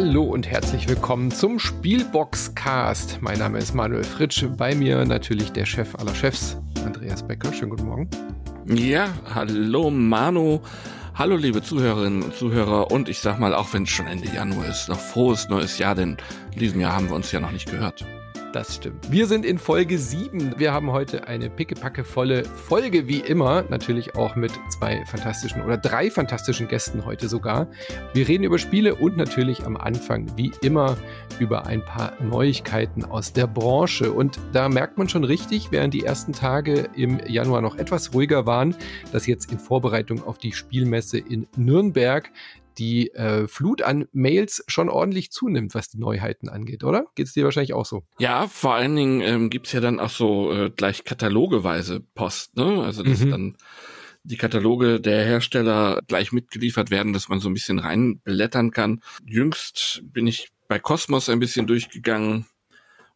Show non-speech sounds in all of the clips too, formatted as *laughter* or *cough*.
Hallo und herzlich willkommen zum Spielboxcast. Mein Name ist Manuel Fritsch, bei mir natürlich der Chef aller Chefs, Andreas Becker. Schönen guten Morgen. Ja, hallo Manu. Hallo liebe Zuhörerinnen und Zuhörer und ich sag mal, auch wenn es schon Ende Januar ist, noch frohes neues Jahr, denn in diesem Jahr haben wir uns ja noch nicht gehört. Das stimmt. Wir sind in Folge 7. Wir haben heute eine pickepackevolle Folge, wie immer. Natürlich auch mit zwei fantastischen oder drei fantastischen Gästen heute sogar. Wir reden über Spiele und natürlich am Anfang, wie immer, über ein paar Neuigkeiten aus der Branche. Und da merkt man schon richtig, während die ersten Tage im Januar noch etwas ruhiger waren, dass jetzt in Vorbereitung auf die Spielmesse in Nürnberg die äh, Flut an Mails schon ordentlich zunimmt, was die Neuheiten angeht, oder? Geht es dir wahrscheinlich auch so? Ja, vor allen Dingen ähm, gibt ja dann auch so äh, gleich katalogeweise Post, ne? Also dass mhm. dann die Kataloge der Hersteller gleich mitgeliefert werden, dass man so ein bisschen reinblättern kann. Jüngst bin ich bei Cosmos ein bisschen durchgegangen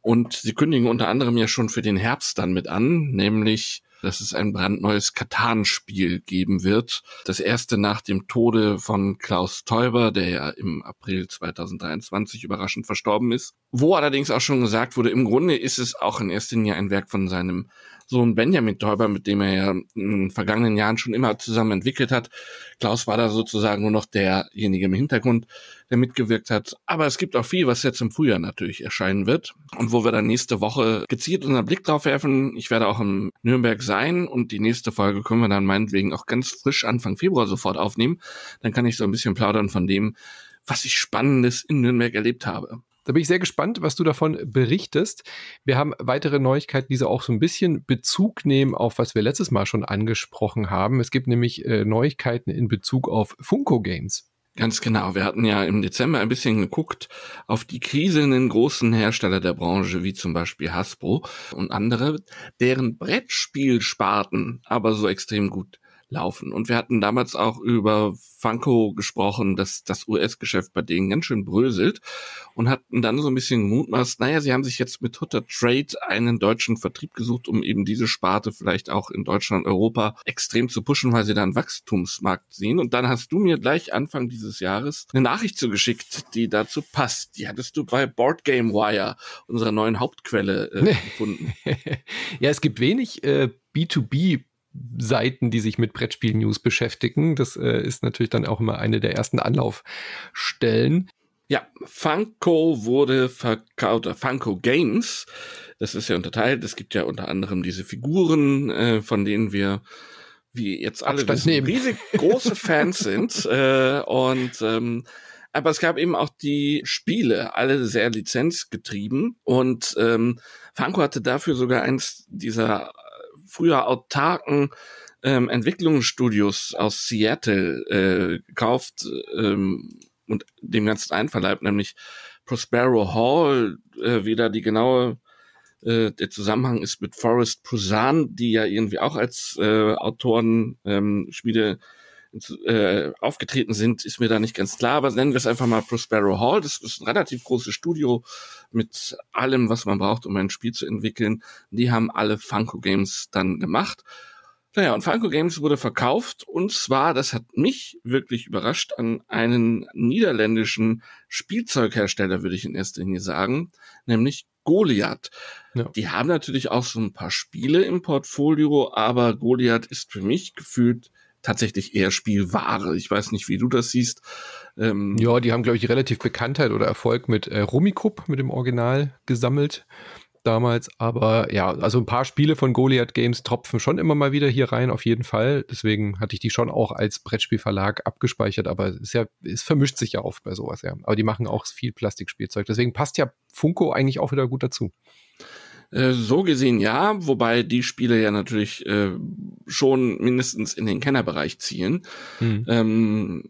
und sie kündigen unter anderem ja schon für den Herbst dann mit an, nämlich dass es ein brandneues Katan-Spiel geben wird. Das erste nach dem Tode von Klaus Teuber, der ja im April 2023 überraschend verstorben ist. Wo allerdings auch schon gesagt wurde, im Grunde ist es auch in erster Linie ein Werk von seinem Sohn Benjamin Teuber, mit dem er ja in den vergangenen Jahren schon immer zusammen entwickelt hat. Klaus war da sozusagen nur noch derjenige im Hintergrund, der mitgewirkt hat. Aber es gibt auch viel, was jetzt im Frühjahr natürlich erscheinen wird und wo wir dann nächste Woche gezielt unseren Blick drauf werfen. Ich werde auch in Nürnberg sein und die nächste Folge können wir dann meinetwegen auch ganz frisch Anfang Februar sofort aufnehmen. Dann kann ich so ein bisschen plaudern von dem, was ich Spannendes in Nürnberg erlebt habe. Da bin ich sehr gespannt, was du davon berichtest. Wir haben weitere Neuigkeiten, die so auch so ein bisschen Bezug nehmen auf, was wir letztes Mal schon angesprochen haben. Es gibt nämlich äh, Neuigkeiten in Bezug auf Funko Games. Ganz genau. Wir hatten ja im Dezember ein bisschen geguckt auf die kriselnden großen Hersteller der Branche, wie zum Beispiel Hasbro und andere, deren Brettspielsparten aber so extrem gut laufen. Und wir hatten damals auch über Funko gesprochen, dass das US-Geschäft bei denen ganz schön bröselt und hatten dann so ein bisschen gemutmaßt, naja, sie haben sich jetzt mit Hutter Trade einen deutschen Vertrieb gesucht, um eben diese Sparte vielleicht auch in Deutschland, Europa extrem zu pushen, weil sie da einen Wachstumsmarkt sehen. Und dann hast du mir gleich Anfang dieses Jahres eine Nachricht zugeschickt, die dazu passt. Die hattest du bei Board Game Wire, unserer neuen Hauptquelle, äh, gefunden. *laughs* ja, es gibt wenig äh, B2B Seiten, die sich mit Brettspiel-News beschäftigen. Das äh, ist natürlich dann auch immer eine der ersten Anlaufstellen. Ja, Funko wurde verkauft, Funko Games. Das ist ja unterteilt. Es gibt ja unter anderem diese Figuren, äh, von denen wir, wie jetzt alle wissen, riesig große Fans *laughs* sind. Äh, und ähm, aber es gab eben auch die Spiele, alle sehr lizenzgetrieben. Und ähm, Funko hatte dafür sogar eins dieser früher autarken ähm, Entwicklungsstudios aus Seattle äh, gekauft ähm, und dem ganzen einverleibt, nämlich Prospero Hall, äh, wieder die genaue äh, der Zusammenhang ist mit Forrest Pruzan, die ja irgendwie auch als äh, Autoren ähm, Schmiede äh, aufgetreten sind, ist mir da nicht ganz klar, aber nennen wir es einfach mal Prospero Hall. Das ist ein relativ großes Studio mit allem, was man braucht, um ein Spiel zu entwickeln. Die haben alle Funko Games dann gemacht. Naja, und Funko Games wurde verkauft und zwar, das hat mich wirklich überrascht, an einen niederländischen Spielzeughersteller, würde ich in erster Linie sagen, nämlich Goliath. Ja. Die haben natürlich auch so ein paar Spiele im Portfolio, aber Goliath ist für mich gefühlt tatsächlich eher Spielware. Ich weiß nicht, wie du das siehst. Ähm ja, die haben, glaube ich, relativ Bekanntheit oder Erfolg mit äh, Rummikub, mit dem Original gesammelt damals. Aber ja, also ein paar Spiele von Goliath Games tropfen schon immer mal wieder hier rein, auf jeden Fall. Deswegen hatte ich die schon auch als Brettspielverlag abgespeichert, aber es ja, es vermischt sich ja oft bei sowas, ja. Aber die machen auch viel Plastikspielzeug. Deswegen passt ja Funko eigentlich auch wieder gut dazu. Äh, so gesehen ja, wobei die Spiele ja natürlich äh, schon mindestens in den Kennerbereich ziehen. Hm. Ähm,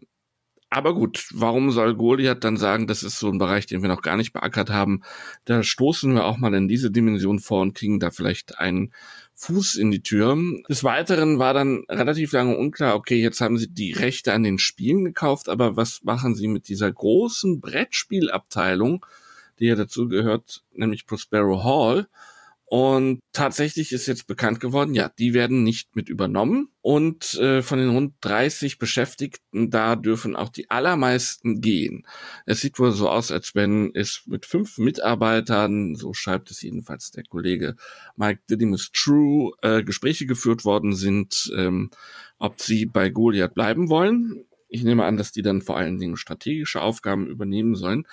aber gut, warum soll Goliath dann sagen, das ist so ein Bereich, den wir noch gar nicht beackert haben? Da stoßen wir auch mal in diese Dimension vor und kriegen da vielleicht einen Fuß in die Tür. Des Weiteren war dann relativ lange unklar, okay, jetzt haben sie die Rechte an den Spielen gekauft, aber was machen sie mit dieser großen Brettspielabteilung, die ja dazu gehört, nämlich Prospero Hall? Und tatsächlich ist jetzt bekannt geworden, ja, die werden nicht mit übernommen. Und äh, von den rund 30 Beschäftigten, da dürfen auch die allermeisten gehen. Es sieht wohl so aus, als wenn es mit fünf Mitarbeitern, so schreibt es jedenfalls der Kollege Mike Didymus True, äh, Gespräche geführt worden sind, ähm, ob sie bei Goliath bleiben wollen. Ich nehme an, dass die dann vor allen Dingen strategische Aufgaben übernehmen sollen.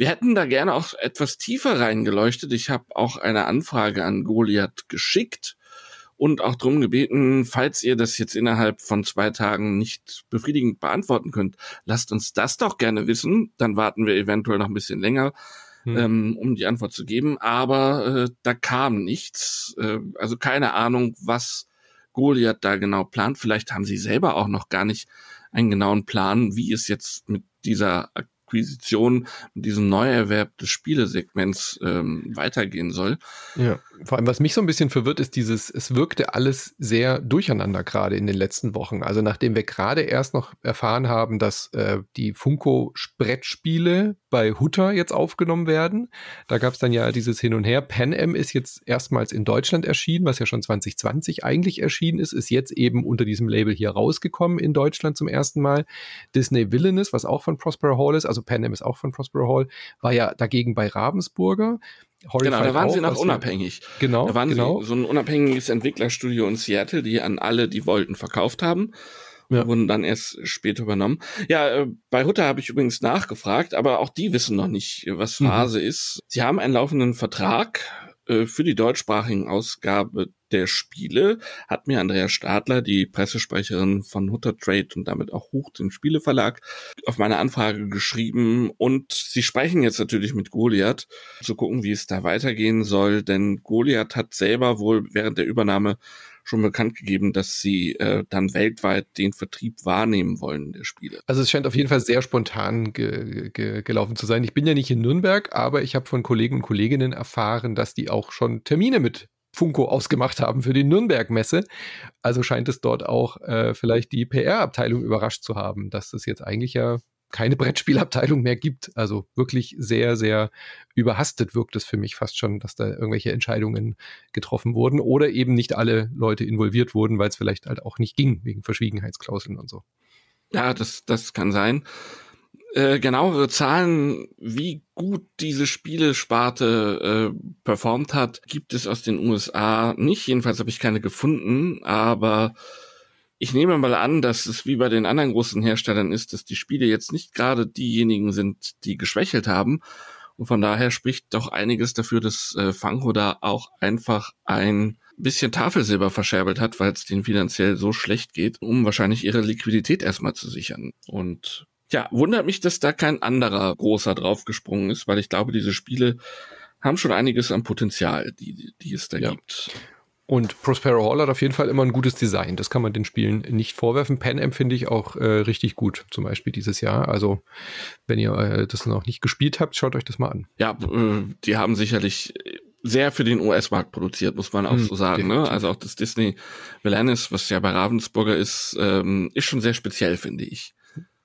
Wir hätten da gerne auch etwas tiefer reingeleuchtet. Ich habe auch eine Anfrage an Goliath geschickt und auch darum gebeten, falls ihr das jetzt innerhalb von zwei Tagen nicht befriedigend beantworten könnt, lasst uns das doch gerne wissen. Dann warten wir eventuell noch ein bisschen länger, hm. ähm, um die Antwort zu geben. Aber äh, da kam nichts. Äh, also keine Ahnung, was Goliath da genau plant. Vielleicht haben sie selber auch noch gar nicht einen genauen Plan, wie es jetzt mit dieser Akquisition, mit diesem Neuerwerb des Spielesegments ähm, weitergehen soll. Ja, vor allem, was mich so ein bisschen verwirrt, ist dieses, es wirkte alles sehr durcheinander gerade in den letzten Wochen. Also nachdem wir gerade erst noch erfahren haben, dass äh, die Funko-Brettspiele bei Hutter jetzt aufgenommen werden. Da gab es dann ja dieses Hin und Her. Pan Am ist jetzt erstmals in Deutschland erschienen, was ja schon 2020 eigentlich erschienen ist, ist jetzt eben unter diesem Label hier rausgekommen in Deutschland zum ersten Mal. Disney Villainous, was auch von Prospero Hall ist, also Pan Am ist auch von Prospero Hall, war ja dagegen bei Ravensburger. Horrified genau, da waren auch, sie noch unabhängig. Genau. Da waren genau. sie so ein unabhängiges Entwicklerstudio in Seattle, die an alle, die wollten, verkauft haben ja. wurden dann erst später übernommen. Ja, äh, bei Hutter habe ich übrigens nachgefragt, aber auch die wissen noch nicht, was mhm. Phase mhm. ist. Sie haben einen laufenden Vertrag für die deutschsprachigen Ausgabe der Spiele, hat mir Andrea Stadler, die Pressesprecherin von Hutter Trade und damit auch Huch, dem Spieleverlag, auf meine Anfrage geschrieben. Und sie sprechen jetzt natürlich mit Goliath, zu gucken, wie es da weitergehen soll, denn Goliath hat selber wohl während der Übernahme schon bekannt gegeben, dass sie äh, dann weltweit den Vertrieb wahrnehmen wollen der Spiele. Also es scheint auf jeden Fall sehr spontan ge ge gelaufen zu sein. Ich bin ja nicht in Nürnberg, aber ich habe von Kollegen und Kolleginnen erfahren, dass die auch schon Termine mit Funko ausgemacht haben für die Nürnberg-Messe. Also scheint es dort auch äh, vielleicht die PR-Abteilung überrascht zu haben, dass das jetzt eigentlich ja keine *laughs* Brettspielabteilung mehr gibt. Also wirklich sehr, sehr überhastet wirkt es für mich fast schon, dass da irgendwelche Entscheidungen getroffen wurden oder eben nicht alle Leute involviert wurden, weil es vielleicht halt auch nicht ging wegen Verschwiegenheitsklauseln und so. Ja, das, das kann sein. Äh, genauere Zahlen, wie gut diese Spielesparte äh, performt hat, gibt es aus den USA nicht. Jedenfalls habe ich keine gefunden, aber ich nehme mal an, dass es wie bei den anderen großen Herstellern ist, dass die Spiele jetzt nicht gerade diejenigen sind, die geschwächelt haben. Und von daher spricht doch einiges dafür, dass äh, Fango da auch einfach ein bisschen Tafelsilber verscherbelt hat, weil es denen finanziell so schlecht geht, um wahrscheinlich ihre Liquidität erstmal zu sichern. Und ja, wundert mich, dass da kein anderer großer draufgesprungen ist, weil ich glaube, diese Spiele haben schon einiges an Potenzial, die, die es da ja. gibt. Und Prospero Hall hat auf jeden Fall immer ein gutes Design. Das kann man den Spielen nicht vorwerfen. Pan Am finde ich auch äh, richtig gut, zum Beispiel dieses Jahr. Also, wenn ihr äh, das noch nicht gespielt habt, schaut euch das mal an. Ja, äh, die haben sicherlich sehr für den US-Markt produziert, muss man auch hm, so sagen. Ne? Also auch das Disney Villanis, was ja bei Ravensburger ist, ähm, ist schon sehr speziell, finde ich.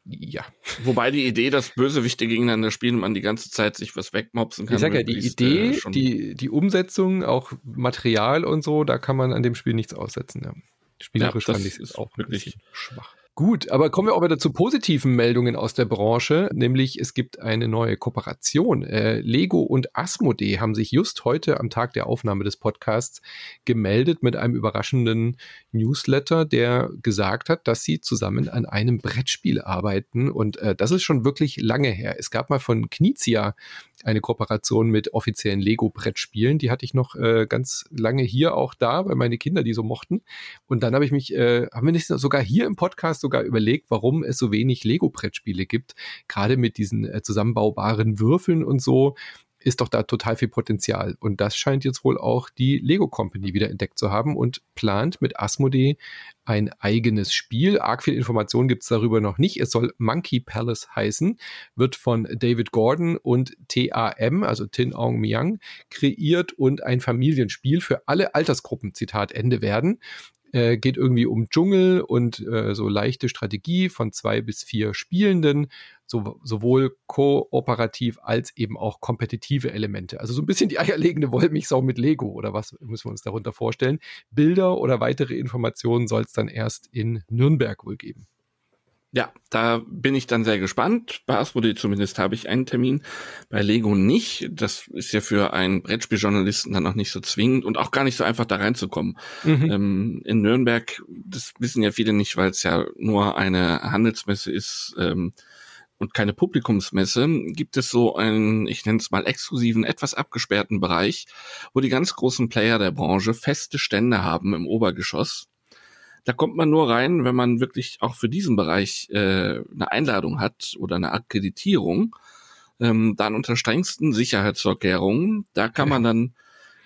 Ja. Wobei die Idee, dass Bösewichte gegeneinander spielen, man die ganze Zeit sich was wegmopsen kann. Ich sag ja, die Idee, äh, die, die Umsetzung, auch Material und so, da kann man an dem Spiel nichts aussetzen. Ja. Spielerisch ja, fand ich es auch wirklich schwach. Gut, aber kommen wir auch wieder zu positiven Meldungen aus der Branche, nämlich es gibt eine neue Kooperation. Äh, Lego und Asmodee haben sich just heute am Tag der Aufnahme des Podcasts gemeldet mit einem überraschenden Newsletter, der gesagt hat, dass sie zusammen an einem Brettspiel arbeiten und äh, das ist schon wirklich lange her. Es gab mal von Knizia eine Kooperation mit offiziellen Lego-Brettspielen. Die hatte ich noch äh, ganz lange hier auch da, weil meine Kinder die so mochten. Und dann habe ich mich, äh, haben wir nicht sogar hier im Podcast sogar überlegt, warum es so wenig Lego-Brettspiele gibt, gerade mit diesen äh, zusammenbaubaren Würfeln und so ist doch da total viel Potenzial. Und das scheint jetzt wohl auch die Lego Company wieder entdeckt zu haben und plant mit Asmodee ein eigenes Spiel. Arg viel Information gibt es darüber noch nicht. Es soll Monkey Palace heißen, wird von David Gordon und TAM, also Tin Aung Miang, kreiert und ein Familienspiel für alle Altersgruppen, Zitat Ende werden. Äh, geht irgendwie um Dschungel und äh, so leichte Strategie von zwei bis vier Spielenden, so, sowohl kooperativ als eben auch kompetitive Elemente. Also so ein bisschen die eierlegende Wollmilchsau mit Lego oder was müssen wir uns darunter vorstellen. Bilder oder weitere Informationen soll es dann erst in Nürnberg wohl geben. Ja, da bin ich dann sehr gespannt. Bei Asmodee zumindest habe ich einen Termin, bei Lego nicht. Das ist ja für einen Brettspieljournalisten dann auch nicht so zwingend und auch gar nicht so einfach da reinzukommen. Mhm. Ähm, in Nürnberg, das wissen ja viele nicht, weil es ja nur eine Handelsmesse ist ähm, und keine Publikumsmesse, gibt es so einen, ich nenne es mal exklusiven, etwas abgesperrten Bereich, wo die ganz großen Player der Branche feste Stände haben im Obergeschoss da kommt man nur rein, wenn man wirklich auch für diesen Bereich äh, eine Einladung hat oder eine Akkreditierung, ähm, dann unter strengsten Sicherheitsvorkehrungen. Da kann man dann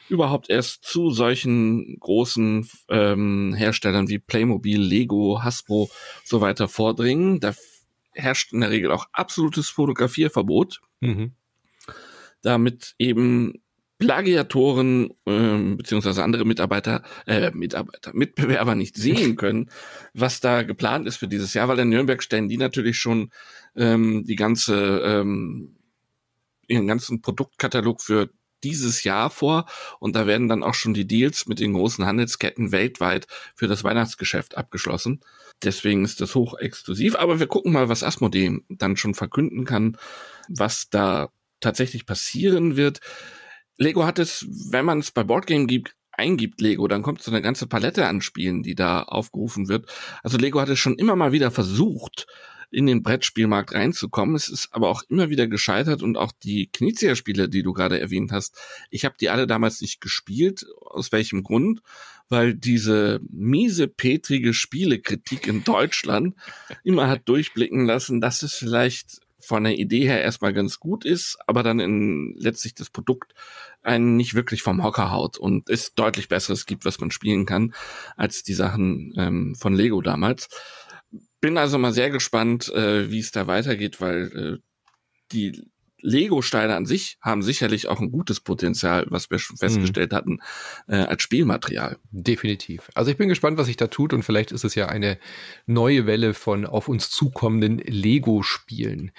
überhaupt erst zu solchen großen ähm, Herstellern wie Playmobil, Lego, Hasbro so weiter vordringen. Da herrscht in der Regel auch absolutes Fotografierverbot. Mhm. Damit eben Plagiatoren ähm, beziehungsweise andere Mitarbeiter, äh, Mitarbeiter, Mitbewerber nicht sehen *laughs* können, was da geplant ist für dieses Jahr, weil in Nürnberg stellen die natürlich schon ähm, die ganze ähm, ihren ganzen Produktkatalog für dieses Jahr vor und da werden dann auch schon die Deals mit den großen Handelsketten weltweit für das Weihnachtsgeschäft abgeschlossen. Deswegen ist das hochexklusiv, aber wir gucken mal, was Asmodee dann schon verkünden kann, was da tatsächlich passieren wird. Lego hat es, wenn man es bei Boardgame gibt, eingibt Lego, dann kommt so eine ganze Palette an Spielen, die da aufgerufen wird. Also Lego hat es schon immer mal wieder versucht, in den Brettspielmarkt reinzukommen. Es ist aber auch immer wieder gescheitert und auch die Knizia-Spiele, die du gerade erwähnt hast, ich habe die alle damals nicht gespielt. Aus welchem Grund? Weil diese miese, petrige Spielekritik in Deutschland immer hat durchblicken lassen, dass es vielleicht von der Idee her erstmal ganz gut ist, aber dann in letztlich das Produkt einen nicht wirklich vom Hocker haut und es deutlich Besseres gibt, was man spielen kann, als die Sachen ähm, von Lego damals. Bin also mal sehr gespannt, äh, wie es da weitergeht, weil äh, die Lego-Steine an sich haben sicherlich auch ein gutes Potenzial, was wir schon mhm. festgestellt mhm. hatten, äh, als Spielmaterial. Definitiv. Also ich bin gespannt, was sich da tut und vielleicht ist es ja eine neue Welle von auf uns zukommenden Lego-Spielen.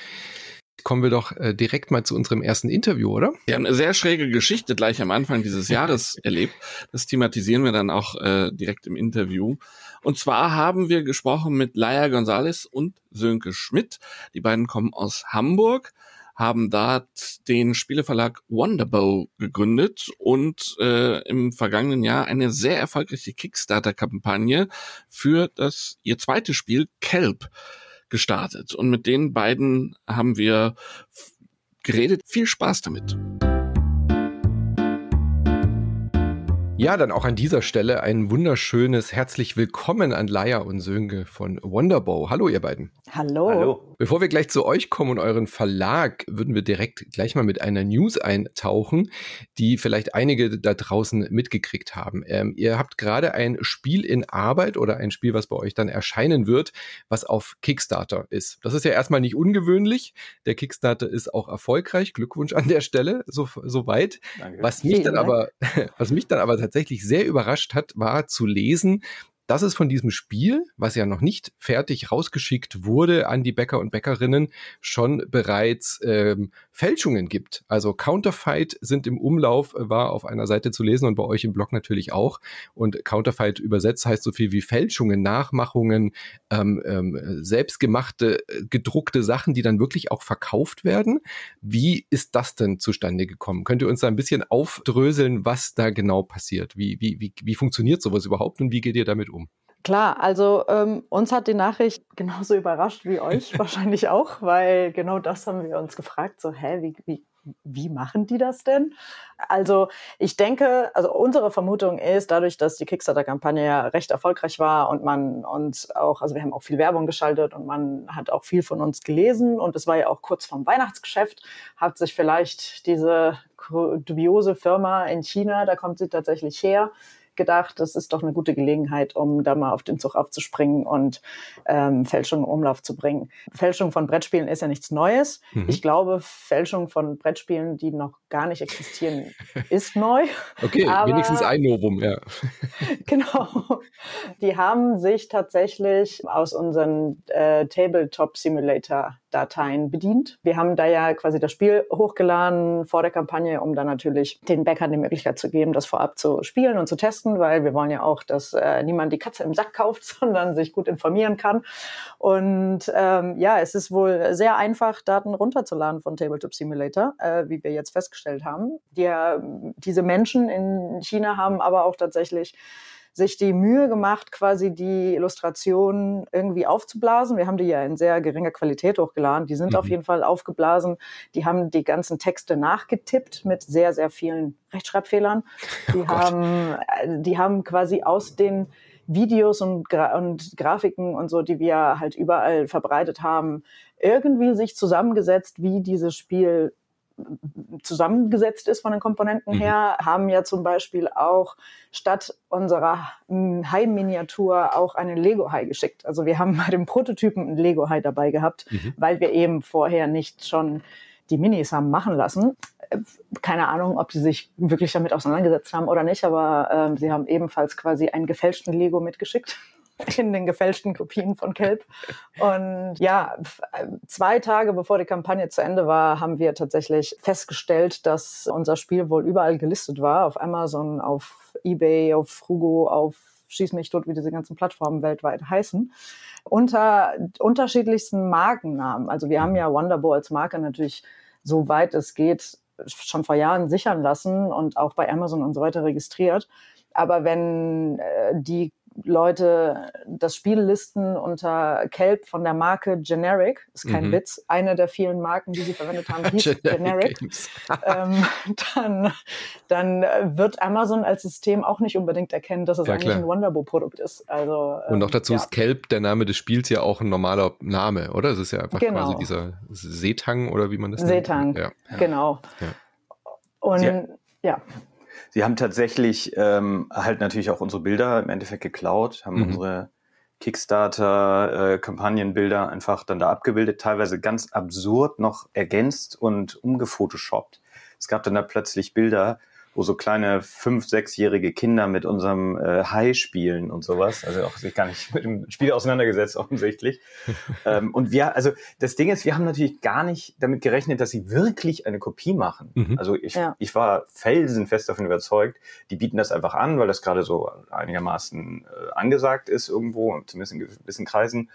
Kommen wir doch äh, direkt mal zu unserem ersten Interview, oder? Wir haben eine sehr schräge Geschichte gleich am Anfang dieses Jahres *laughs* erlebt. Das thematisieren wir dann auch äh, direkt im Interview. Und zwar haben wir gesprochen mit Laia González und Sönke Schmidt. Die beiden kommen aus Hamburg haben dort den Spieleverlag Wonderbow gegründet und äh, im vergangenen Jahr eine sehr erfolgreiche Kickstarter-Kampagne für das ihr zweites Spiel Kelp gestartet. Und mit den beiden haben wir geredet. Viel Spaß damit. Ja, dann auch an dieser Stelle ein wunderschönes herzlich willkommen an Laia und Sönke von Wonderbow. Hallo, ihr beiden. Hallo. Hallo. Bevor wir gleich zu euch kommen und euren Verlag, würden wir direkt gleich mal mit einer News eintauchen, die vielleicht einige da draußen mitgekriegt haben. Ähm, ihr habt gerade ein Spiel in Arbeit oder ein Spiel, was bei euch dann erscheinen wird, was auf Kickstarter ist. Das ist ja erstmal nicht ungewöhnlich. Der Kickstarter ist auch erfolgreich. Glückwunsch an der Stelle, so, soweit. Danke. Was mich dann aber, *laughs* was mich dann aber tatsächlich sehr überrascht hat, war zu lesen, dass es von diesem Spiel, was ja noch nicht fertig rausgeschickt wurde an die Bäcker und Bäckerinnen, schon bereits ähm, Fälschungen gibt. Also Counterfeit sind im Umlauf, war auf einer Seite zu lesen und bei euch im Blog natürlich auch. Und Counterfeit übersetzt heißt so viel wie Fälschungen, Nachmachungen, ähm, ähm, selbstgemachte, äh, gedruckte Sachen, die dann wirklich auch verkauft werden. Wie ist das denn zustande gekommen? Könnt ihr uns da ein bisschen aufdröseln, was da genau passiert? Wie, wie, wie, wie funktioniert sowas überhaupt und wie geht ihr damit um? Klar, also ähm, uns hat die Nachricht *laughs* genauso überrascht wie euch *laughs* wahrscheinlich auch, weil genau das haben wir uns gefragt, so, hä, wie, wie, wie machen die das denn? Also ich denke, also unsere Vermutung ist, dadurch, dass die Kickstarter-Kampagne ja recht erfolgreich war und man uns auch, also wir haben auch viel Werbung geschaltet und man hat auch viel von uns gelesen und es war ja auch kurz vorm Weihnachtsgeschäft, hat sich vielleicht diese dubiose Firma in China, da kommt sie tatsächlich her, gedacht, das ist doch eine gute Gelegenheit, um da mal auf den Zug aufzuspringen und ähm, Fälschung im Umlauf zu bringen. Fälschung von Brettspielen ist ja nichts Neues. Mhm. Ich glaube, Fälschung von Brettspielen, die noch gar nicht existieren, *laughs* ist neu. Okay, Aber, wenigstens ein Novum, ja. *laughs* genau. Die haben sich tatsächlich aus unseren äh, Tabletop Simulator Dateien bedient. Wir haben da ja quasi das Spiel hochgeladen vor der Kampagne, um dann natürlich den Bäckern die Möglichkeit zu geben, das vorab zu spielen und zu testen, weil wir wollen ja auch, dass äh, niemand die Katze im Sack kauft, *laughs* sondern sich gut informieren kann. Und ähm, ja, es ist wohl sehr einfach, Daten runterzuladen von Tabletop Simulator, äh, wie wir jetzt festgestellt haben. Die, diese Menschen in China haben aber auch tatsächlich sich die Mühe gemacht, quasi die Illustrationen irgendwie aufzublasen. Wir haben die ja in sehr geringer Qualität hochgeladen. Die sind mhm. auf jeden Fall aufgeblasen. Die haben die ganzen Texte nachgetippt mit sehr, sehr vielen Rechtschreibfehlern. *laughs* Die oh haben, äh, die haben quasi aus den Videos und, Gra und Grafiken und so, die wir halt überall verbreitet haben, irgendwie sich zusammengesetzt, wie dieses Spiel zusammengesetzt ist von den Komponenten mhm. her, haben ja zum Beispiel auch statt unserer Hai-Miniatur auch einen Lego-Hai geschickt. Also wir haben bei dem Prototypen einen Lego-Hai dabei gehabt, mhm. weil wir eben vorher nicht schon die Minis haben machen lassen. Keine Ahnung, ob sie sich wirklich damit auseinandergesetzt haben oder nicht, aber äh, sie haben ebenfalls quasi einen gefälschten Lego mitgeschickt in den gefälschten Kopien von Kelp. Und ja, zwei Tage bevor die Kampagne zu Ende war, haben wir tatsächlich festgestellt, dass unser Spiel wohl überall gelistet war. Auf Amazon, auf eBay, auf Frugo, auf Schieß mich tot, wie diese ganzen Plattformen weltweit heißen. Unter unterschiedlichsten Markennamen. Also wir haben ja Wonderboy als Marke natürlich, soweit es geht, schon vor Jahren sichern lassen und auch bei Amazon und so weiter registriert. Aber wenn äh, die Leute das Spiel listen unter Kelp von der Marke Generic, ist kein mhm. Witz, eine der vielen Marken, die sie verwendet haben, hieß *laughs* Generic, *laughs* ähm, dann, dann wird Amazon als System auch nicht unbedingt erkennen, dass es ja, eigentlich klar. ein Wonderbow-Produkt ist. Also, ähm, Und noch dazu ja. ist Kelp, der Name des Spiels, ja auch ein normaler Name, oder? Es ist ja einfach genau. quasi dieser Seetang oder wie man das Seetang, nennt. Seetang, ja. genau. Und ja. Sie haben tatsächlich ähm, halt natürlich auch unsere Bilder im Endeffekt geklaut, haben mhm. unsere Kickstarter-Kampagnenbilder äh, einfach dann da abgebildet, teilweise ganz absurd noch ergänzt und umgefotoshoppt. Es gab dann da plötzlich Bilder, wo so kleine fünf, sechsjährige Kinder mit unserem äh, Hai spielen und sowas. Also auch sich gar nicht mit dem Spiel auseinandergesetzt, offensichtlich. *laughs* ähm, und wir, also das Ding ist, wir haben natürlich gar nicht damit gerechnet, dass sie wirklich eine Kopie machen. Mhm. Also ich, ja. ich war felsenfest davon überzeugt, die bieten das einfach an, weil das gerade so einigermaßen äh, angesagt ist irgendwo, zumindest in gewissen Kreisen,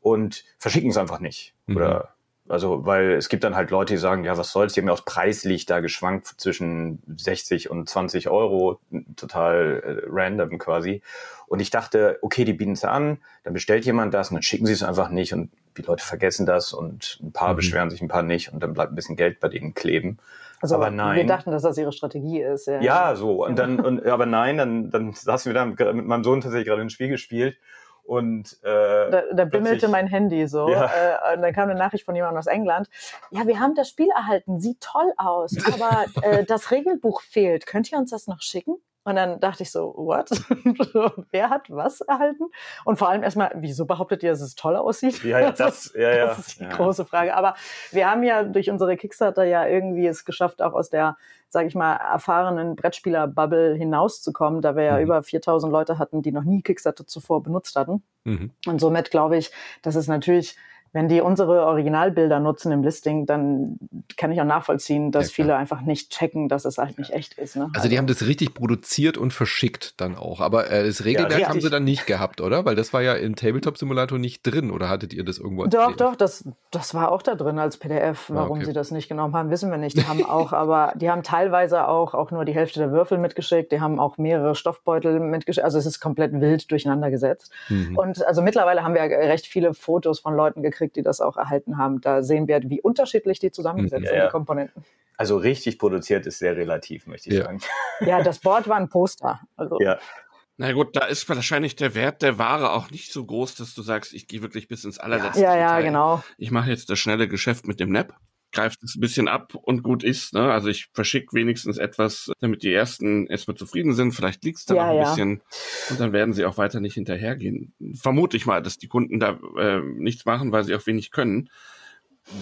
und verschicken es einfach nicht. Mhm. Oder also, weil es gibt dann halt Leute, die sagen, ja, was soll's, die haben ja aus preislich da geschwankt zwischen 60 und 20 Euro, total äh, random quasi. Und ich dachte, okay, die bieten es an, dann bestellt jemand das und dann schicken sie es einfach nicht und die Leute vergessen das und ein paar mhm. beschweren sich, ein paar nicht und dann bleibt ein bisschen Geld bei denen kleben. Also aber nein. Wir dachten, dass das ihre Strategie ist. Ja, ja so. Und dann, und, aber nein, dann, dann saßen wir da mit meinem Sohn tatsächlich gerade ein Spiel gespielt und äh, da, da bimmelte mein Handy so. Ja. Äh, und dann kam eine Nachricht von jemandem aus England. Ja, wir haben das Spiel erhalten, sieht toll aus, aber äh, das Regelbuch fehlt. Könnt ihr uns das noch schicken? Und dann dachte ich so, what? *laughs* Wer hat was erhalten? Und vor allem erstmal, wieso behauptet ihr, dass es toll aussieht? Ja, ja, *laughs* das, ja, ja. das ist die ja. große Frage. Aber wir haben ja durch unsere Kickstarter ja irgendwie es geschafft, auch aus der, sage ich mal, erfahrenen Brettspieler-Bubble hinauszukommen, da wir ja mhm. über 4000 Leute hatten, die noch nie Kickstarter zuvor benutzt hatten. Mhm. Und somit glaube ich, dass es natürlich wenn die unsere Originalbilder nutzen im Listing, dann kann ich auch nachvollziehen, dass ja, viele einfach nicht checken, dass es halt nicht echt ist. Ne? Also, also, die haben das richtig produziert und verschickt dann auch. Aber äh, das Regelwerk ja, haben sie dann nicht gehabt, oder? Weil das war ja im Tabletop Simulator nicht drin. Oder hattet ihr das irgendwo? Doch, erzählt? doch, das, das war auch da drin als PDF. Ah, Warum okay. sie das nicht genommen haben, wissen wir nicht. Die haben auch, *laughs* aber die haben teilweise auch, auch nur die Hälfte der Würfel mitgeschickt. Die haben auch mehrere Stoffbeutel mitgeschickt. Also es ist komplett wild durcheinander gesetzt. Mhm. Und also mittlerweile haben wir recht viele Fotos von Leuten gekriegt, gekriegt, die das auch erhalten haben. Da sehen wir, wie unterschiedlich die zusammengesetzt sind, ja, ja. die Komponenten. Also richtig produziert ist sehr relativ, möchte ich ja. sagen. *laughs* Ja, das Board war ein Poster. Also. Ja. Na gut, da ist wahrscheinlich der Wert der Ware auch nicht so groß, dass du sagst, ich gehe wirklich bis ins allerletzte. Ja, ja, Detail. genau. Ich mache jetzt das schnelle Geschäft mit dem NAP greift es ein bisschen ab und gut ist. Ne? Also ich verschicke wenigstens etwas, damit die ersten erstmal zufrieden sind. Vielleicht liegt es dann ja, noch ein ja. bisschen und dann werden sie auch weiter nicht hinterhergehen. Vermute ich mal, dass die Kunden da äh, nichts machen, weil sie auch wenig können.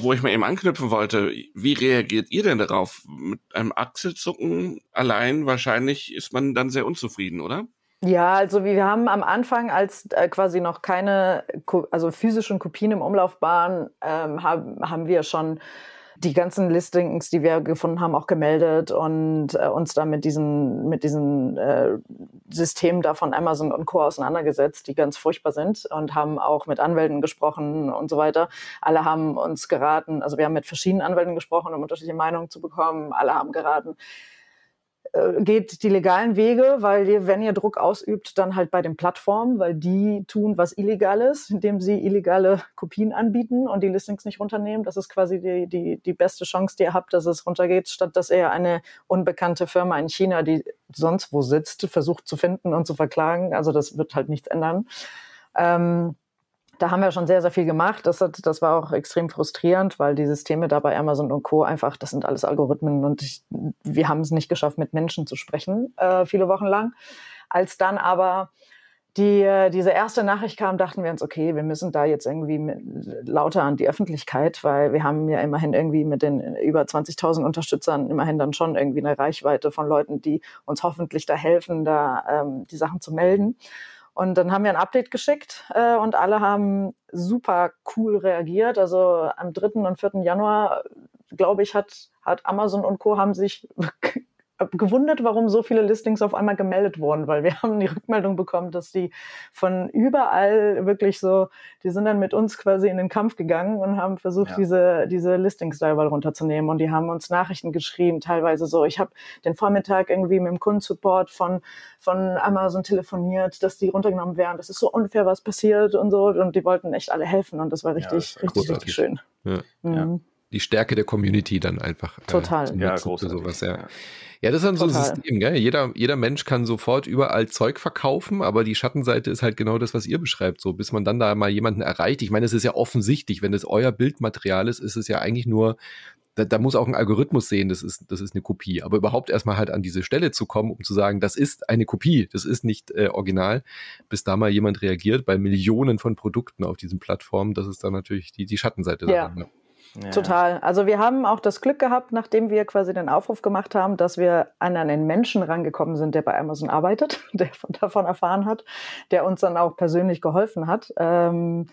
Wo ich mal eben anknüpfen wollte, wie reagiert ihr denn darauf? Mit einem Achselzucken allein wahrscheinlich ist man dann sehr unzufrieden, oder? Ja, also wir haben am Anfang, als äh, quasi noch keine, also physischen Kopien im Umlauf waren, ähm, haben, haben wir schon die ganzen Listings, die wir gefunden haben, auch gemeldet und äh, uns da mit diesen, mit diesen äh, Systemen da von Amazon und Co. auseinandergesetzt, die ganz furchtbar sind und haben auch mit Anwälten gesprochen und so weiter. Alle haben uns geraten, also wir haben mit verschiedenen Anwälten gesprochen, um unterschiedliche Meinungen zu bekommen. Alle haben geraten, äh, geht die legalen Wege, weil ihr, wenn ihr Druck ausübt, dann halt bei den Plattformen, weil die tun was Illegales, indem sie illegale Kopien anbieten und die Listings nicht runternehmen. Das ist quasi die, die, die beste Chance, die ihr habt, dass es runtergeht, statt dass ihr eine unbekannte Firma in China, die sonst wo sitzt, versucht zu finden und zu verklagen. Also das wird halt nichts ändern. Ähm, da haben wir schon sehr, sehr viel gemacht. Das, hat, das war auch extrem frustrierend, weil die Systeme da bei Amazon und Co. einfach, das sind alles Algorithmen und ich, wir haben es nicht geschafft, mit Menschen zu sprechen, äh, viele Wochen lang. Als dann aber die, äh, diese erste Nachricht kam, dachten wir uns, okay, wir müssen da jetzt irgendwie mit, lauter an die Öffentlichkeit, weil wir haben ja immerhin irgendwie mit den über 20.000 Unterstützern immerhin dann schon irgendwie eine Reichweite von Leuten, die uns hoffentlich da helfen, da ähm, die Sachen zu melden. Und dann haben wir ein Update geschickt äh, und alle haben super cool reagiert. Also am 3. und 4. Januar, glaube ich, hat, hat Amazon und Co. haben sich *laughs* gewundert, warum so viele Listings auf einmal gemeldet wurden, weil wir *laughs* haben die Rückmeldung bekommen, dass die von überall wirklich so, die sind dann mit uns quasi in den Kampf gegangen und haben versucht, ja. diese, diese Listings da überall runterzunehmen. Und die haben uns Nachrichten geschrieben, teilweise so, ich habe den Vormittag irgendwie mit dem Kundensupport von, von Amazon telefoniert, dass die runtergenommen werden. Das ist so unfair, was passiert und so. Und die wollten echt alle helfen und das war richtig, ja, das richtig, richtig schön. Ja. Mhm. Die Stärke der Community dann einfach. Äh, Total. Äh, ja, großartig. Sowas, ja. Ja, das ist dann so ein System, gell? Jeder, jeder Mensch kann sofort überall Zeug verkaufen, aber die Schattenseite ist halt genau das, was ihr beschreibt, so bis man dann da mal jemanden erreicht. Ich meine, es ist ja offensichtlich, wenn es euer Bildmaterial ist, ist es ja eigentlich nur, da, da muss auch ein Algorithmus sehen, das ist, das ist eine Kopie. Aber überhaupt erstmal halt an diese Stelle zu kommen, um zu sagen, das ist eine Kopie, das ist nicht äh, original, bis da mal jemand reagiert bei Millionen von Produkten auf diesen Plattformen, das ist dann natürlich die, die Schattenseite ja. davon. Ne? Ja. Total. Also wir haben auch das Glück gehabt, nachdem wir quasi den Aufruf gemacht haben, dass wir an einen Menschen rangekommen sind, der bei Amazon arbeitet, *laughs* der davon erfahren hat, der uns dann auch persönlich geholfen hat. Ähm,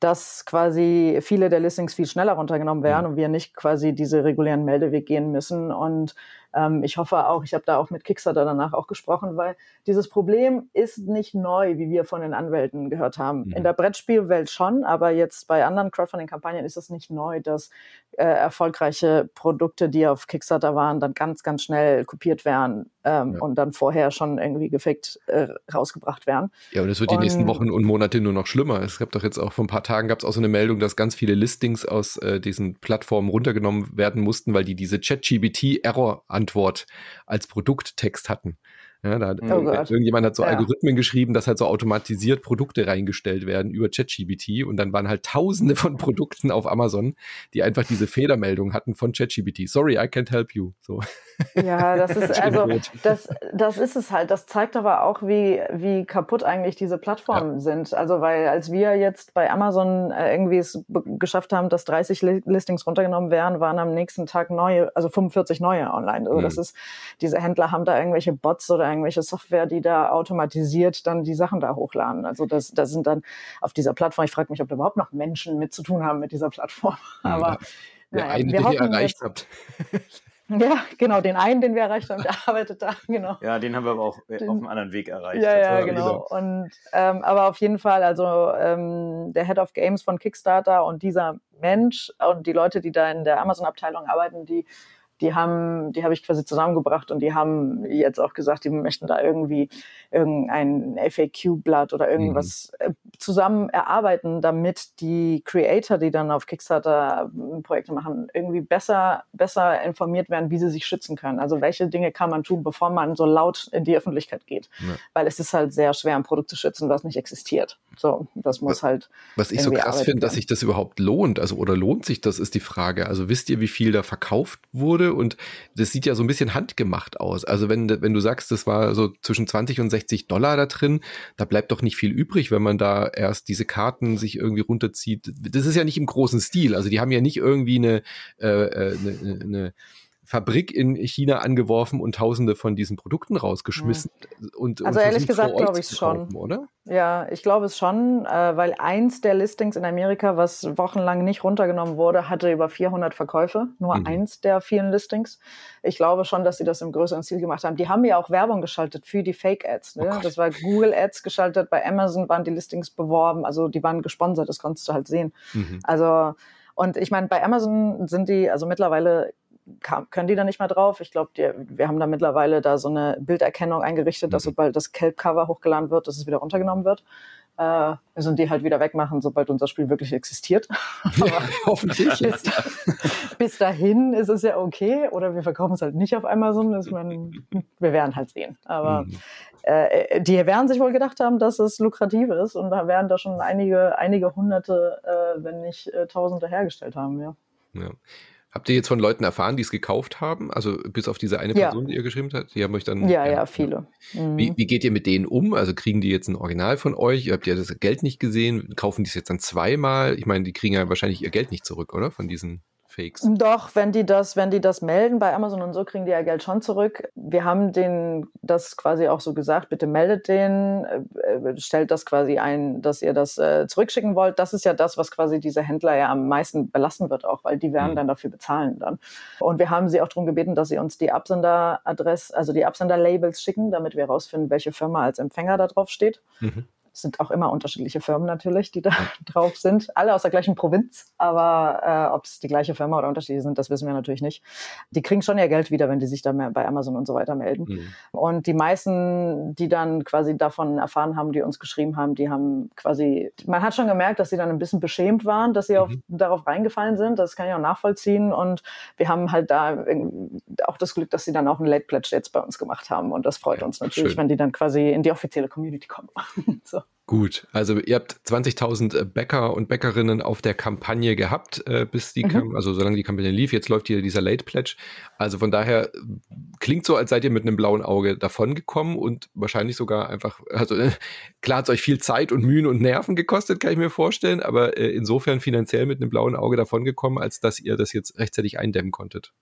dass quasi viele der Listings viel schneller runtergenommen werden und wir nicht quasi diese regulären Meldeweg gehen müssen. Und ähm, ich hoffe auch, ich habe da auch mit Kickstarter danach auch gesprochen, weil dieses Problem ist nicht neu, wie wir von den Anwälten gehört haben. Mhm. In der Brettspielwelt schon, aber jetzt bei anderen Crowdfunding-Kampagnen ist es nicht neu, dass äh, erfolgreiche Produkte, die auf Kickstarter waren, dann ganz, ganz schnell kopiert werden ähm, ja. und dann vorher schon irgendwie gefickt äh, rausgebracht werden. Ja, und es wird die und, nächsten Wochen und Monate nur noch schlimmer. Es gab doch jetzt auch vor ein paar Tagen gab es auch so eine Meldung, dass ganz viele Listings aus äh, diesen Plattformen runtergenommen werden mussten, weil die diese ChatGBT-Error-Antwort als Produkttext hatten. Ja, da oh irgendjemand hat so ja. Algorithmen geschrieben, dass halt so automatisiert Produkte reingestellt werden über ChatGPT und dann waren halt tausende von *laughs* Produkten auf Amazon, die einfach diese Fehlermeldung hatten von ChatGPT. Sorry, I can't help you. So. Ja, das ist *laughs* also das, das ist es halt. Das zeigt aber auch, wie, wie kaputt eigentlich diese Plattformen ja. sind. Also weil als wir jetzt bei Amazon äh, irgendwie es geschafft haben, dass 30 Listings runtergenommen werden, waren am nächsten Tag neue, also 45 neue online. Also mhm. das ist, diese Händler haben da irgendwelche Bots oder irgendwelche Software, die da automatisiert dann die Sachen da hochladen. Also das, das sind dann auf dieser Plattform, ich frage mich, ob da überhaupt noch Menschen mit zu tun haben mit dieser Plattform. *laughs* Aber ja, der naja, eine, den ihr erreicht habt. *laughs* Ja, genau, den einen, den wir erreicht haben, der *laughs* arbeitet da, genau. Ja, den haben wir aber auch äh, den, auf einem anderen Weg erreicht. Ja, ja, genau. Und ähm, aber auf jeden Fall, also ähm, der Head of Games von Kickstarter und dieser Mensch und die Leute, die da in der Amazon-Abteilung arbeiten, die die haben, die habe ich quasi zusammengebracht und die haben jetzt auch gesagt, die möchten da irgendwie irgendein FAQ-Blatt oder irgendwas mhm. zusammen erarbeiten, damit die Creator, die dann auf Kickstarter ähm, Projekte machen, irgendwie besser, besser informiert werden, wie sie sich schützen können. Also welche Dinge kann man tun, bevor man so laut in die Öffentlichkeit geht. Ja. Weil es ist halt sehr schwer, ein Produkt zu schützen, was nicht existiert. So, das muss was, halt. Was ich so krass finde, dass sich das überhaupt lohnt, also oder lohnt sich das, ist die Frage. Also wisst ihr, wie viel da verkauft wurde? Und das sieht ja so ein bisschen handgemacht aus. Also wenn, wenn du sagst, das war so zwischen 20 und 60 Dollar da drin, da bleibt doch nicht viel übrig, wenn man da erst diese Karten sich irgendwie runterzieht. Das ist ja nicht im großen Stil. Also die haben ja nicht irgendwie eine, äh, äh eine, eine Fabrik in China angeworfen und tausende von diesen Produkten rausgeschmissen. Mhm. Und, also und ehrlich gesagt glaube ich es schon. Oder? Ja, ich glaube es schon, äh, weil eins der Listings in Amerika, was wochenlang nicht runtergenommen wurde, hatte über 400 Verkäufe. Nur mhm. eins der vielen Listings. Ich glaube schon, dass sie das im größeren Stil gemacht haben. Die haben ja auch Werbung geschaltet für die Fake-Ads. Ne? Oh das war Google Ads geschaltet, bei Amazon waren die Listings beworben, also die waren gesponsert, das konntest du halt sehen. Mhm. Also und ich meine, bei Amazon sind die, also mittlerweile kann, können die da nicht mehr drauf. Ich glaube, wir haben da mittlerweile da so eine Bilderkennung eingerichtet, dass mhm. sobald das Kelp-Cover hochgeladen wird, dass es wieder runtergenommen wird. Äh, müssen die halt wieder wegmachen, sobald unser Spiel wirklich existiert. *laughs* Ja, *laughs* hoffentlich. bis, bis, dahin ist es ja okay. Oder wir verkaufen es halt nicht auf Amazon. Man, wir werden halt sehen. Aber mhm. äh, die werden sich wohl gedacht haben, dass es lukrativ ist. Und da werden da schon einige, einige Hunderte, äh, wenn nicht äh, Tausende hergestellt haben. Ja. ja. Habt ihr jetzt von Leuten erfahren, die es gekauft haben? Also bis auf diese eine Person, ja. die ihr geschrieben habt? Die haben euch dann. Ja, ja, ja viele. Mhm. Wie, wie geht ihr mit denen um? Also kriegen die jetzt ein Original von euch? Habt ihr das Geld nicht gesehen? Kaufen die es jetzt dann zweimal? Ich meine, die kriegen ja wahrscheinlich ihr Geld nicht zurück, oder? Von diesen Fakes. Doch, wenn die das, wenn die das melden bei Amazon und so, kriegen die ja Geld schon zurück. Wir haben denen das quasi auch so gesagt, bitte meldet den, äh, stellt das quasi ein, dass ihr das äh, zurückschicken wollt. Das ist ja das, was quasi diese Händler ja am meisten belassen wird auch, weil die werden mhm. dann dafür bezahlen dann. Und wir haben sie auch darum gebeten, dass sie uns die Absenderadresse, also die Absenderlabels schicken, damit wir herausfinden, welche Firma als Empfänger da drauf steht. Mhm sind auch immer unterschiedliche Firmen natürlich, die da *laughs* drauf sind. Alle aus der gleichen Provinz, aber äh, ob es die gleiche Firma oder unterschiedliche sind, das wissen wir natürlich nicht. Die kriegen schon ihr Geld wieder, wenn die sich dann bei Amazon und so weiter melden. Mhm. Und die meisten, die dann quasi davon erfahren haben, die uns geschrieben haben, die haben quasi, man hat schon gemerkt, dass sie dann ein bisschen beschämt waren, dass sie mhm. auf, darauf reingefallen sind. Das kann ich auch nachvollziehen. Und wir haben halt da auch das Glück, dass sie dann auch einen Late Pledge jetzt bei uns gemacht haben. Und das freut ja, uns natürlich, schön. wenn die dann quasi in die offizielle Community kommen. *laughs* so. Gut, also ihr habt 20.000 äh, Bäcker und Bäckerinnen auf der Kampagne gehabt, äh, bis die, mhm. also solange die Kampagne lief. Jetzt läuft hier dieser Late Pledge. Also von daher klingt so, als seid ihr mit einem blauen Auge davongekommen und wahrscheinlich sogar einfach, also äh, klar hat es euch viel Zeit und Mühen und Nerven gekostet, kann ich mir vorstellen, aber äh, insofern finanziell mit einem blauen Auge davongekommen, als dass ihr das jetzt rechtzeitig eindämmen konntet.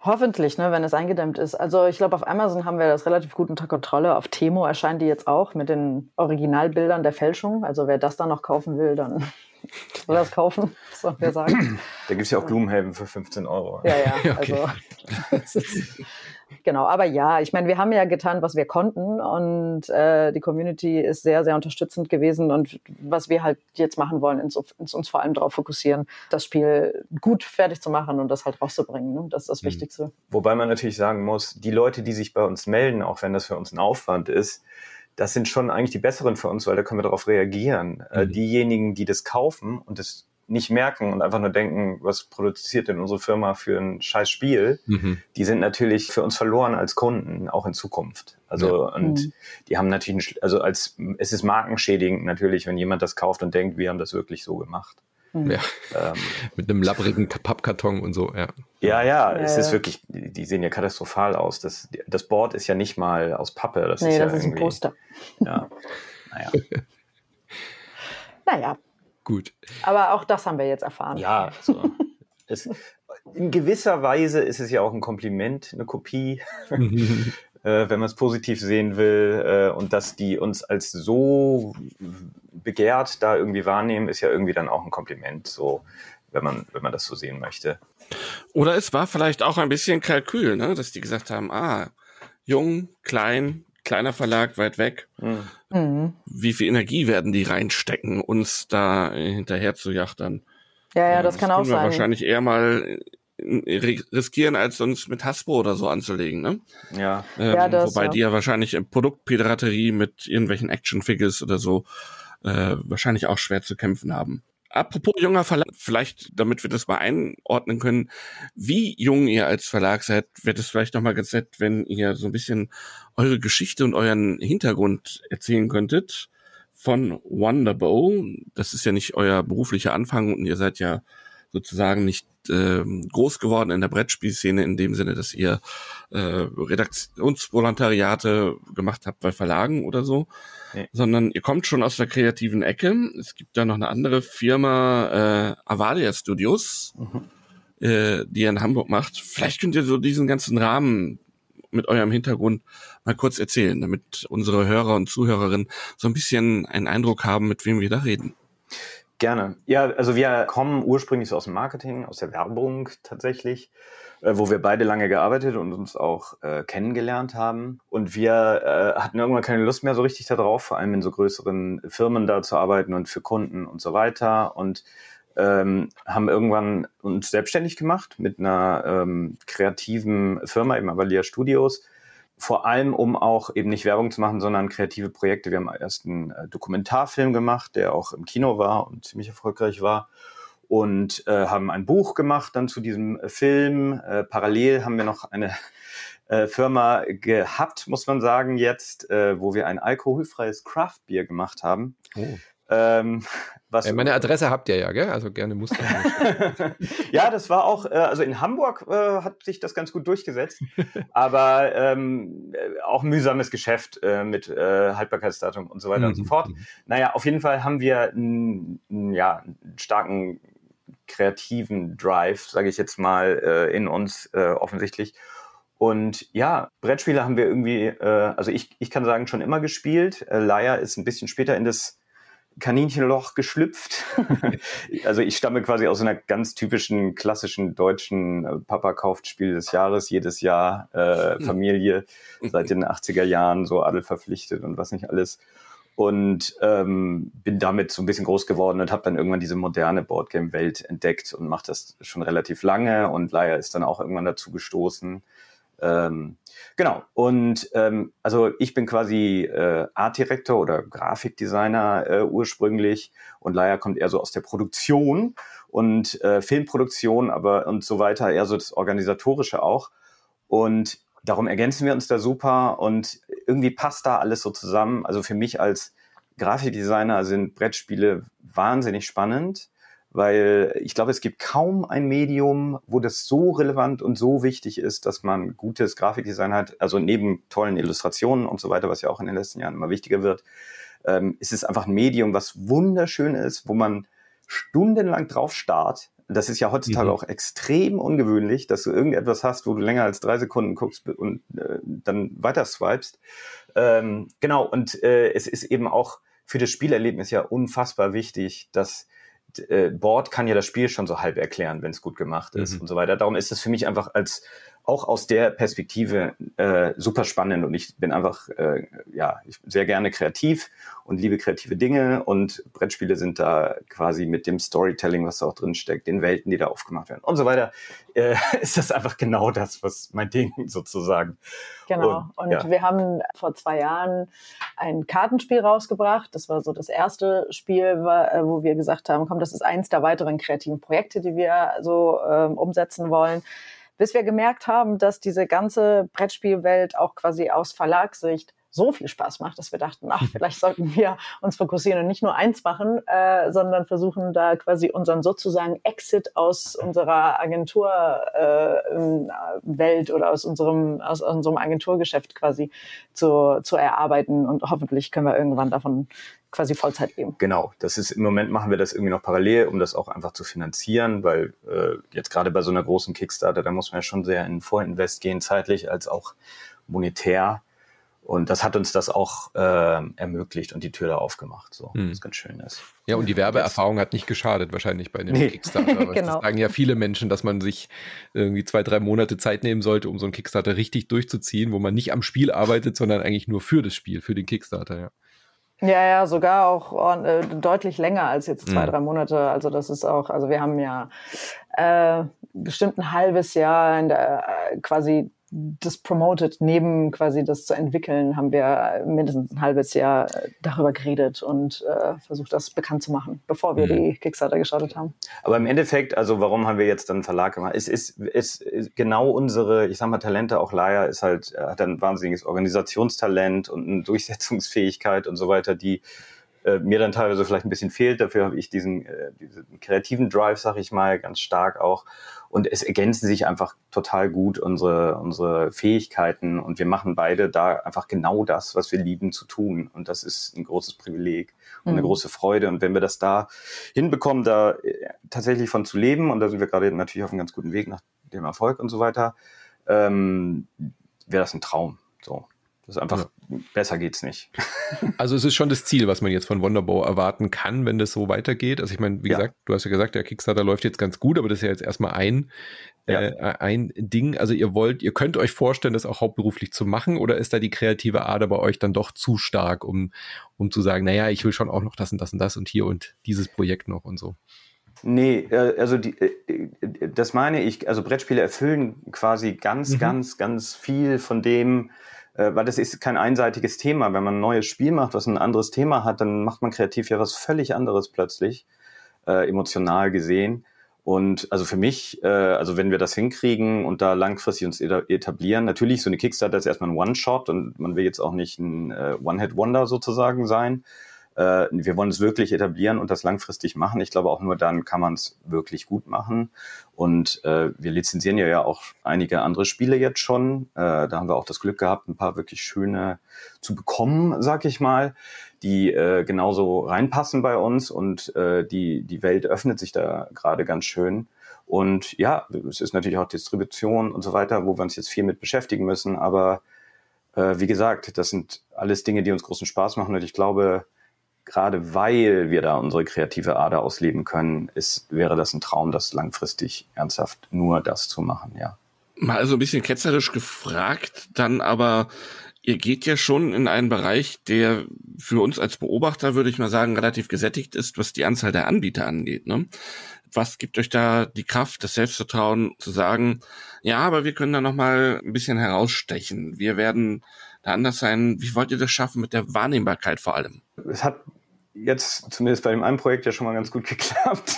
Hoffentlich, ne, wenn es eingedämmt ist. Also ich glaube, auf Amazon haben wir das relativ gut unter Kontrolle. Auf Temo erscheinen die jetzt auch mit den Originalbildern der Fälschung. Also wer das dann noch kaufen will, dann *laughs* soll das kaufen, *laughs* soll wir sagen. Da gibt es ja auch Blumenhelden für 15 Euro. Ja, ja. *laughs* Okay. Genau, aber ja, ich meine, wir haben ja getan, was wir konnten und äh, die Community ist sehr, sehr unterstützend gewesen und was wir halt jetzt machen wollen, ist, ist uns vor allem darauf fokussieren, das Spiel gut fertig zu machen und das halt rauszubringen. Ne? Das ist das mhm. Wichtigste. Wobei man natürlich sagen muss, die Leute, die sich bei uns melden, auch wenn das für uns ein Aufwand ist, das sind schon eigentlich die besseren für uns, weil da können wir darauf reagieren. Äh, mhm. Äh, diejenigen, die das kaufen und das nicht merken und einfach nur denken, was produziert denn unsere Firma für ein scheiß Spiel, mhm. die sind natürlich für uns verloren als Kunden, auch in Zukunft. Also, ja. und mhm. die haben natürlich, also als, es ist markenschädigend natürlich, wenn jemand das kauft und denkt, wir haben das wirklich so gemacht. Mhm. Ja. Ähm, Mit einem labbrigen Pappkarton und so, ja. Ja, ja, es ist wirklich, die sehen ja katastrophal aus. Das, das Board ist ja nicht mal aus Pappe. Das nee, ist das ja ist ein Poster. Ja, naja. *laughs* naja, Gut. Aber auch das haben wir jetzt erfahren. Ja, also, es, in gewisser Weise ist es ja auch ein Kompliment, eine Kopie, *laughs* äh, wenn man es positiv sehen will. Äh, und dass die uns als so begehrt da irgendwie wahrnehmen, ist ja irgendwie dann auch ein Kompliment, so wenn man, wenn man das so sehen möchte. Oder es war vielleicht auch ein bisschen Kalkül, ne? dass die gesagt haben, ah, jung, klein, kleiner Verlag weit weg. Mhm. Wie viel Energie werden die reinstecken, uns da hinterher zu jachtern? Ja, ja, das, das kann auch sein. Wahrscheinlich eher mal riskieren, als uns mit Hasbro oder so anzulegen, ne? Ja. Ähm, ja das, wobei ja. die ja wahrscheinlich Produktpiraterie mit irgendwelchen Action-Figures oder so äh, wahrscheinlich auch schwer zu kämpfen haben. Apropos junger Verlag, vielleicht, damit wir das mal einordnen können, wie jung ihr als Verlag seid, wird es vielleicht nochmal ganz nett, wenn ihr so ein bisschen eure Geschichte und euren Hintergrund erzählen könntet von Wonderbow. Das ist ja nicht euer beruflicher Anfang und ihr seid ja sozusagen nicht äh, groß geworden in der Brettspielszene in dem Sinne, dass ihr äh, Redaktionsvolontariate gemacht habt bei Verlagen oder so, nee. sondern ihr kommt schon aus der kreativen Ecke. Es gibt da noch eine andere Firma, äh, Avalia Studios. Mhm. äh, die ihr in Hamburg macht. Vielleicht könnt ihr so diesen ganzen Rahmen mit eurem Hintergrund mal kurz erzählen, damit unsere Hörer und Zuhörerinnen so ein bisschen einen Eindruck haben, mit wem wir da reden. Gerne. Ja, also wir kommen ursprünglich aus dem Marketing, aus der Werbung tatsächlich, äh, wo wir beide lange gearbeitet und uns auch äh, kennengelernt haben. Und wir äh, hatten irgendwann keine Lust mehr so richtig darauf, vor allem in so größeren Firmen da zu arbeiten und für Kunden und so weiter. Und ähm, haben irgendwann uns selbstständig gemacht mit einer ähm, kreativen Firma, eben Avalia Studios vor allem um auch eben nicht Werbung zu machen, sondern kreative Projekte. Wir haben erst einen äh, Dokumentarfilm gemacht, der auch im Kino war und ziemlich erfolgreich war. Und äh, haben ein Buch gemacht dann zu diesem äh, Film. Äh, parallel haben wir noch eine äh, Firma gehabt, muss man sagen, jetzt, äh, wo wir ein alkoholfreies Craftbier gemacht haben. Oh. Ähm, was, meine Adresse habt ihr ja, gell? Also gerne muss. *laughs* ja, das war auch, äh, also in Hamburg äh, hat sich das ganz gut durchgesetzt, *laughs* aber ähm, äh, auch ein mühsames Geschäft äh, mit äh, Haltbarkeitsdatum und so weiter mhm. und so mhm, fort. Mhm. Naja, auf jeden Fall haben wir einen, ja, einen starken kreativen Drive, sage ich jetzt mal, in uns offensichtlich. Und ja, Brettspiele haben wir irgendwie, also ich, ich kann sagen, schon immer gespielt. Äh, Laia ist ein bisschen später in das Kaninchenloch geschlüpft. *laughs* also ich stamme quasi aus einer ganz typischen klassischen deutschen äh, Papa kauft Spiel des Jahres jedes Jahr äh, hm. Familie seit den 80er Jahren so Adel verpflichtet und was nicht alles und ähm, bin damit so ein bisschen groß geworden und habe dann irgendwann diese moderne Boardgame-Welt entdeckt und mache das schon relativ lange und Laia ist dann auch irgendwann dazu gestoßen. Ähm, genau. Und ähm, also ich bin quasi äh, Artdirektor oder Grafikdesigner äh, ursprünglich und Laia kommt eher so aus der Produktion und äh, Filmproduktion, aber und so weiter, eher so das Organisatorische auch. Und darum ergänzen wir uns da super und irgendwie passt da alles so zusammen. Also für mich als Grafikdesigner sind Brettspiele wahnsinnig spannend weil ich glaube, es gibt kaum ein Medium, wo das so relevant und so wichtig ist, dass man gutes Grafikdesign hat, also neben tollen Illustrationen und so weiter, was ja auch in den letzten Jahren immer wichtiger wird, ähm, ist es einfach ein Medium, was wunderschön ist, wo man stundenlang drauf starrt. Das ist ja heutzutage mhm. auch extrem ungewöhnlich, dass du irgendetwas hast, wo du länger als drei Sekunden guckst und äh, dann weiter swipest. Ähm, genau, und äh, es ist eben auch für das Spielerlebnis ja unfassbar wichtig, dass äh, Board kann ja das Spiel schon so halb erklären, wenn es gut gemacht ist mhm. und so weiter. Darum ist es für mich einfach als auch aus der Perspektive äh, super spannend und ich bin einfach äh, ja ich sehr gerne kreativ und liebe kreative Dinge und Brettspiele sind da quasi mit dem Storytelling, was da auch drin steckt, den Welten, die da aufgemacht werden und so weiter, äh, *laughs* ist das einfach genau das, was mein Ding *laughs* sozusagen. Genau. Und, und ja. wir haben vor zwei Jahren ein Kartenspiel rausgebracht. Das war so das erste Spiel, äh, wo wir gesagt haben, komm, das ist eins der weiteren kreativen Projekte, die wir so ähm, umsetzen wollen bis wir gemerkt haben, dass diese ganze Brettspielwelt auch quasi aus Verlagssicht so viel Spaß macht, dass wir dachten, ach, *laughs* vielleicht sollten wir uns fokussieren und nicht nur eins machen, äh, sondern versuchen da quasi unseren sozusagen Exit aus unserer Agenturwelt äh, oder aus unserem aus unserem Agenturgeschäft quasi zu, zu erarbeiten. Und hoffentlich können wir irgendwann davon quasi Vollzeit leben. Genau, das ist im Moment machen wir das irgendwie noch parallel, um das auch einfach zu finanzieren, weil äh, jetzt gerade bei so einer großen Kickstarter, da muss man ja schon sehr in Vorinvest gehen, zeitlich als auch monetär. Und das hat uns das auch äh, ermöglicht und die Tür da aufgemacht, so hm. was ganz schön ist. Ja, und die Werbeerfahrung hat nicht geschadet, wahrscheinlich bei dem nee. Kickstarter. *laughs* genau. Das sagen ja viele Menschen, dass man sich irgendwie zwei, drei Monate Zeit nehmen sollte, um so einen Kickstarter richtig durchzuziehen, wo man nicht am Spiel arbeitet, sondern eigentlich nur für das Spiel, für den Kickstarter, ja. Ja, ja, sogar auch äh, deutlich länger als jetzt zwei, mhm. drei Monate. Also das ist auch, also wir haben ja äh, bestimmt ein halbes Jahr in der äh, quasi das promoted, neben quasi das zu entwickeln, haben wir mindestens ein halbes Jahr äh, darüber geredet und äh, versucht, das bekannt zu machen, bevor wir mhm. die Kickstarter gestartet haben. Aber im Endeffekt, also warum haben wir jetzt dann einen Verlag gemacht? Es ist, ist, ist genau unsere, ich sag mal, Talente, auch Laia ist halt, hat ein wahnsinniges Organisationstalent und eine *laughs* Durchsetzungsfähigkeit und so weiter, die äh, mir dann teilweise vielleicht ein bisschen fehlt. Dafür habe ich diesen, äh, diesen kreativen Drive, sag ich mal, ganz stark auch. Und es ergänzen sich einfach total gut unsere, unsere Fähigkeiten und wir machen beide da einfach genau das, was wir lieben zu tun. Und das ist ein großes Privileg und eine mhm. große Freude. Und wenn wir das da hinbekommen, da äh, tatsächlich von zu leben, und da sind wir gerade natürlich auf einem ganz guten Weg nach dem Erfolg und so weiter, ähm, wäre das ein Traum. So. Das ist einfach, ja. besser geht's nicht. *laughs* Also es ist schon das Ziel, was man jetzt von Wonderbow erwarten kann, wenn das so weitergeht. Also ich meine, wie ja. gesagt, du hast ja gesagt, der Kickstarter läuft jetzt ganz gut, aber das ist ja jetzt erstmal ein, ja. äh, ein Ding. Also ihr wollt, ihr könnt euch vorstellen, das auch hauptberuflich zu machen oder ist da die kreative Ader bei euch dann doch zu stark, um, um zu sagen, naja, ich will schon auch noch das und das und das und hier und dieses Projekt noch und so? Nee, äh, also die, äh, das meine ich, also Brettspiele erfüllen quasi ganz, mhm. ganz, ganz viel von dem, äh, weil das ist kein einseitiges Thema. Wenn man ein neues Spiel macht, was ein anderes Thema hat, dann macht man kreativ ja was völlig anderes plötzlich, äh, emotional gesehen. Und also für mich, äh, also wenn wir das hinkriegen und da langfristig uns etablieren, natürlich so eine Kickstarter ist erstmal ein One-Shot und man will jetzt auch nicht ein äh, One-Hit-Wonder sozusagen sein. Äh, wir wollen es wirklich etablieren und das langfristig machen. Ich glaube, auch nur dann kann man es wirklich gut machen. Und äh, wir lizenzieren ja, auch einige andere Spiele jetzt schon. Äh, da haben wir auch das Glück gehabt, ein paar wirklich schöne zu bekommen, sag ich mal, die äh, genauso reinpassen bei uns und äh, die, die Welt öffnet sich da gerade ganz schön. Und ja, es ist natürlich auch Distribution und so weiter, wo wir uns jetzt viel mit beschäftigen müssen. Aber äh, wie gesagt, das sind alles Dinge, die uns großen Spaß machen. Und ich glaube, gerade weil wir da unsere kreative Ader ausleben können, ist, wäre das ein Traum, das langfristig ernsthaft nur das zu machen, ja. Mal so ein bisschen ketzerisch gefragt, dann aber, ihr geht ja schon in einen Bereich, der für uns als Beobachter, würde ich mal sagen, relativ gesättigt ist, was die Anzahl der Anbieter angeht. Ne? Was gibt euch da die Kraft, das Selbstvertrauen zu sagen, ja, aber wir können da nochmal ein bisschen herausstechen. Wir werden anders sein. Wie wollt ihr das schaffen mit der Wahrnehmbarkeit vor allem? Es hat jetzt zumindest bei dem einen Projekt ja schon mal ganz gut *laughs* geklappt.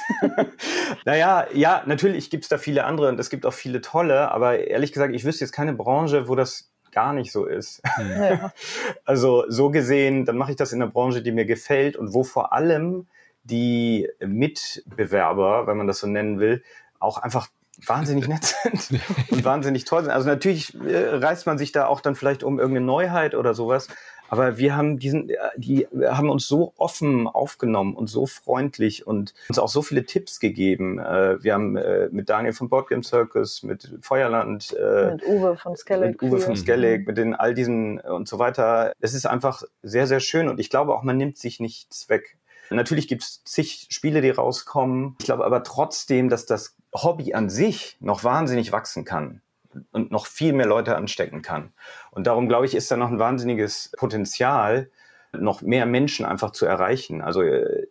naja, ja, natürlich gibt es da viele andere und es gibt auch viele tolle, aber ehrlich gesagt, ich wüsste jetzt keine Branche, wo das gar nicht so ist. Ja. *laughs* Also so gesehen, dann mache ich das in der Branche, die mir gefällt und wo vor allem die Mitbewerber, wenn man das so nennen will, auch einfach wahnsinnig nett sind *laughs* und wahnsinnig toll sind. Also natürlich äh, reißt man sich da auch dann vielleicht um irgendeine Neuheit oder sowas, aber wir haben diesen, äh, die haben uns so offen aufgenommen und so freundlich und uns auch so viele Tipps gegeben. Äh, wir haben äh, mit Daniel von Boardgame Circus, mit Feuerland, mit Uwe von Skellig, mit Uwe von Skellig, mit den all diesen und so weiter. Es ist einfach sehr, sehr schön und ich glaube auch, man nimmt sich nichts weg. Natürlich gibt es zig Spiele, die rauskommen. Ich glaube aber trotzdem, dass das Hobby an sich noch wahnsinnig wachsen kann und noch viel mehr Leute anstecken kann. Und darum glaube ich, ist da noch ein wahnsinniges Potenzial, noch mehr Menschen einfach zu erreichen. Also äh,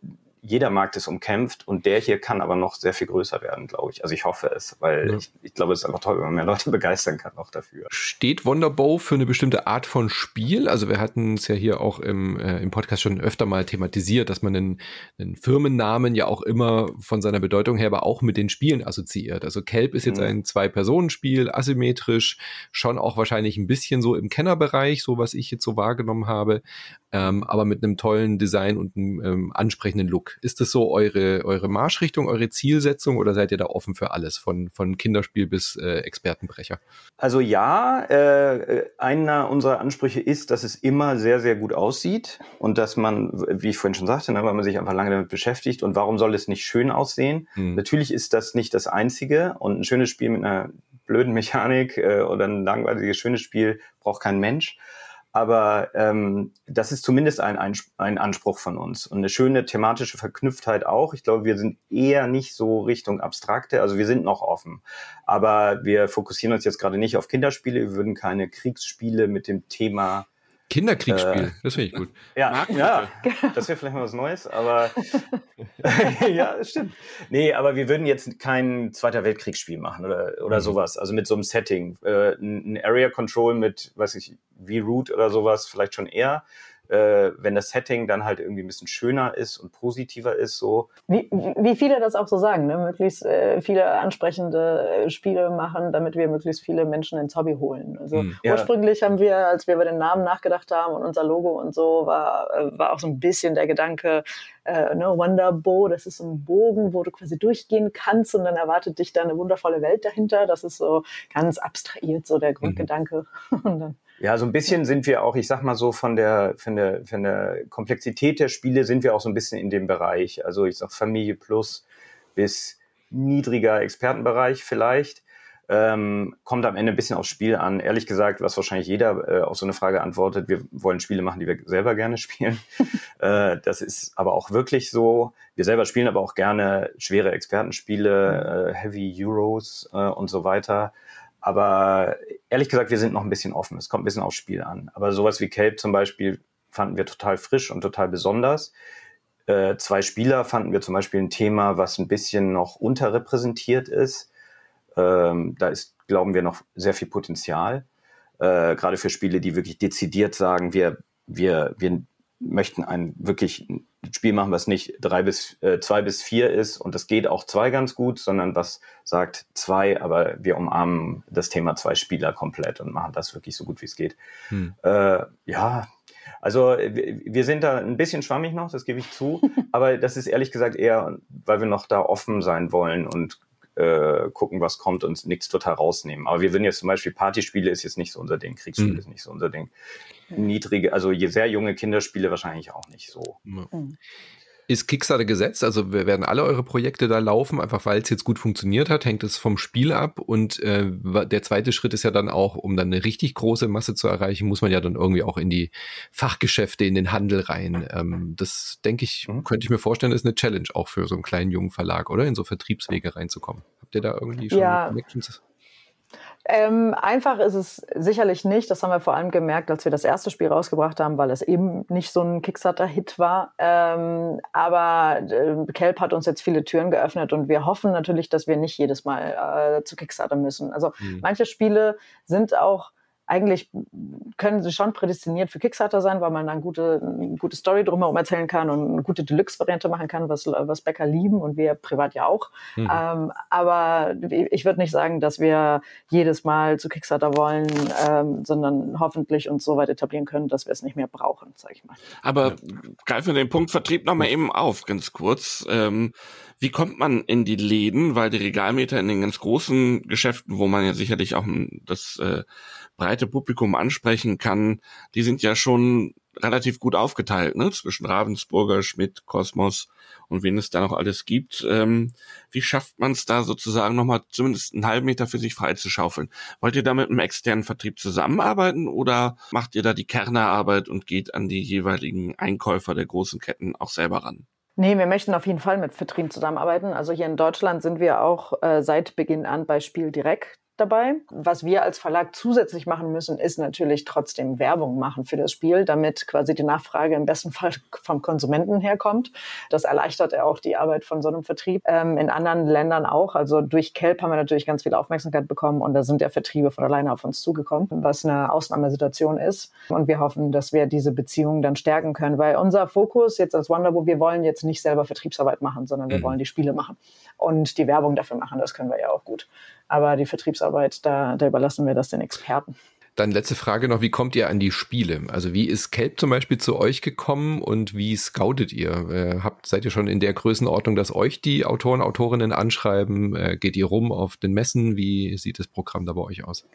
jeder Markt ist umkämpft und der hier kann aber noch sehr viel größer werden, glaube ich. Also ich hoffe es, weil ja. ich, ich, glaube, es ist einfach toll, wenn man mehr Leute *laughs* begeistern kann auch dafür. Steht Wonderbow für eine bestimmte Art von Spiel? Also wir hatten es ja hier auch im, äh, im Podcast schon öfter mal thematisiert, dass man einen, einen, Firmennamen ja auch immer von seiner Bedeutung her aber auch mit den Spielen assoziiert. Also Kelp ist jetzt mhm. ein Zwei-Personen-Spiel, asymmetrisch, schon auch wahrscheinlich ein bisschen so im Kennerbereich, so was ich jetzt so wahrgenommen habe, ähm, aber mit einem tollen Design und einem ähm, ansprechenden Look. Ist das so eure, eure Marschrichtung, eure Zielsetzung oder seid ihr da offen für alles, von, von Kinderspiel bis äh, Expertenbrecher? Also ja, äh, einer unserer Ansprüche ist, dass es immer sehr, sehr gut aussieht und dass man, wie ich vorhin schon sagte, ne, weil man sich einfach lange damit beschäftigt und warum soll es nicht schön aussehen? Hm. Natürlich ist das nicht das Einzige und ein schönes Spiel mit einer blöden Mechanik äh, oder ein langweiliges schönes Spiel braucht kein Mensch. Aber ähm, das ist zumindest ein, ein, ein Anspruch von uns und eine schöne thematische Verknüpftheit auch. Ich glaube, wir sind eher nicht so Richtung Abstrakte, also wir sind noch offen. Aber wir fokussieren uns jetzt gerade nicht auf Kinderspiele. Wir würden keine Kriegsspiele mit dem Thema Kinderkriegsspiel, äh, das finde ich gut. *laughs* Ja, ja das wäre vielleicht mal was Neues, aber *laughs* *laughs* ja, das stimmt. Nee, aber wir würden jetzt kein Zweiter Weltkriegsspiel machen oder, oder mhm. sowas, also mit so einem Setting. Äh, ein Area Control mit, weiß ich, V-Root oder sowas, vielleicht schon eher. Äh, wenn das Setting dann halt irgendwie ein bisschen schöner ist und positiver ist, so. Wie, wie viele das auch so sagen, ne? möglichst äh, viele ansprechende äh, Spiele machen, damit wir möglichst viele Menschen ins Hobby holen. Also hm, ja. ursprünglich haben wir, als wir über den Namen nachgedacht haben und unser Logo und so, war, äh, war auch so ein bisschen der Gedanke, äh, ne, Wonderbow, das ist so ein Bogen, wo du quasi durchgehen kannst und dann erwartet dich da eine wundervolle Welt dahinter. Das ist so ganz abstrahiert, so der mhm. Grundgedanke. *laughs* Mhm. Ja, so ein bisschen sind wir auch, ich sag mal so, von der, von der, von der Komplexität der Spiele sind wir auch so ein bisschen in dem Bereich. Also ich sag Familie Plus bis niedriger Expertenbereich vielleicht. Ähm, kommt am Ende ein bisschen aufs Spiel an. Ehrlich gesagt, was wahrscheinlich jeder äh, auf so eine Frage antwortet, wir wollen Spiele machen, die wir selber gerne spielen. *laughs* äh, das ist aber auch wirklich so. Wir selber spielen aber auch gerne schwere Expertenspiele, äh, Heavy Euros äh, und so weiter. Aber ehrlich gesagt, wir sind noch ein bisschen offen. Es kommt ein bisschen aufs Spiel an. Aber sowas wie Kelp zum Beispiel fanden wir total frisch und total besonders. Äh, zwei Spieler fanden wir zum Beispiel ein Thema, was ein bisschen noch unterrepräsentiert ist. Ähm, da ist, glauben wir, noch sehr viel Potenzial. Äh, gerade für Spiele, die wirklich dezidiert sagen, wir, wir, wir möchten ein wirklich Spiel machen, was nicht drei bis äh, zwei bis vier ist und das geht auch zwei ganz gut, sondern was sagt zwei, aber wir umarmen das Thema zwei Spieler komplett und machen das wirklich so gut wie es geht. Hm. Äh, ja, also wir sind da ein bisschen schwammig noch, das gebe ich zu, *laughs* aber das ist ehrlich gesagt eher, weil wir noch da offen sein wollen und äh, gucken, was kommt und nichts total rausnehmen. Aber wir würden jetzt zum Beispiel Partyspiele ist jetzt nicht so unser Ding, Kriegsspiele mhm. ist nicht so unser Ding. Niedrige, also sehr junge Kinderspiele wahrscheinlich auch nicht so. Mhm. Ist Kickstarter gesetzt? Also werden alle eure Projekte da laufen, einfach weil es jetzt gut funktioniert hat? Hängt es vom Spiel ab? Und äh, der zweite Schritt ist ja dann auch, um dann eine richtig große Masse zu erreichen, muss man ja dann irgendwie auch in die Fachgeschäfte, in den Handel rein. Ähm, das denke ich, mhm. könnte ich mir vorstellen, ist eine Challenge auch für so einen kleinen jungen Verlag, oder? In so Vertriebswege reinzukommen. Habt ihr da irgendwie schon ja. Connections? Ähm, einfach ist es sicherlich nicht. Das haben wir vor allem gemerkt, als wir das erste Spiel rausgebracht haben, weil es eben nicht so ein Kickstarter-Hit war. Ähm, aber äh, Kelp hat uns jetzt viele Türen geöffnet und wir hoffen natürlich, dass wir nicht jedes Mal äh, zu Kickstarter müssen. Also mhm. manche Spiele sind auch eigentlich können sie schon prädestiniert für Kickstarter sein, weil man dann gute, eine gute Story drumherum erzählen kann und eine gute Deluxe-Variante machen kann, was, was Bäcker lieben und wir privat ja auch. Mhm. Ähm, aber ich würde nicht sagen, dass wir jedes Mal zu Kickstarter wollen, ähm, sondern hoffentlich uns so weit etablieren können, dass wir es nicht mehr brauchen, sag ich mal. Aber greifen wir den Punkt Vertrieb nochmal eben auf, ganz kurz. Ähm, wie kommt man in die Läden? Weil die Regalmeter in den ganz großen Geschäften, wo man ja sicherlich auch das äh, breite Publikum ansprechen kann, die sind ja schon relativ gut aufgeteilt, ne? Zwischen Ravensburger, Schmidt, Kosmos und wen es da noch alles gibt. Ähm, wie schafft man es da sozusagen nochmal zumindest einen halben Meter für sich freizuschaufeln? Wollt ihr da mit einem externen Vertrieb zusammenarbeiten oder macht ihr da die Kernerarbeit und geht an die jeweiligen Einkäufer der großen Ketten auch selber ran? Nee, wir möchten auf jeden Fall mit Vertrieb zusammenarbeiten. Also hier in Deutschland sind wir auch äh, seit Beginn an bei Spiel direkt dabei. Was wir als Verlag zusätzlich machen müssen, ist natürlich trotzdem Werbung machen für das Spiel, damit quasi die Nachfrage im besten Fall vom Konsumenten herkommt. Das erleichtert ja auch die Arbeit von so einem Vertrieb. Ähm, in anderen Ländern auch. Also durch Kelp haben wir natürlich ganz viel Aufmerksamkeit bekommen und da sind ja Vertriebe von alleine auf uns zugekommen, was eine Ausnahmesituation ist. Und wir hoffen, dass wir diese Beziehungen dann stärken können, weil unser Fokus jetzt als Wonderbook, wir wollen jetzt nicht selber Vertriebsarbeit machen, sondern wir mhm. wollen die Spiele machen und die Werbung dafür machen. Das können wir ja auch gut. Aber die Vertriebsarbeit, da, da überlassen wir das den Experten. Dann letzte Frage noch, wie kommt ihr an die Spiele? Also wie ist Kelp zum Beispiel zu euch gekommen und wie scoutet ihr? Äh, habt, seid ihr schon in der Größenordnung, dass euch die Autoren, Autorinnen anschreiben? Äh, geht ihr rum auf den Messen? Wie sieht das Programm da bei euch aus?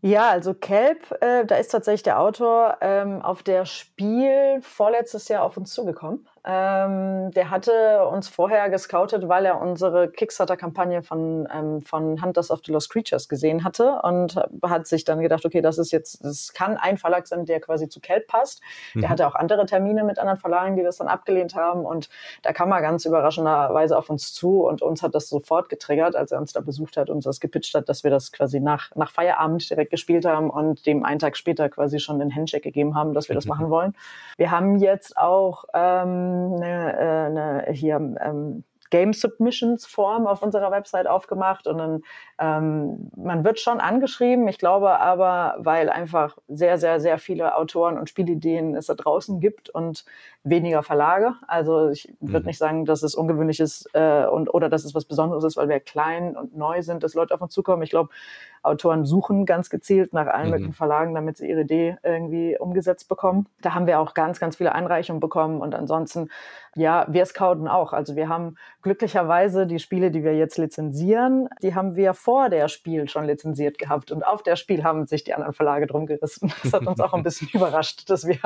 Ja, also Kelp, äh, da ist tatsächlich der Autor ähm, auf der Spiel vorletztes Jahr auf uns zugekommen ähm, der hatte uns vorher gescoutet, weil er unsere Kickstarter-Kampagne von, ähm, von Hunters of the Lost Creatures gesehen hatte und hat sich dann gedacht, okay, das ist jetzt, das kann ein Verlag sein, der quasi zu Kelp passt. Mhm. Der hatte auch andere Termine mit anderen Verlagen, die das dann abgelehnt haben und da kam er ganz überraschenderweise auf uns zu und uns hat das sofort getriggert, als er uns da besucht hat und das gepitcht hat, dass wir das quasi nach, nach Feierabend direkt gespielt haben und dem einen Tag später quasi schon den Handshake gegeben haben, dass wir das mhm. *laughs* machen wollen. Wir haben jetzt auch ähm, eine, äh, eine hier ähm, Game Submissions Form auf unserer Website aufgemacht und dann ähm, man wird schon angeschrieben. Ich glaube aber, weil einfach sehr, sehr, sehr viele Autoren und Spielideen es da draußen gibt und weniger Verlage. Also ich würde mhm. nicht sagen, dass es ungewöhnlich ist äh, und oder dass es was Besonderes ist, weil wir klein und neu sind, dass Leute auf uns zukommen. Ich glaube, Autoren suchen ganz gezielt nach allen mhm. möglichen Verlagen, damit sie ihre Idee irgendwie umgesetzt bekommen. Da haben wir auch ganz, ganz viele Einreichungen bekommen und ansonsten, ja, wir scouten auch. Also wir haben glücklicherweise die Spiele, die wir jetzt lizenzieren, die haben wir vor der Spiel schon lizenziert gehabt und auf der Spiel haben sich die anderen Verlage drum gerissen. Das hat uns auch ein bisschen *laughs* überrascht, dass wir,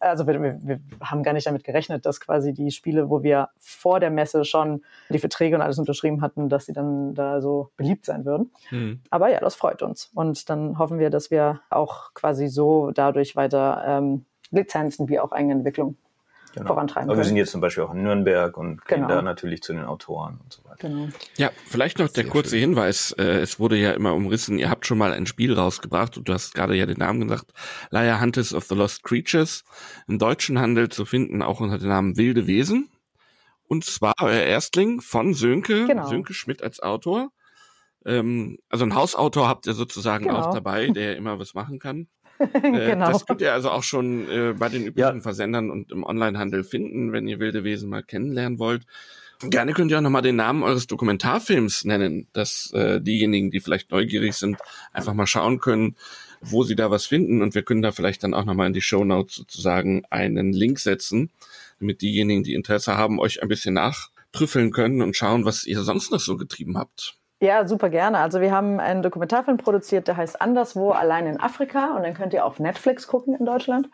also wir, wir haben gar nicht damit gerechnet, dass quasi die Spiele, wo wir vor der Messe schon die Verträge und alles unterschrieben hatten, dass sie dann da so beliebt sein würden. Mhm. Aber ja, das freut uns. Und dann hoffen wir, dass wir auch quasi so dadurch weiter ähm, Lizenzen wie auch Eigenentwicklung genau. vorantreiben Aber wir sind jetzt zum Beispiel auch in Nürnberg und gehen genau. da natürlich zu den Autoren und so weiter. Genau. Ja, vielleicht noch der Sehr kurze schön. Hinweis. Äh, es wurde ja immer umrissen, ihr habt schon mal ein Spiel rausgebracht und du hast gerade ja den Namen gesagt, Liar Hunters of the Lost Creatures. Im deutschen Handel zu finden, auch unter dem Namen Wilde Wesen. Und zwar euer Erstling von Sönke, genau. Sönke Schmidt als Autor. Ähm, also ein Hausautor habt ihr sozusagen genau. auch dabei, der immer was machen kann. *laughs* äh, genau. Das könnt ihr also auch schon äh, bei den üblichen ja. Versendern und im Onlinehandel finden, wenn ihr wilde Wesen mal kennenlernen wollt. Gerne könnt ihr auch nochmal den Namen eures Dokumentarfilms nennen, dass äh, diejenigen, die vielleicht neugierig sind, einfach mal schauen können, wo sie da was finden. Und wir können da vielleicht dann auch nochmal in die Show Notes sozusagen einen Link setzen, damit diejenigen, die Interesse haben, euch ein bisschen nachtrüffeln können und schauen, was ihr sonst noch so getrieben habt. Ja, super gerne. Also wir haben einen Dokumentarfilm produziert, der heißt Anderswo, allein in Afrika. Und den könnt ihr auf Netflix gucken in Deutschland.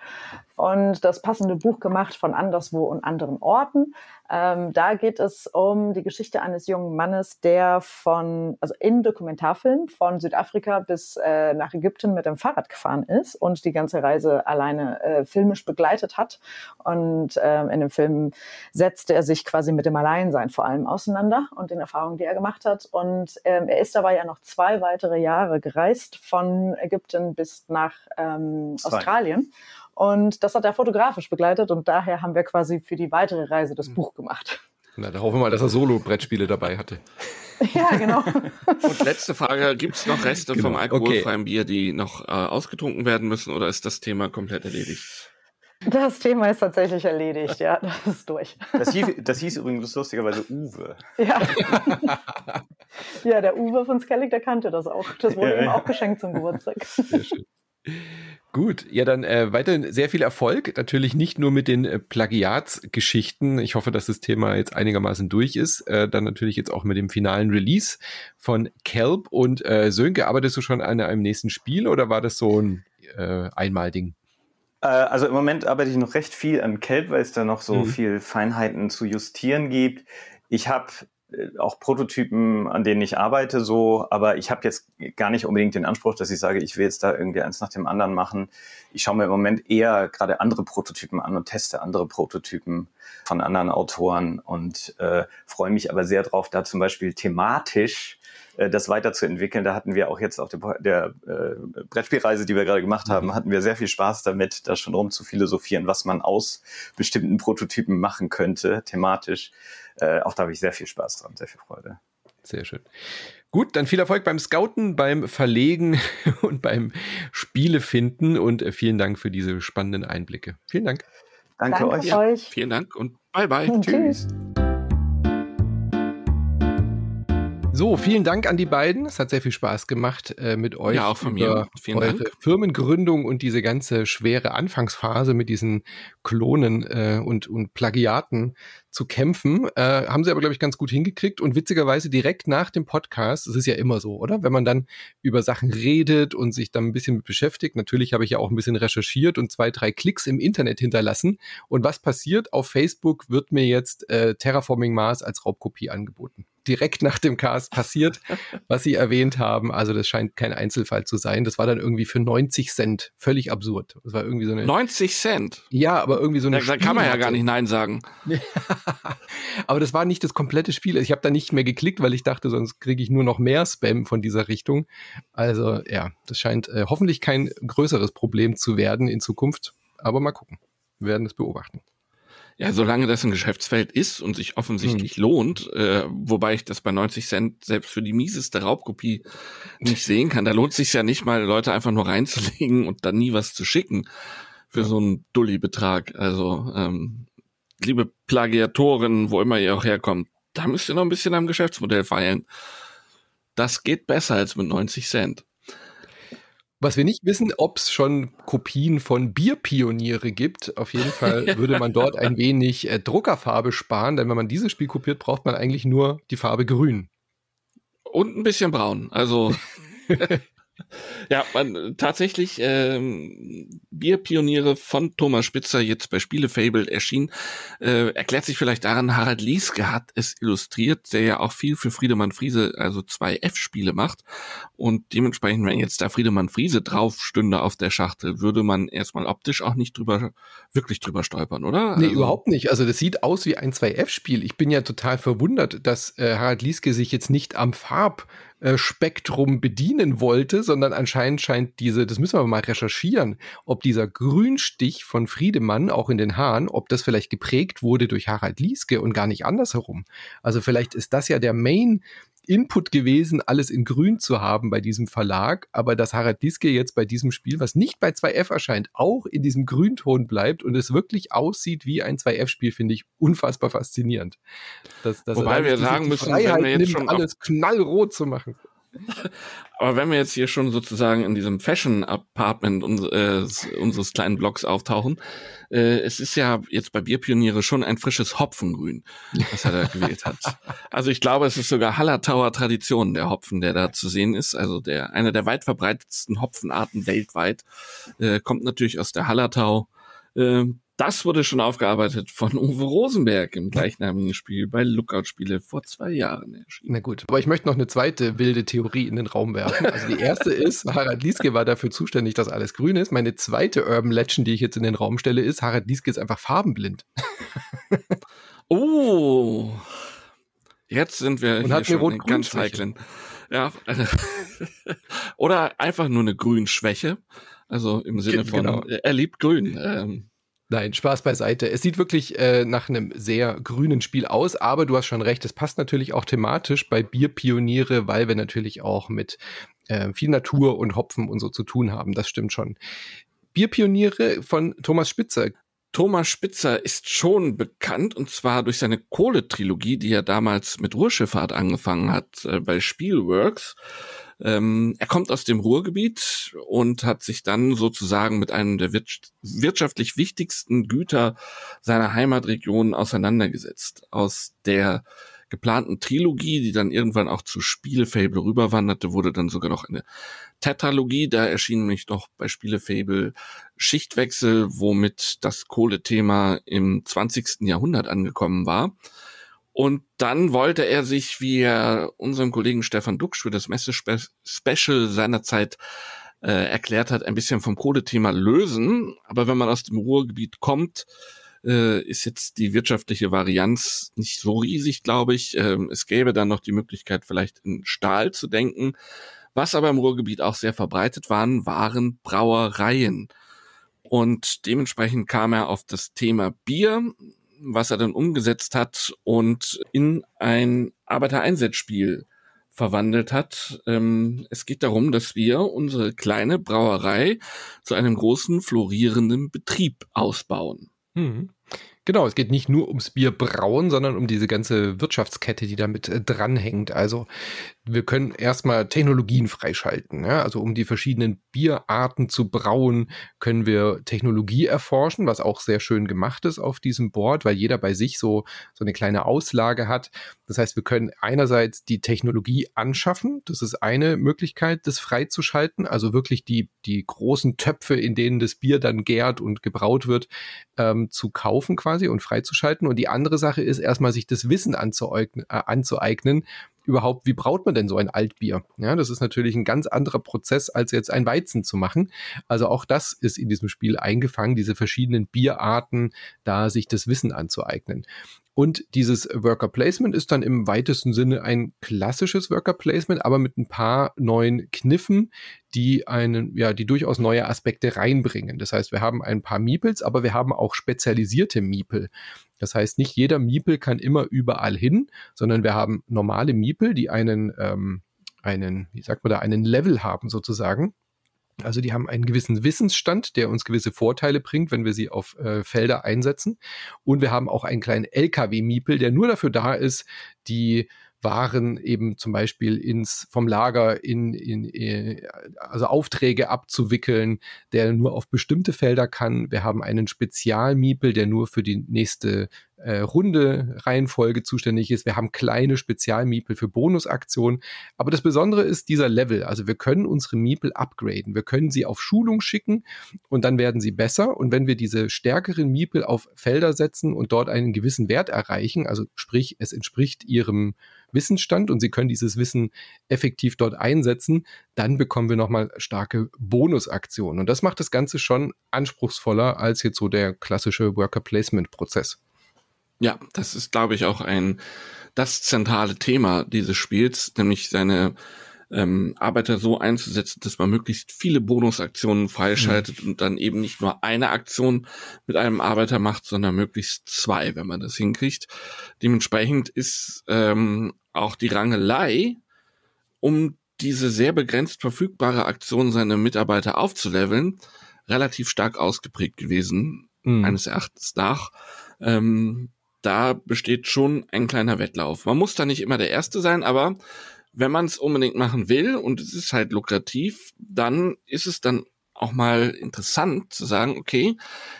Und das passende Buch gemacht von Anderswo und anderen Orten. Ähm, da geht es um die Geschichte eines jungen Mannes, der von, also in Dokumentarfilm von Südafrika bis äh, nach Ägypten mit dem Fahrrad gefahren ist und die ganze Reise alleine äh, filmisch begleitet hat. Und äh, in dem Film setzte er sich quasi mit dem Alleinsein vor allem auseinander und den Erfahrungen, die er gemacht hat. Und ähm, er ist dabei ja noch zwei weitere Jahre gereist von Ägypten bis nach ähm, Australien. Und das hat er fotografisch begleitet und daher haben wir quasi für die weitere Reise das hm. Buch gemacht. Na, da hoffen wir mal, dass er Solo-Brettspiele dabei hatte. *laughs* Ja, genau. Und letzte Frage, gibt es noch Reste genau. vom alkoholfreien okay. Bier, die noch äh, ausgetrunken werden müssen oder ist das Thema komplett erledigt? Das Thema ist tatsächlich erledigt, ja, das ist durch. Das hieß, das hieß übrigens lustigerweise Uwe. Ja. ja, der Uwe von Skellig, der kannte das auch. Das wurde ja, ihm auch geschenkt zum Geburtstag. Sehr schön. Gut, ja, dann äh, weiterhin sehr viel Erfolg. Natürlich nicht nur mit den äh, Plagiatsgeschichten. Ich hoffe, dass das Thema jetzt einigermaßen durch ist. Äh, dann natürlich jetzt auch mit dem finalen Release von Kelp und äh, Sönke. Arbeitest du schon an einem nächsten Spiel oder war das so ein äh, Einmalding? Äh, also im Moment arbeite ich noch recht viel an Kelp, weil es da noch so mhm. viel Feinheiten zu justieren gibt. Ich habe auch Prototypen, an denen ich arbeite, so, aber ich habe jetzt gar nicht unbedingt den Anspruch, dass ich sage, ich will jetzt da irgendwie eins nach dem anderen machen. Ich schaue mir im Moment eher gerade andere Prototypen an und teste andere Prototypen von anderen Autoren und äh, freue mich aber sehr drauf, da zum Beispiel thematisch äh, das weiterzuentwickeln. Da hatten wir auch jetzt auf der, der äh, Brettspielreise, die wir gerade gemacht haben, mhm. hatten wir sehr viel Spaß damit, da schon rum zu philosophieren, was man aus bestimmten Prototypen machen könnte, thematisch. Äh, auch da habe ich sehr viel Spaß dran, sehr viel Freude. Sehr schön. Gut, dann viel Erfolg beim Scouten, beim Verlegen *laughs* und beim Spielefinden und äh, vielen Dank für diese spannenden Einblicke. Vielen Dank. Danke, Danke euch. euch. Vielen Dank und bye bye. *laughs* Tschüss. So, vielen Dank an die beiden. Es hat sehr viel Spaß gemacht äh, mit euch. Ja, auch von mir. Vielen eure Dank. Firmengründung und diese ganze schwere Anfangsphase mit diesen Klonen äh, und, und Plagiaten zu kämpfen. Äh, haben sie aber, glaube ich, ganz gut hingekriegt. Und witzigerweise direkt nach dem Podcast, das ist ja immer so, oder? Wenn man dann über Sachen redet und sich dann ein bisschen mit beschäftigt. Natürlich habe ich ja auch ein bisschen recherchiert und zwei, drei Klicks im Internet hinterlassen. Und was passiert? Auf Facebook wird mir jetzt äh, Terraforming Mars als Raubkopie angeboten direkt nach dem Cast passiert, was Sie erwähnt haben. Also das scheint kein Einzelfall zu sein. Das war dann irgendwie für 90 Cent. Völlig absurd. Das war irgendwie so eine 90 Cent? Ja, aber irgendwie so eine. Da, da kann man ja gar nicht Nein sagen. *laughs* aber das war nicht das komplette Spiel. Ich habe da nicht mehr geklickt, weil ich dachte, sonst kriege ich nur noch mehr Spam von dieser Richtung. Also ja, das scheint äh, hoffentlich kein größeres Problem zu werden in Zukunft. Aber mal gucken. Wir werden es beobachten. Ja, solange das ein Geschäftsfeld ist und sich offensichtlich hm. lohnt, äh, wobei ich das bei 90 Cent selbst für die mieseste Raubkopie nicht sehen kann. Da lohnt sich ja nicht mal, Leute einfach nur reinzulegen und dann nie was zu schicken für ja. so einen Dulli-Betrag. Also, ähm, liebe Plagiatoren, wo immer ihr auch herkommt, da müsst ihr noch ein bisschen am Geschäftsmodell feilen. Das geht besser als mit 90 Cent. Was wir nicht wissen, ob es schon Kopien von Bierpioniere gibt. Auf jeden Fall *laughs* würde man dort ein wenig äh, Druckerfarbe sparen, denn wenn man dieses Spiel kopiert, braucht man eigentlich nur die Farbe grün. Und ein bisschen braun. Also *laughs* Ja, man, tatsächlich ähm, Bierpioniere von Thomas Spitzer jetzt bei Spielefable erschienen. Äh, erklärt sich vielleicht daran, Harald Lieske hat es illustriert, der ja auch viel für Friedemann Friese, also zwei F-Spiele macht. Und dementsprechend, wenn jetzt da Friedemann Friese drauf stünde auf der Schachtel, würde man erstmal optisch auch nicht drüber, wirklich drüber stolpern, oder? Nee, also, überhaupt nicht. Also das sieht aus wie ein 2F-Spiel. Ich bin ja total verwundert, dass äh, Harald Lieske sich jetzt nicht am Farb äh, Spektrum bedienen wollte, sondern anscheinend scheint diese, das müssen wir mal recherchieren, ob dieser Grünstich von Friedemann auch in den Haaren, ob das vielleicht geprägt wurde durch Harald Lieske und gar nicht andersherum. Also vielleicht ist das ja der Main Input gewesen, alles in Grün zu haben bei diesem Verlag, aber dass Harald Lieske jetzt bei diesem Spiel, was nicht bei 2F erscheint, auch in diesem Grünton bleibt und es wirklich aussieht wie ein 2F-Spiel, finde ich unfassbar faszinierend. Dass, dass Wobei wir sagen müssen, Freiheit wenn wir jetzt schon alles knallrot zu machen. Aber wenn wir jetzt hier schon sozusagen in diesem Fashion-Apartment uns, äh, unseres kleinen Blogs auftauchen, äh, es ist ja jetzt bei Bierpioniere schon ein frisches Hopfengrün, was er da gewählt hat. *laughs* Also ich glaube, es ist sogar Hallertauer Tradition, der Hopfen, der da zu sehen ist. Also der einer der weit verbreitetsten Hopfenarten weltweit, äh, kommt natürlich aus der Hallertau. Äh, das wurde schon aufgearbeitet von Uwe Rosenberg im gleichnamigen Spiel bei Lookout Spiele vor zwei Jahren erschienen. Na gut, aber ich möchte noch eine zweite wilde Theorie in den Raum werfen. Also die erste *laughs* ist, Harald Lieske war dafür zuständig, dass alles grün ist. Meine zweite Urban Legend, die ich jetzt in den Raum stelle, ist, Harald Lieske ist einfach farbenblind. *laughs* oh, jetzt sind wir Und hier schon in ganz heiklen. Ja, *laughs* oder einfach nur eine Grünschwäche. Also im Sinne von, genau. er liebt Grün. Ähm, Nein, Spaß beiseite. Es sieht wirklich äh, nach einem sehr grünen Spiel aus, aber du hast schon recht, es passt natürlich auch thematisch bei Bierpioniere, weil wir natürlich auch mit äh, viel Natur und Hopfen und so zu tun haben. Das stimmt schon. Bierpioniere von Thomas Spitzer. Thomas Spitzer ist schon bekannt und zwar durch seine Kohletrilogie, die er damals mit Ruhrschifffahrt angefangen hat äh, bei Spielworks. Ähm, er kommt aus dem Ruhrgebiet und hat sich dann sozusagen mit einem der wirtschaftlich wichtigsten Güter seiner Heimatregion auseinandergesetzt. Aus der geplanten Trilogie, die dann irgendwann auch zu Spielefable rüberwanderte, wurde dann sogar noch eine Tetralogie. Da erschien nämlich noch bei Spielefable Schichtwechsel, womit das Kohlethema im 20. Jahrhundert angekommen war. Und dann wollte er sich, wie er unserem Kollegen Stefan Duxch für das Messe-Special seinerzeit äh, erklärt hat, ein bisschen vom Kohlethema lösen. Aber wenn man aus dem Ruhrgebiet kommt, äh, ist jetzt die wirtschaftliche Varianz nicht so riesig, glaube ich. Ähm, es gäbe dann noch die Möglichkeit, vielleicht in Stahl zu denken. Was aber im Ruhrgebiet auch sehr verbreitet waren, waren Brauereien. Und dementsprechend kam er auf das Thema Bier was er dann umgesetzt hat und in ein Arbeitereinsatzspiel verwandelt hat. Ähm, es geht darum, dass wir unsere kleine Brauerei zu einem großen florierenden Betrieb ausbauen. Mhm. Genau, es geht nicht nur ums Bier brauen, sondern um diese ganze Wirtschaftskette, die damit äh, dranhängt. Also wir können erstmal Technologien freischalten. Ja? Also um die verschiedenen Bierarten zu brauen, können wir Technologie erforschen, was auch sehr schön gemacht ist auf diesem Board, weil jeder bei sich so, so eine kleine Auslage hat. Das heißt, wir können einerseits die Technologie anschaffen. Das ist eine Möglichkeit, das freizuschalten. Also wirklich die, die großen Töpfe, in denen das Bier dann gärt und gebraut wird, ähm, zu kaufen quasi und freizuschalten. Und die andere Sache ist erstmal sich das Wissen anzueignen, äh, anzueignen überhaupt, wie braut man denn so ein Altbier? Ja, das ist natürlich ein ganz anderer Prozess, als jetzt ein Weizen zu machen. Also auch das ist in diesem Spiel eingefangen, diese verschiedenen Bierarten, da sich das Wissen anzueignen. Und dieses Worker Placement ist dann im weitesten Sinne ein klassisches Worker Placement, aber mit ein paar neuen Kniffen, die einen, ja, die durchaus neue Aspekte reinbringen. Das heißt, wir haben ein paar Meeples, aber wir haben auch spezialisierte Meeple. Das heißt, nicht jeder Miepel kann immer überall hin, sondern wir haben normale Miepel, die einen, ähm, einen, wie sagt man da, einen Level haben sozusagen. Also die haben einen gewissen Wissensstand, der uns gewisse Vorteile bringt, wenn wir sie auf äh, Felder einsetzen. Und wir haben auch einen kleinen LKW-Miepel, der nur dafür da ist, die waren eben zum Beispiel ins vom Lager in, in, äh, also Aufträge abzuwickeln, der nur auf bestimmte Felder kann. Wir haben einen Spezialmiepel, der nur für die nächste äh, Runde Reihenfolge zuständig ist. Wir haben kleine Spezialmiepel für Bonusaktionen. Aber das Besondere ist dieser Level. Also wir können unsere Miepel upgraden. Wir können sie auf Schulung schicken und dann werden sie besser. Und wenn wir diese stärkeren Miepel auf Felder setzen und dort einen gewissen Wert erreichen, also sprich, es entspricht ihrem Wissensstand und sie können dieses Wissen effektiv dort einsetzen, dann bekommen wir nochmal starke Bonusaktionen. Und das macht das Ganze schon anspruchsvoller als jetzt so der klassische Worker Placement Prozess. Ja, das ist, glaube ich, auch ein das zentrale Thema dieses Spiels, nämlich seine ähm, Arbeiter so einzusetzen, dass man möglichst viele Bonusaktionen freischaltet mhm. und dann eben nicht nur eine Aktion mit einem Arbeiter macht, sondern möglichst zwei, wenn man das hinkriegt. Dementsprechend ist ähm, auch die Rangelei, um diese sehr begrenzt verfügbare Aktion seiner Mitarbeiter aufzuleveln, relativ stark ausgeprägt gewesen, mhm. eines Erachtens nach. Ähm, da besteht schon ein kleiner Wettlauf. Man muss da nicht immer der Erste sein, aber wenn man es unbedingt machen will und es ist halt lukrativ, dann ist es dann auch mal interessant zu sagen, okay,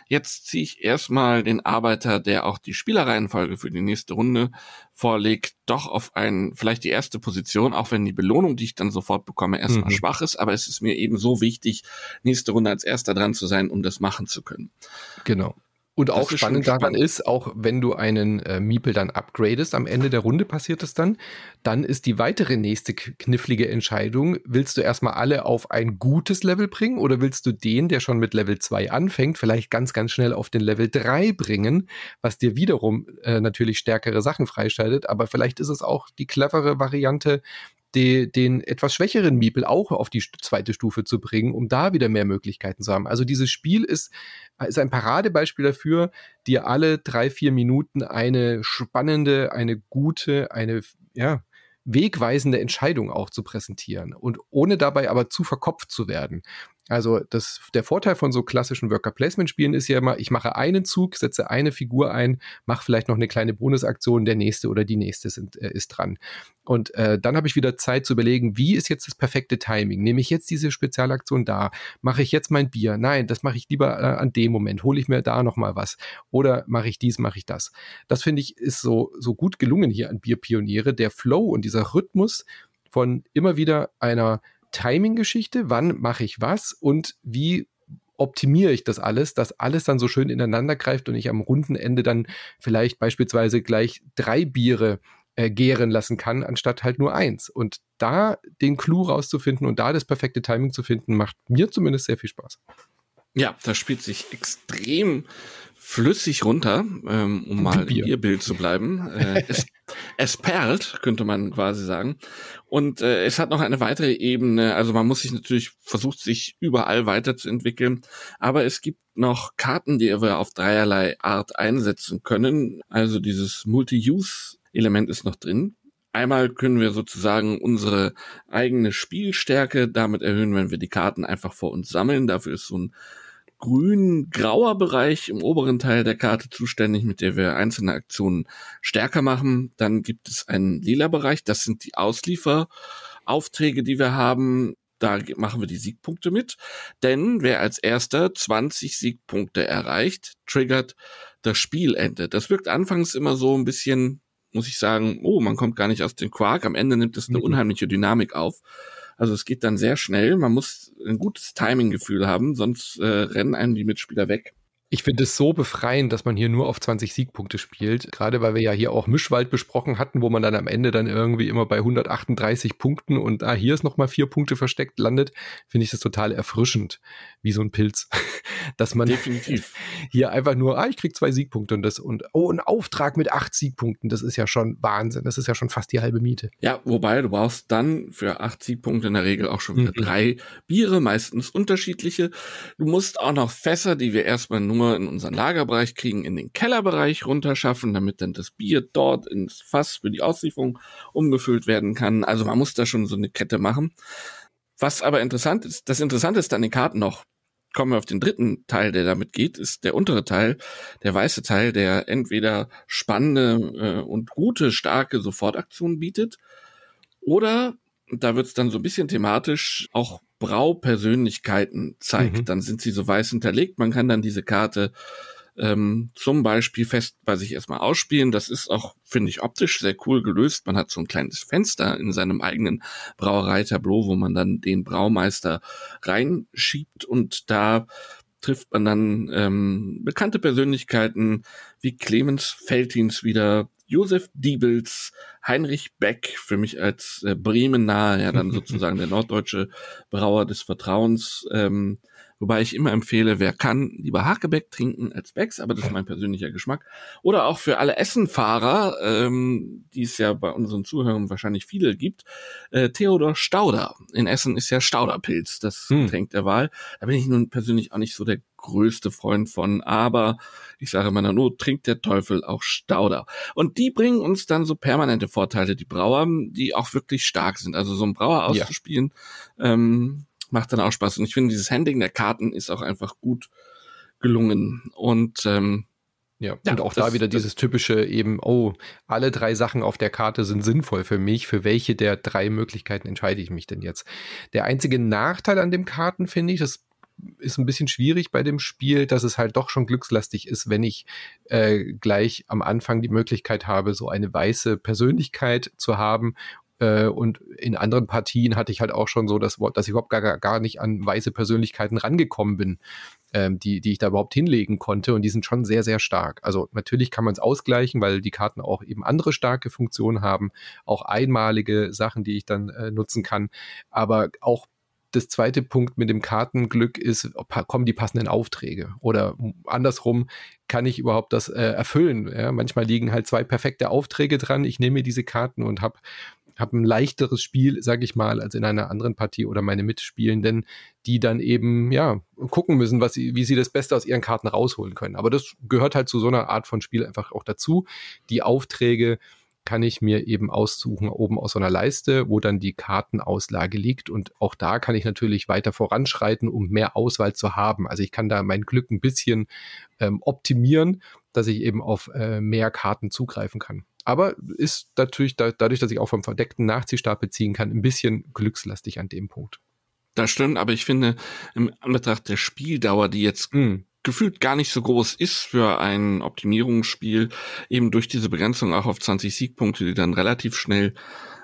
jetzt ziehe ich erstmal den Arbeiter, der auch die Spielereihenfolge für die nächste Runde vorlegt, doch auf ein, vielleicht die erste Position, auch wenn die Belohnung, die ich dann sofort bekomme, erstmal mhm. schwach ist, aber es ist mir eben so wichtig, nächste Runde als erster dran zu sein, um das machen zu können. Genau. Und auch spannend daran spannend. ist, auch wenn du einen äh, Miepel dann upgradest, am Ende der Runde passiert es dann, dann ist die weitere nächste knifflige Entscheidung, willst du erstmal alle auf ein gutes Level bringen oder willst du den, der schon mit Level 2 anfängt, vielleicht ganz, ganz schnell auf den Level 3 bringen, was dir wiederum äh, natürlich stärkere Sachen freischaltet, aber vielleicht ist es auch die clevere Variante, die, den etwas schwächeren Miepel auch auf die zweite Stufe zu bringen, um da wieder mehr Möglichkeiten zu haben. Also dieses Spiel ist, ist ein Paradebeispiel dafür, dir alle drei, vier Minuten eine spannende, eine gute, eine, ja, wegweisende Entscheidung auch zu präsentieren und ohne dabei aber zu verkopft zu werden. Also das, der Vorteil von so klassischen Worker-Placement-Spielen ist ja immer, ich mache einen Zug, setze eine Figur ein, mache vielleicht noch eine kleine Bonusaktion, der nächste oder die nächste sind, äh, ist dran. Und äh, dann habe ich wieder Zeit zu überlegen, wie ist jetzt das perfekte Timing? Nehme ich jetzt diese Spezialaktion da? Mache ich jetzt mein Bier? Nein, das mache ich lieber äh, an dem Moment. Hole ich mir da nochmal was? Oder mache ich dies, mache ich das? Das finde ich ist so, so gut gelungen hier an Bierpioniere. Der Flow und dieser Rhythmus von immer wieder einer Timing-Geschichte, wann mache ich was und wie optimiere ich das alles, dass alles dann so schön ineinander greift und ich am runden Ende dann vielleicht beispielsweise gleich drei Biere äh, gären lassen kann, anstatt halt nur eins. Und da den Clou rauszufinden und da das perfekte Timing zu finden, macht mir zumindest sehr viel Spaß. Ja, das spielt sich extrem flüssig runter, ähm, um mal in ihr Bild zu bleiben. Äh, *laughs* es, es perlt, könnte man quasi sagen. Und äh, es hat noch eine weitere Ebene. Also man muss sich natürlich versucht, sich überall weiterzuentwickeln. Aber es gibt noch Karten, die wir auf dreierlei Art einsetzen können. Also dieses Multi-Use-Element ist noch drin. Einmal können wir sozusagen unsere eigene Spielstärke damit erhöhen, wenn wir die Karten einfach vor uns sammeln. Dafür ist so ein grün-grauer Bereich im oberen Teil der Karte zuständig, mit der wir einzelne Aktionen stärker machen. Dann gibt es einen lila Bereich, das sind die Auslieferaufträge, die wir haben. Da machen wir die Siegpunkte mit. Denn wer als erster 20 Siegpunkte erreicht, triggert das Spielende. Das wirkt anfangs immer so ein bisschen, muss ich sagen, oh, man kommt gar nicht aus dem Quark. Am Ende nimmt es eine mhm. unheimliche Dynamik auf. Also es geht dann sehr schnell. Man muss ein gutes Timing-Gefühl haben, sonst äh, rennen einem die Mitspieler weg. Ich finde es so befreiend, dass man hier nur auf 20 Siegpunkte spielt. Gerade weil wir ja hier auch Mischwald besprochen hatten, wo man dann am Ende dann irgendwie immer bei 138 Punkten und ah, hier ist nochmal vier Punkte versteckt landet, finde ich das total erfrischend, wie so ein Pilz. *laughs* dass man Definitiv. *laughs* hier einfach nur, ah, ich krieg zwei Siegpunkte und das und oh, ein Auftrag mit acht Siegpunkten, das ist ja schon Wahnsinn. Das ist ja schon fast die halbe Miete. Ja, wobei du brauchst dann für acht Siegpunkte in der Regel auch schon wieder mhm. drei Biere, meistens unterschiedliche. Du musst auch noch Fässer, die wir erstmal nur nur in unseren Lagerbereich kriegen, in den Kellerbereich runterschaffen, damit dann das Bier dort ins Fass für die Auslieferung umgefüllt werden kann. Also man muss da schon so eine Kette machen. Was aber interessant ist, das Interessante ist an den Karten noch, kommen wir auf den dritten Teil, der damit geht, ist der untere Teil, der weiße Teil, der entweder spannende äh, und gute, starke Sofortaktionen bietet oder da wird's dann so ein bisschen thematisch auch Braupersönlichkeiten zeigt. Mhm. Dann sind sie so weiß hinterlegt. Man kann dann diese Karte ähm, zum Beispiel fest bei sich erstmal ausspielen. Das ist auch, finde ich, optisch sehr cool gelöst. Man hat so ein kleines Fenster in seinem eigenen Brauereitableau, wo man dann den Braumeister reinschiebt und da trifft man dann ähm, bekannte Persönlichkeiten wie Clemens Feltins wieder, Josef Diebels, Heinrich Beck, für mich als äh, Bremen nahe, ja dann *laughs* sozusagen der norddeutsche Brauer des Vertrauens, ähm, Wobei ich immer empfehle, wer kann, lieber Hakebeck trinken als Becks, aber das ist mein persönlicher Geschmack. Oder auch für alle Essenfahrer, ähm, die es ja bei unseren Zuhörern wahrscheinlich viele gibt, äh, Theodor Stauder. In Essen ist ja Stauderpilz das hm. Getränk der Wahl. Da bin ich nun persönlich auch nicht so der größte Freund von, aber ich sage meiner Not, trinkt der Teufel auch Stauder. Und die bringen uns dann so permanente Vorteile, die Brauer, die auch wirklich stark sind. Also so ein Brauer auszuspielen, ja. ähm, macht dann auch Spaß. Und ich finde, dieses Handling der Karten ist auch einfach gut gelungen. Und ähm, ja, ja, und auch das, da wieder dieses typische eben, oh, alle drei Sachen auf der Karte sind sinnvoll für mich. Für welche der drei Möglichkeiten entscheide ich mich denn jetzt? Der einzige Nachteil an dem Karten, finde ich, das ist ein bisschen schwierig bei dem Spiel, dass es halt doch schon glückslastig ist, wenn ich äh, gleich am Anfang die Möglichkeit habe, so eine weiße Persönlichkeit zu haben äh, und in anderen Partien hatte ich halt auch schon so, dass, dass ich überhaupt gar, gar nicht an weiße Persönlichkeiten rangekommen bin, ähm, die, die ich da überhaupt hinlegen konnte. Und die sind schon sehr, sehr stark. Also natürlich kann man es ausgleichen, weil die Karten auch eben andere starke Funktionen haben, auch einmalige Sachen, die ich dann äh, nutzen kann. Aber auch das zweite Punkt mit dem Kartenglück ist, kommen die passenden Aufträge oder andersrum, kann ich überhaupt das äh, erfüllen? Ja, manchmal liegen halt zwei perfekte Aufträge dran. Ich nehme diese Karten und habe habe ein leichteres Spiel, sage ich mal, als in einer anderen Partie oder meine Mitspielenden, die dann eben ja gucken müssen, was sie, wie sie das Beste aus ihren Karten rausholen können. Aber das gehört halt zu so einer Art von Spiel einfach auch dazu. Die Aufträge kann ich mir eben aussuchen oben aus so einer Leiste, wo dann die Kartenauslage liegt. Und auch da kann ich natürlich weiter voranschreiten, um mehr Auswahl zu haben. Also ich kann da mein Glück ein bisschen ähm, optimieren, dass ich eben auf äh, mehr Karten zugreifen kann. Aber ist natürlich da, dadurch, dass ich auch vom verdeckten Nachziehstapel ziehen kann, ein bisschen glückslastig an dem Punkt. Das stimmt, aber ich finde, im Anbetracht der Spieldauer, die jetzt mm. gefühlt gar nicht so groß ist für ein Optimierungsspiel, eben durch diese Begrenzung auch auf 20 Siegpunkte, die dann relativ schnell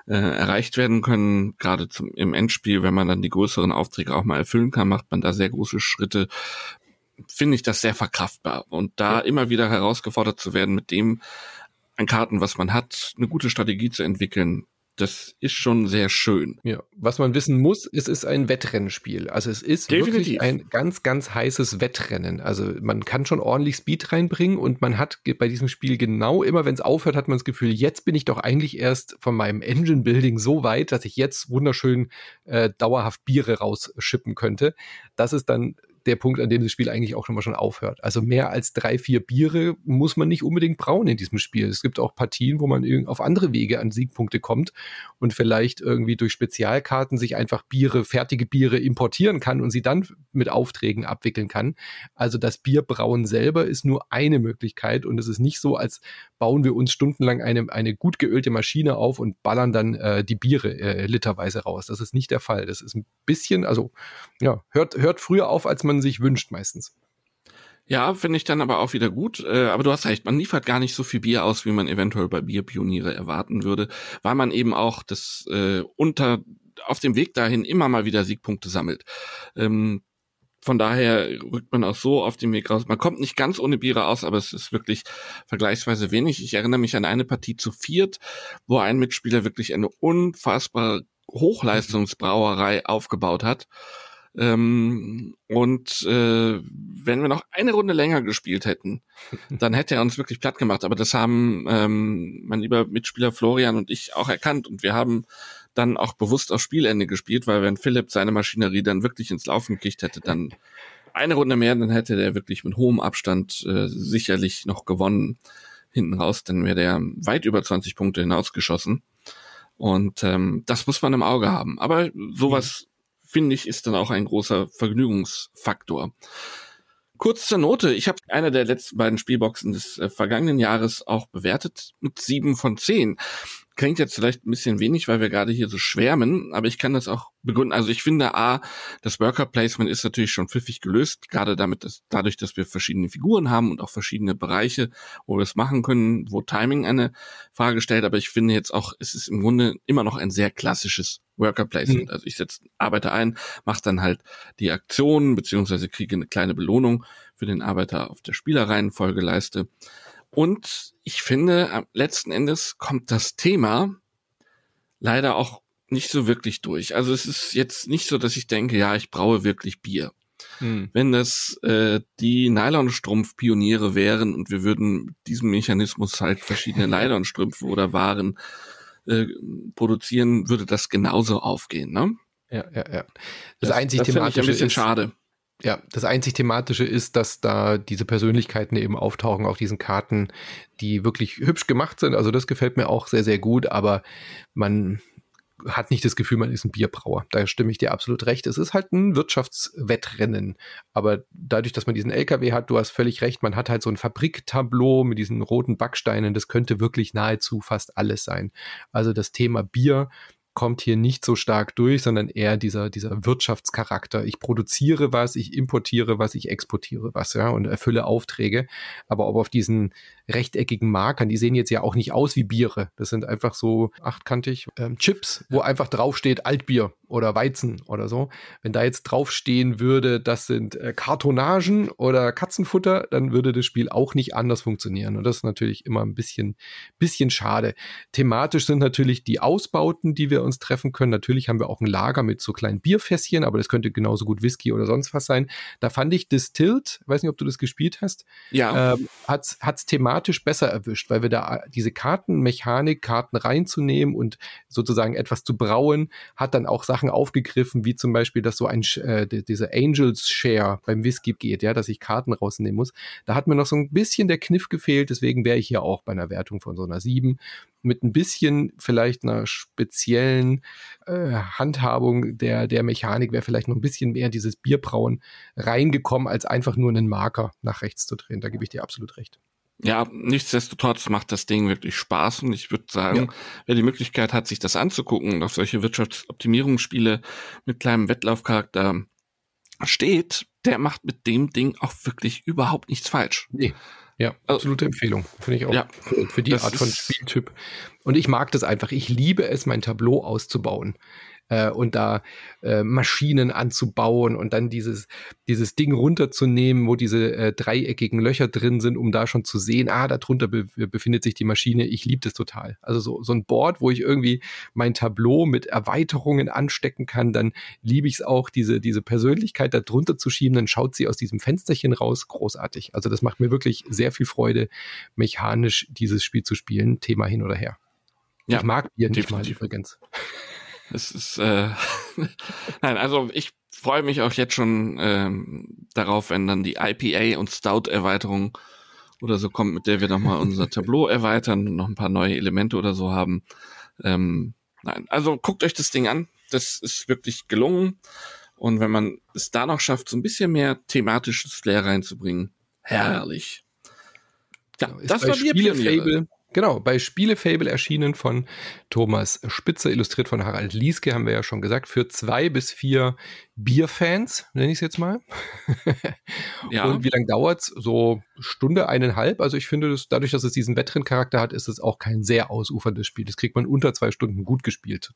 äh, erreicht werden können, gerade zum, im Endspiel, wenn man dann die größeren Aufträge auch mal erfüllen kann, macht man da sehr große Schritte finde ich das sehr verkraftbar und da ja. immer wieder herausgefordert zu werden mit dem, an Karten, was man hat, eine gute Strategie zu entwickeln, das ist schon sehr schön. Ja, was man wissen muss, es ist ein Wettrennenspiel. Also es ist Definitiv. wirklich ein ganz, ganz heißes Wettrennen. Also man kann schon ordentlich Speed reinbringen und man hat bei diesem Spiel genau immer, wenn es aufhört, hat man das Gefühl, jetzt bin ich doch eigentlich erst von meinem Engine Building so weit, dass ich jetzt wunderschön äh, dauerhaft Biere rausschippen könnte. Das ist dann der Punkt, an dem das Spiel eigentlich auch schon mal schon aufhört. Also mehr als drei, vier Biere muss man nicht unbedingt brauen in diesem Spiel. Es gibt auch Partien, wo man auf andere Wege an Siegpunkte kommt und vielleicht irgendwie durch Spezialkarten sich einfach Biere, fertige Biere importieren kann und sie dann mit Aufträgen abwickeln kann. Also das Bierbrauen selber ist nur eine Möglichkeit und es ist nicht so, als bauen wir uns stundenlang eine, eine gut geölte Maschine auf und ballern dann äh, die Biere äh, literweise raus. Das ist nicht der Fall. Das ist ein bisschen, also ja, hört, hört früher auf, als man man sich wünscht meistens. Ja, finde ich dann aber auch wieder gut. Äh, aber du hast recht, man liefert gar nicht so viel Bier aus, wie man eventuell bei Bierpioniere erwarten würde, weil man eben auch das äh, unter auf dem Weg dahin immer mal wieder Siegpunkte sammelt. Ähm, von daher rückt man auch so auf dem Weg raus. Man kommt nicht ganz ohne Biere aus, aber es ist wirklich vergleichsweise wenig. Ich erinnere mich an eine Partie zu viert, wo ein Mitspieler wirklich eine unfassbare Hochleistungsbrauerei aufgebaut hat ähm, und äh, wenn wir noch eine Runde länger gespielt hätten, *laughs* dann hätte er uns wirklich platt gemacht. Aber das haben ähm, mein lieber Mitspieler Florian und ich auch erkannt. Und wir haben dann auch bewusst auf Spielende gespielt, weil wenn Philipp seine Maschinerie dann wirklich ins Laufen gekriegt hätte, dann eine Runde mehr, dann hätte der wirklich mit hohem Abstand äh, sicherlich noch gewonnen hinten raus, dann wäre der weit über 20 Punkte hinausgeschossen. Und ähm, das muss man im Auge haben. Aber sowas. Finde ich, ist dann auch ein großer Vergnügungsfaktor. Kurz zur Note. Ich habe eine der letzten beiden Spielboxen des äh, vergangenen Jahres auch bewertet mit sieben von zehn. Klingt jetzt vielleicht ein bisschen wenig, weil wir gerade hier so schwärmen, aber ich kann das auch begründen. Also ich finde, A, das Worker Placement ist natürlich schon pfiffig gelöst, gerade damit, dass, dadurch, dass wir verschiedene Figuren haben und auch verschiedene Bereiche, wo wir es machen können, wo Timing eine Frage stellt. Aber ich finde jetzt auch, es ist im Grunde immer noch ein sehr klassisches Worker Placement. Mhm. Also ich setze Arbeiter ein, mache dann halt die Aktion, beziehungsweise kriege eine kleine Belohnung für den Arbeiter auf der Spielerreihenfolgeleiste. Und ich finde, letzten Endes kommt das Thema leider auch nicht so wirklich durch. Also es ist jetzt nicht so, dass ich denke, ja, ich braue wirklich Bier. Hm. Wenn das äh, die Nylonstrumpf-Pioniere wären und wir würden diesem Mechanismus halt verschiedene *laughs* Nylonstrümpfe oder Waren äh, produzieren, würde das genauso aufgehen, ne? Ja, ja, ja. Das, das einzig das thematische ich ein bisschen ist, schade ja, das einzig thematische ist, dass da diese Persönlichkeiten eben auftauchen auf diesen Karten, die wirklich hübsch gemacht sind. Also das gefällt mir auch sehr, sehr gut, aber man hat nicht das Gefühl, man ist ein Bierbrauer. Da stimme ich dir absolut recht. Es ist halt ein Wirtschaftswettrennen. Aber dadurch, dass man diesen LKW hat, du hast völlig recht, man hat halt so ein Fabriktableau mit diesen roten Backsteinen. Das könnte wirklich nahezu fast alles sein. Also das Thema Bier kommt hier nicht so stark durch, sondern eher dieser, dieser Wirtschaftscharakter. Ich produziere was, ich importiere was, ich exportiere was, ja, und erfülle Aufträge. Aber ob auf diesen rechteckigen Markern, die sehen jetzt ja auch nicht aus wie Biere. Das sind einfach so achtkantig ähm, Chips, wo einfach draufsteht Altbier oder Weizen oder so. Wenn da jetzt draufstehen würde, das sind äh, Kartonagen oder Katzenfutter, dann würde das Spiel auch nicht anders funktionieren. Und das ist natürlich immer ein bisschen, bisschen schade. Thematisch sind natürlich die Ausbauten, die wir uns treffen können. Natürlich haben wir auch ein Lager mit so kleinen Bierfässchen, aber das könnte genauso gut Whisky oder sonst was sein. Da fand ich Distilled, weiß nicht, ob du das gespielt hast, ja. ähm, hat's, hat's thematisch besser erwischt, weil wir da diese Kartenmechanik, Karten reinzunehmen und sozusagen etwas zu brauen, hat dann auch Sachen aufgegriffen, wie zum Beispiel, dass so ein äh, diese Angels Share beim Whisky geht, ja, dass ich Karten rausnehmen muss. Da hat mir noch so ein bisschen der Kniff gefehlt, deswegen wäre ich hier auch bei einer Wertung von so einer 7 mit ein bisschen vielleicht einer speziellen äh, Handhabung der, der Mechanik wäre vielleicht noch ein bisschen mehr dieses Bierbrauen reingekommen, als einfach nur einen Marker nach rechts zu drehen. Da gebe ich dir absolut recht. Ja, nichtsdestotrotz macht das Ding wirklich Spaß und ich würde sagen, ja. wer die Möglichkeit hat, sich das anzugucken und auf solche Wirtschaftsoptimierungsspiele mit kleinem Wettlaufcharakter steht, der macht mit dem Ding auch wirklich überhaupt nichts falsch. Nee. Ja, also absolute also, Empfehlung. Finde ich auch ja, für, für die Art von Spieltyp. Und ich mag das einfach. Ich liebe es, mein Tableau auszubauen äh, und da äh, Maschinen anzubauen und dann dieses, dieses Ding runterzunehmen, wo diese äh, dreieckigen Löcher drin sind, um da schon zu sehen, ah, darunter be befindet sich die Maschine. Ich liebe das total. Also so, so ein Board, wo ich irgendwie mein Tableau mit Erweiterungen anstecken kann, dann liebe ich es auch, diese, diese Persönlichkeit da drunter zu schieben, dann schaut sie aus diesem Fensterchen raus. Großartig. Also das macht mir wirklich sehr viel Freude, mechanisch dieses Spiel zu spielen. Thema hin oder her. Ja, ich mag Bier nicht mal übrigens. Es ist, äh, *laughs* nein, also ich freue mich auch jetzt schon ähm, darauf, wenn dann die IPA und Stout-Erweiterung oder so kommt, mit der wir nochmal unser *laughs* Tableau erweitern und noch ein paar neue Elemente oder so haben. Ähm, nein, also guckt euch das Ding an. Das ist wirklich gelungen. Und wenn man es da noch schafft, so ein bisschen mehr thematisches Flair reinzubringen, herrlich. Ja, genau, das war Spiele Genau, bei Spielefable erschienen von Thomas Spitzer, illustriert von Harald Lieske, haben wir ja schon gesagt, für zwei bis vier Bierfans, nenne ich es jetzt mal. *laughs* ja. Und wie lange dauert's? So Stunde, eineinhalb. Also ich finde, dass dadurch, dass es diesen Wettrenn-Charakter hat, ist es auch kein sehr ausuferndes Spiel. Das kriegt man unter zwei Stunden gut gespielt.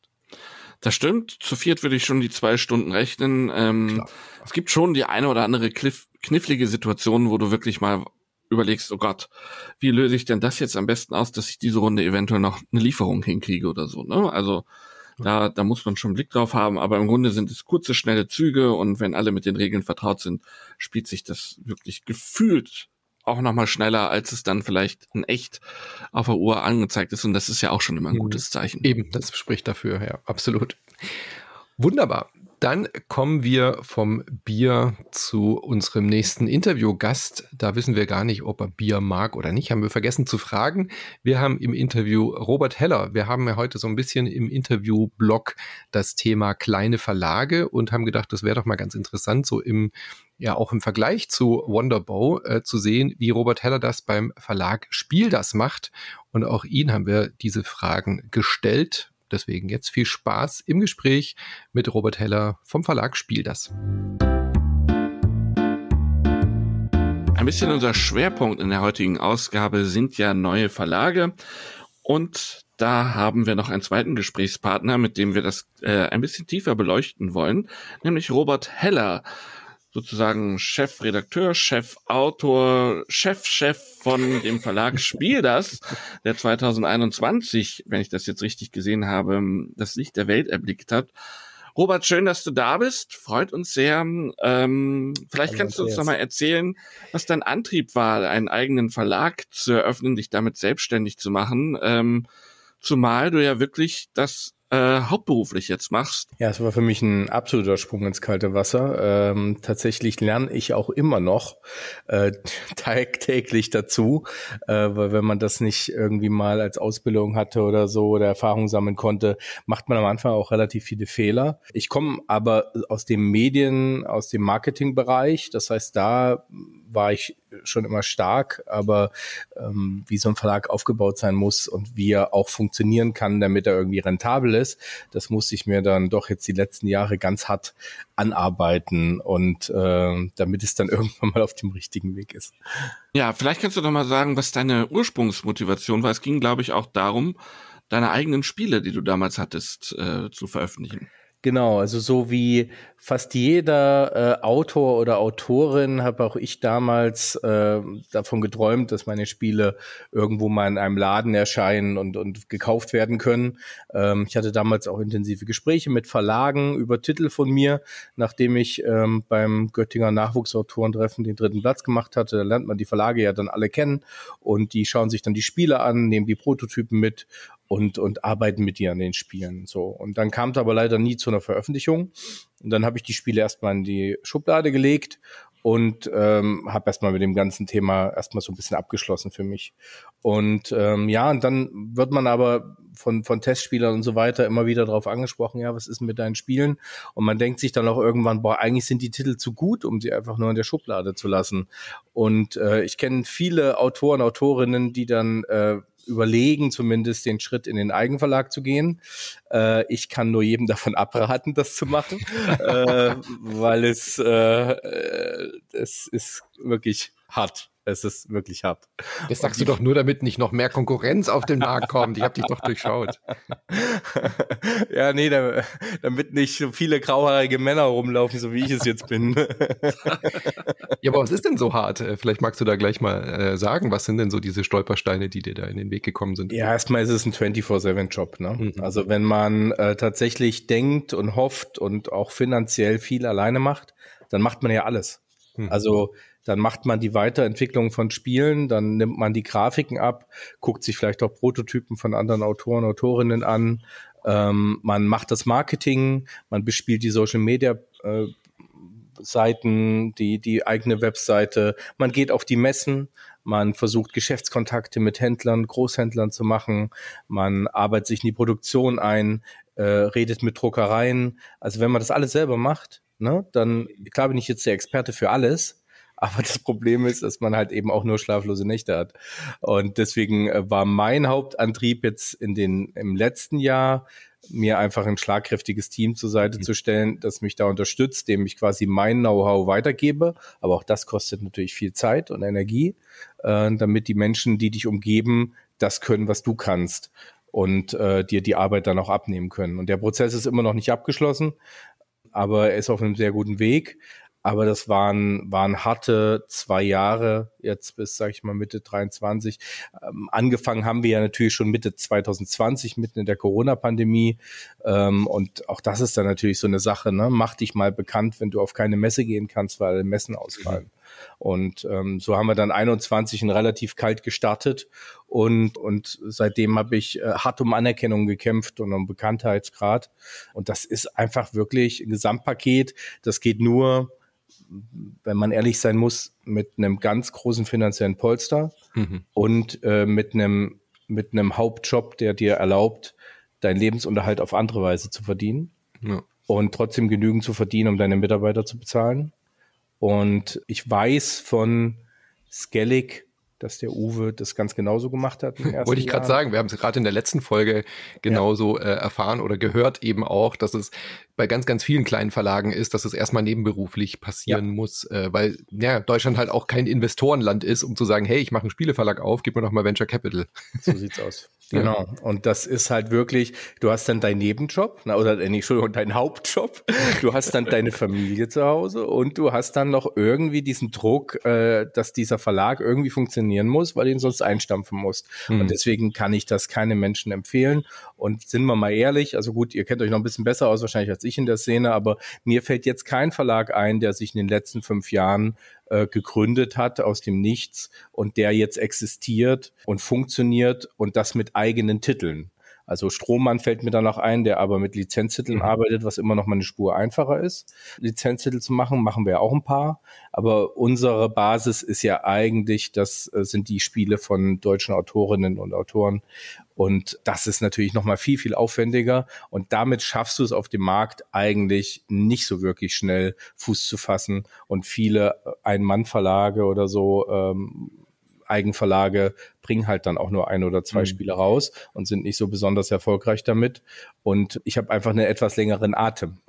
Das stimmt. Zu viert würde ich schon die zwei Stunden rechnen. Ähm, es gibt schon die eine oder andere knifflige Situation, wo du wirklich mal überlegst, oh Gott, wie löse ich denn das jetzt am besten aus, dass ich diese Runde eventuell noch eine Lieferung hinkriege oder so. Ne? Also da, da muss man schon einen Blick drauf haben, aber im Grunde sind es kurze, schnelle Züge und wenn alle mit den Regeln vertraut sind, spielt sich das wirklich gefühlt auch nochmal schneller, als es dann vielleicht in echt auf der Uhr angezeigt ist und das ist ja auch schon immer ein mhm. gutes Zeichen. Eben, das spricht dafür, ja, absolut. Wunderbar Dann kommen wir vom Bier zu unserem nächsten Interviewgast. Da wissen wir gar nicht, ob er Bier mag oder nicht. Haben wir vergessen zu fragen. Wir haben im Interview Robert Heller. Wir haben ja heute so ein bisschen im Interviewblog das Thema kleine Verlage und haben gedacht, das wäre doch mal ganz interessant, so im ja auch im Vergleich zu Wonderbow äh, zu sehen, wie Robert Heller das beim Verlag Spiel das macht. Und auch ihn haben wir diese Fragen gestellt. Deswegen jetzt viel Spaß im Gespräch mit Robert Heller vom Verlag Spiel das. Ein bisschen unser Schwerpunkt in der heutigen Ausgabe sind ja neue Verlage. Und da haben wir noch einen zweiten Gesprächspartner, mit dem wir das äh, ein bisschen tiefer beleuchten wollen, nämlich Robert Heller sozusagen Chefredakteur, Chefautor, Chefchef von dem Verlag Spiel das, der 2021, wenn ich das jetzt richtig gesehen habe, das Licht der Welt erblickt hat. Robert, schön, dass du da bist. Freut uns sehr. Ähm, vielleicht kannst du uns noch mal erzählen, was dein Antrieb war, einen eigenen Verlag zu eröffnen, dich damit selbstständig zu machen. Ähm, zumal du ja wirklich das äh, hauptberuflich jetzt machst. Ja, es war für mich ein absoluter Sprung ins kalte Wasser. Ähm, tatsächlich lerne ich auch immer noch äh, *laughs* tagtäglich dazu, äh, weil wenn man das nicht irgendwie mal als Ausbildung hatte oder so oder Erfahrung sammeln konnte, macht man am Anfang auch relativ viele Fehler. Ich komme aber aus dem Medien, aus dem Marketingbereich. Das heißt, da war ich schon immer stark, aber ähm, wie so ein Verlag aufgebaut sein muss und wie er auch funktionieren kann, damit er irgendwie rentabel ist, das musste ich mir dann doch jetzt die letzten Jahre ganz hart anarbeiten und äh, damit es dann *laughs* irgendwann mal auf dem richtigen Weg ist. Ja, vielleicht kannst du doch mal sagen, was deine Ursprungsmotivation war. Es ging, glaube ich, auch darum, deine eigenen Spiele, die du damals hattest, äh, zu veröffentlichen. Genau, also so wie fast jeder äh, Autor oder Autorin habe auch ich damals äh, davon geträumt, dass meine Spiele irgendwo mal in einem Laden erscheinen und, und gekauft werden können. Ähm, ich hatte damals auch intensive Gespräche mit Verlagen über Titel von mir, nachdem ich ähm, beim Göttinger Nachwuchsautorentreffen den dritten Platz gemacht hatte. Da lernt man die Verlage ja dann alle kennen und die schauen sich dann die Spiele an, nehmen die Prototypen mit und, und arbeiten mit dir an den Spielen. So. Und dann kam es aber leider nie zu einer Veröffentlichung. Und dann habe ich die Spiele erstmal in die Schublade gelegt und ähm, habe erstmal mit dem ganzen Thema erstmal so ein bisschen abgeschlossen für mich. Und ähm, ja, und dann wird man aber von, von Testspielern und so weiter immer wieder darauf angesprochen, ja, was ist mit deinen Spielen? Und man denkt sich dann auch irgendwann, boah, eigentlich sind die Titel zu gut, um sie einfach nur in der Schublade zu lassen. Und äh, ich kenne viele Autoren, Autorinnen, die dann äh, überlegen, zumindest den Schritt in den Eigenverlag zu gehen. Äh, ich kann nur jedem davon abraten, das zu machen, äh, weil es, äh, äh, es ist wirklich hart. Es ist wirklich hart. Das sagst du doch nur, damit nicht noch mehr Konkurrenz auf den Markt kommt. Ich habe dich doch durchschaut. *laughs* ja, nee, damit nicht so viele grauhaarige Männer rumlaufen, so wie ich es jetzt bin. *laughs* ja, aber was ist denn so hart? Äh, vielleicht magst du da gleich mal äh, sagen, was sind denn so diese Stolpersteine, die dir da in den Weg gekommen sind? Ja, erstmal ist es ein 24-7-Job. Ne? Mhm. Also wenn man äh, tatsächlich denkt und hofft und auch finanziell viel alleine macht, dann macht man ja alles. Mhm. Also dann macht man die Weiterentwicklung von Spielen, dann nimmt man die Grafiken ab, guckt sich vielleicht auch Prototypen von anderen Autoren, Autorinnen an, ähm, man macht das Marketing, man bespielt die Social Media äh, Seiten, die, die eigene Webseite, man geht auf die Messen, man versucht Geschäftskontakte mit Händlern, Großhändlern zu machen, man arbeitet sich in die Produktion ein, äh, redet mit Druckereien. Also wenn man das alles selber macht, ne, dann klar bin ich jetzt der Experte für alles, *laughs* aber das Problem ist, dass man halt eben auch nur schlaflose Nächte hat. Und deswegen äh, war mein Hauptantrieb jetzt in den, im letzten Jahr, mir einfach ein schlagkräftiges Team zur Seite mhm. zu stellen, das mich da unterstützt, dem ich quasi mein Know-how weitergebe. Aber auch das kostet natürlich viel Zeit und Energie, äh, damit die Menschen, die dich umgeben, das können, was du kannst und äh, dir die Arbeit dann auch abnehmen können. Und der Prozess ist immer noch nicht abgeschlossen, aber er ist auf einem sehr guten Weg. Aber das waren, waren harte zwei Jahre, jetzt bis, sag ich mal, Mitte 23. Ähm, angefangen haben wir ja natürlich schon Mitte 2020, mitten in der Corona-Pandemie. Ähm, und auch das ist dann natürlich so eine Sache, ne? Mach dich mal bekannt, wenn du auf keine Messe gehen kannst, weil Messen ausfallen. Und ähm, so haben wir dann 21 relativ kalt gestartet und, und seitdem habe ich äh, hart um Anerkennung gekämpft und um Bekanntheitsgrad. Und das ist einfach wirklich ein Gesamtpaket. Das geht nur, wenn man ehrlich sein muss, mit einem ganz großen finanziellen Polster mhm. und äh, mit einem mit einem Hauptjob, der dir erlaubt, deinen Lebensunterhalt auf andere Weise zu verdienen ja. und trotzdem genügend zu verdienen, um deine Mitarbeiter zu bezahlen. Und ich weiß von Skellig, dass der Uwe das ganz genauso gemacht hat. *laughs* Wollte ich gerade sagen, wir haben es gerade in der letzten Folge genauso ja. äh, erfahren oder gehört eben auch, dass es bei ganz, ganz vielen kleinen Verlagen ist, dass es erstmal nebenberuflich passieren ja. muss, äh, weil ja, Deutschland halt auch kein Investorenland ist, um zu sagen, hey, ich mache einen Spieleverlag auf, gib mir doch mal Venture Capital. *laughs* So sieht's aus. Genau. Und das ist halt wirklich, du hast dann deinen Nebenjob, na, oder äh, nee, Entschuldigung, deinen Hauptjob. Du hast dann deine Familie zu Hause und du hast dann noch irgendwie diesen Druck, äh, dass dieser Verlag irgendwie funktionieren muss, weil du ihn sonst einstampfen musst. Hm. Und deswegen kann ich das keinem Menschen empfehlen. Und sind wir mal ehrlich, also gut, ihr kennt euch noch ein bisschen besser aus wahrscheinlich als ich in der Szene, aber mir fällt jetzt kein Verlag ein, der sich in den letzten fünf Jahren äh, gegründet hat aus dem Nichts und der jetzt existiert und funktioniert und das mit eigenen Titeln. Also Strohmann fällt mir da noch ein, der aber mit Lizenztiteln mhm. arbeitet, was immer noch mal eine Spur einfacher ist. Lizenztitel zu machen, machen wir auch ein paar. Aber unsere Basis ist ja eigentlich, das äh, sind die Spiele von deutschen Autorinnen und Autoren. Und das ist natürlich noch mal viel, viel aufwendiger. Und damit schaffst du es auf dem Markt eigentlich nicht so wirklich schnell Fuß zu fassen. Und viele äh, Ein-Mann-Verlage oder so ähm, Eigenverlage bringen halt dann auch nur ein oder zwei mhm. Spiele raus und sind nicht so besonders erfolgreich damit. Und ich habe einfach einen etwas längeren Atem. *laughs*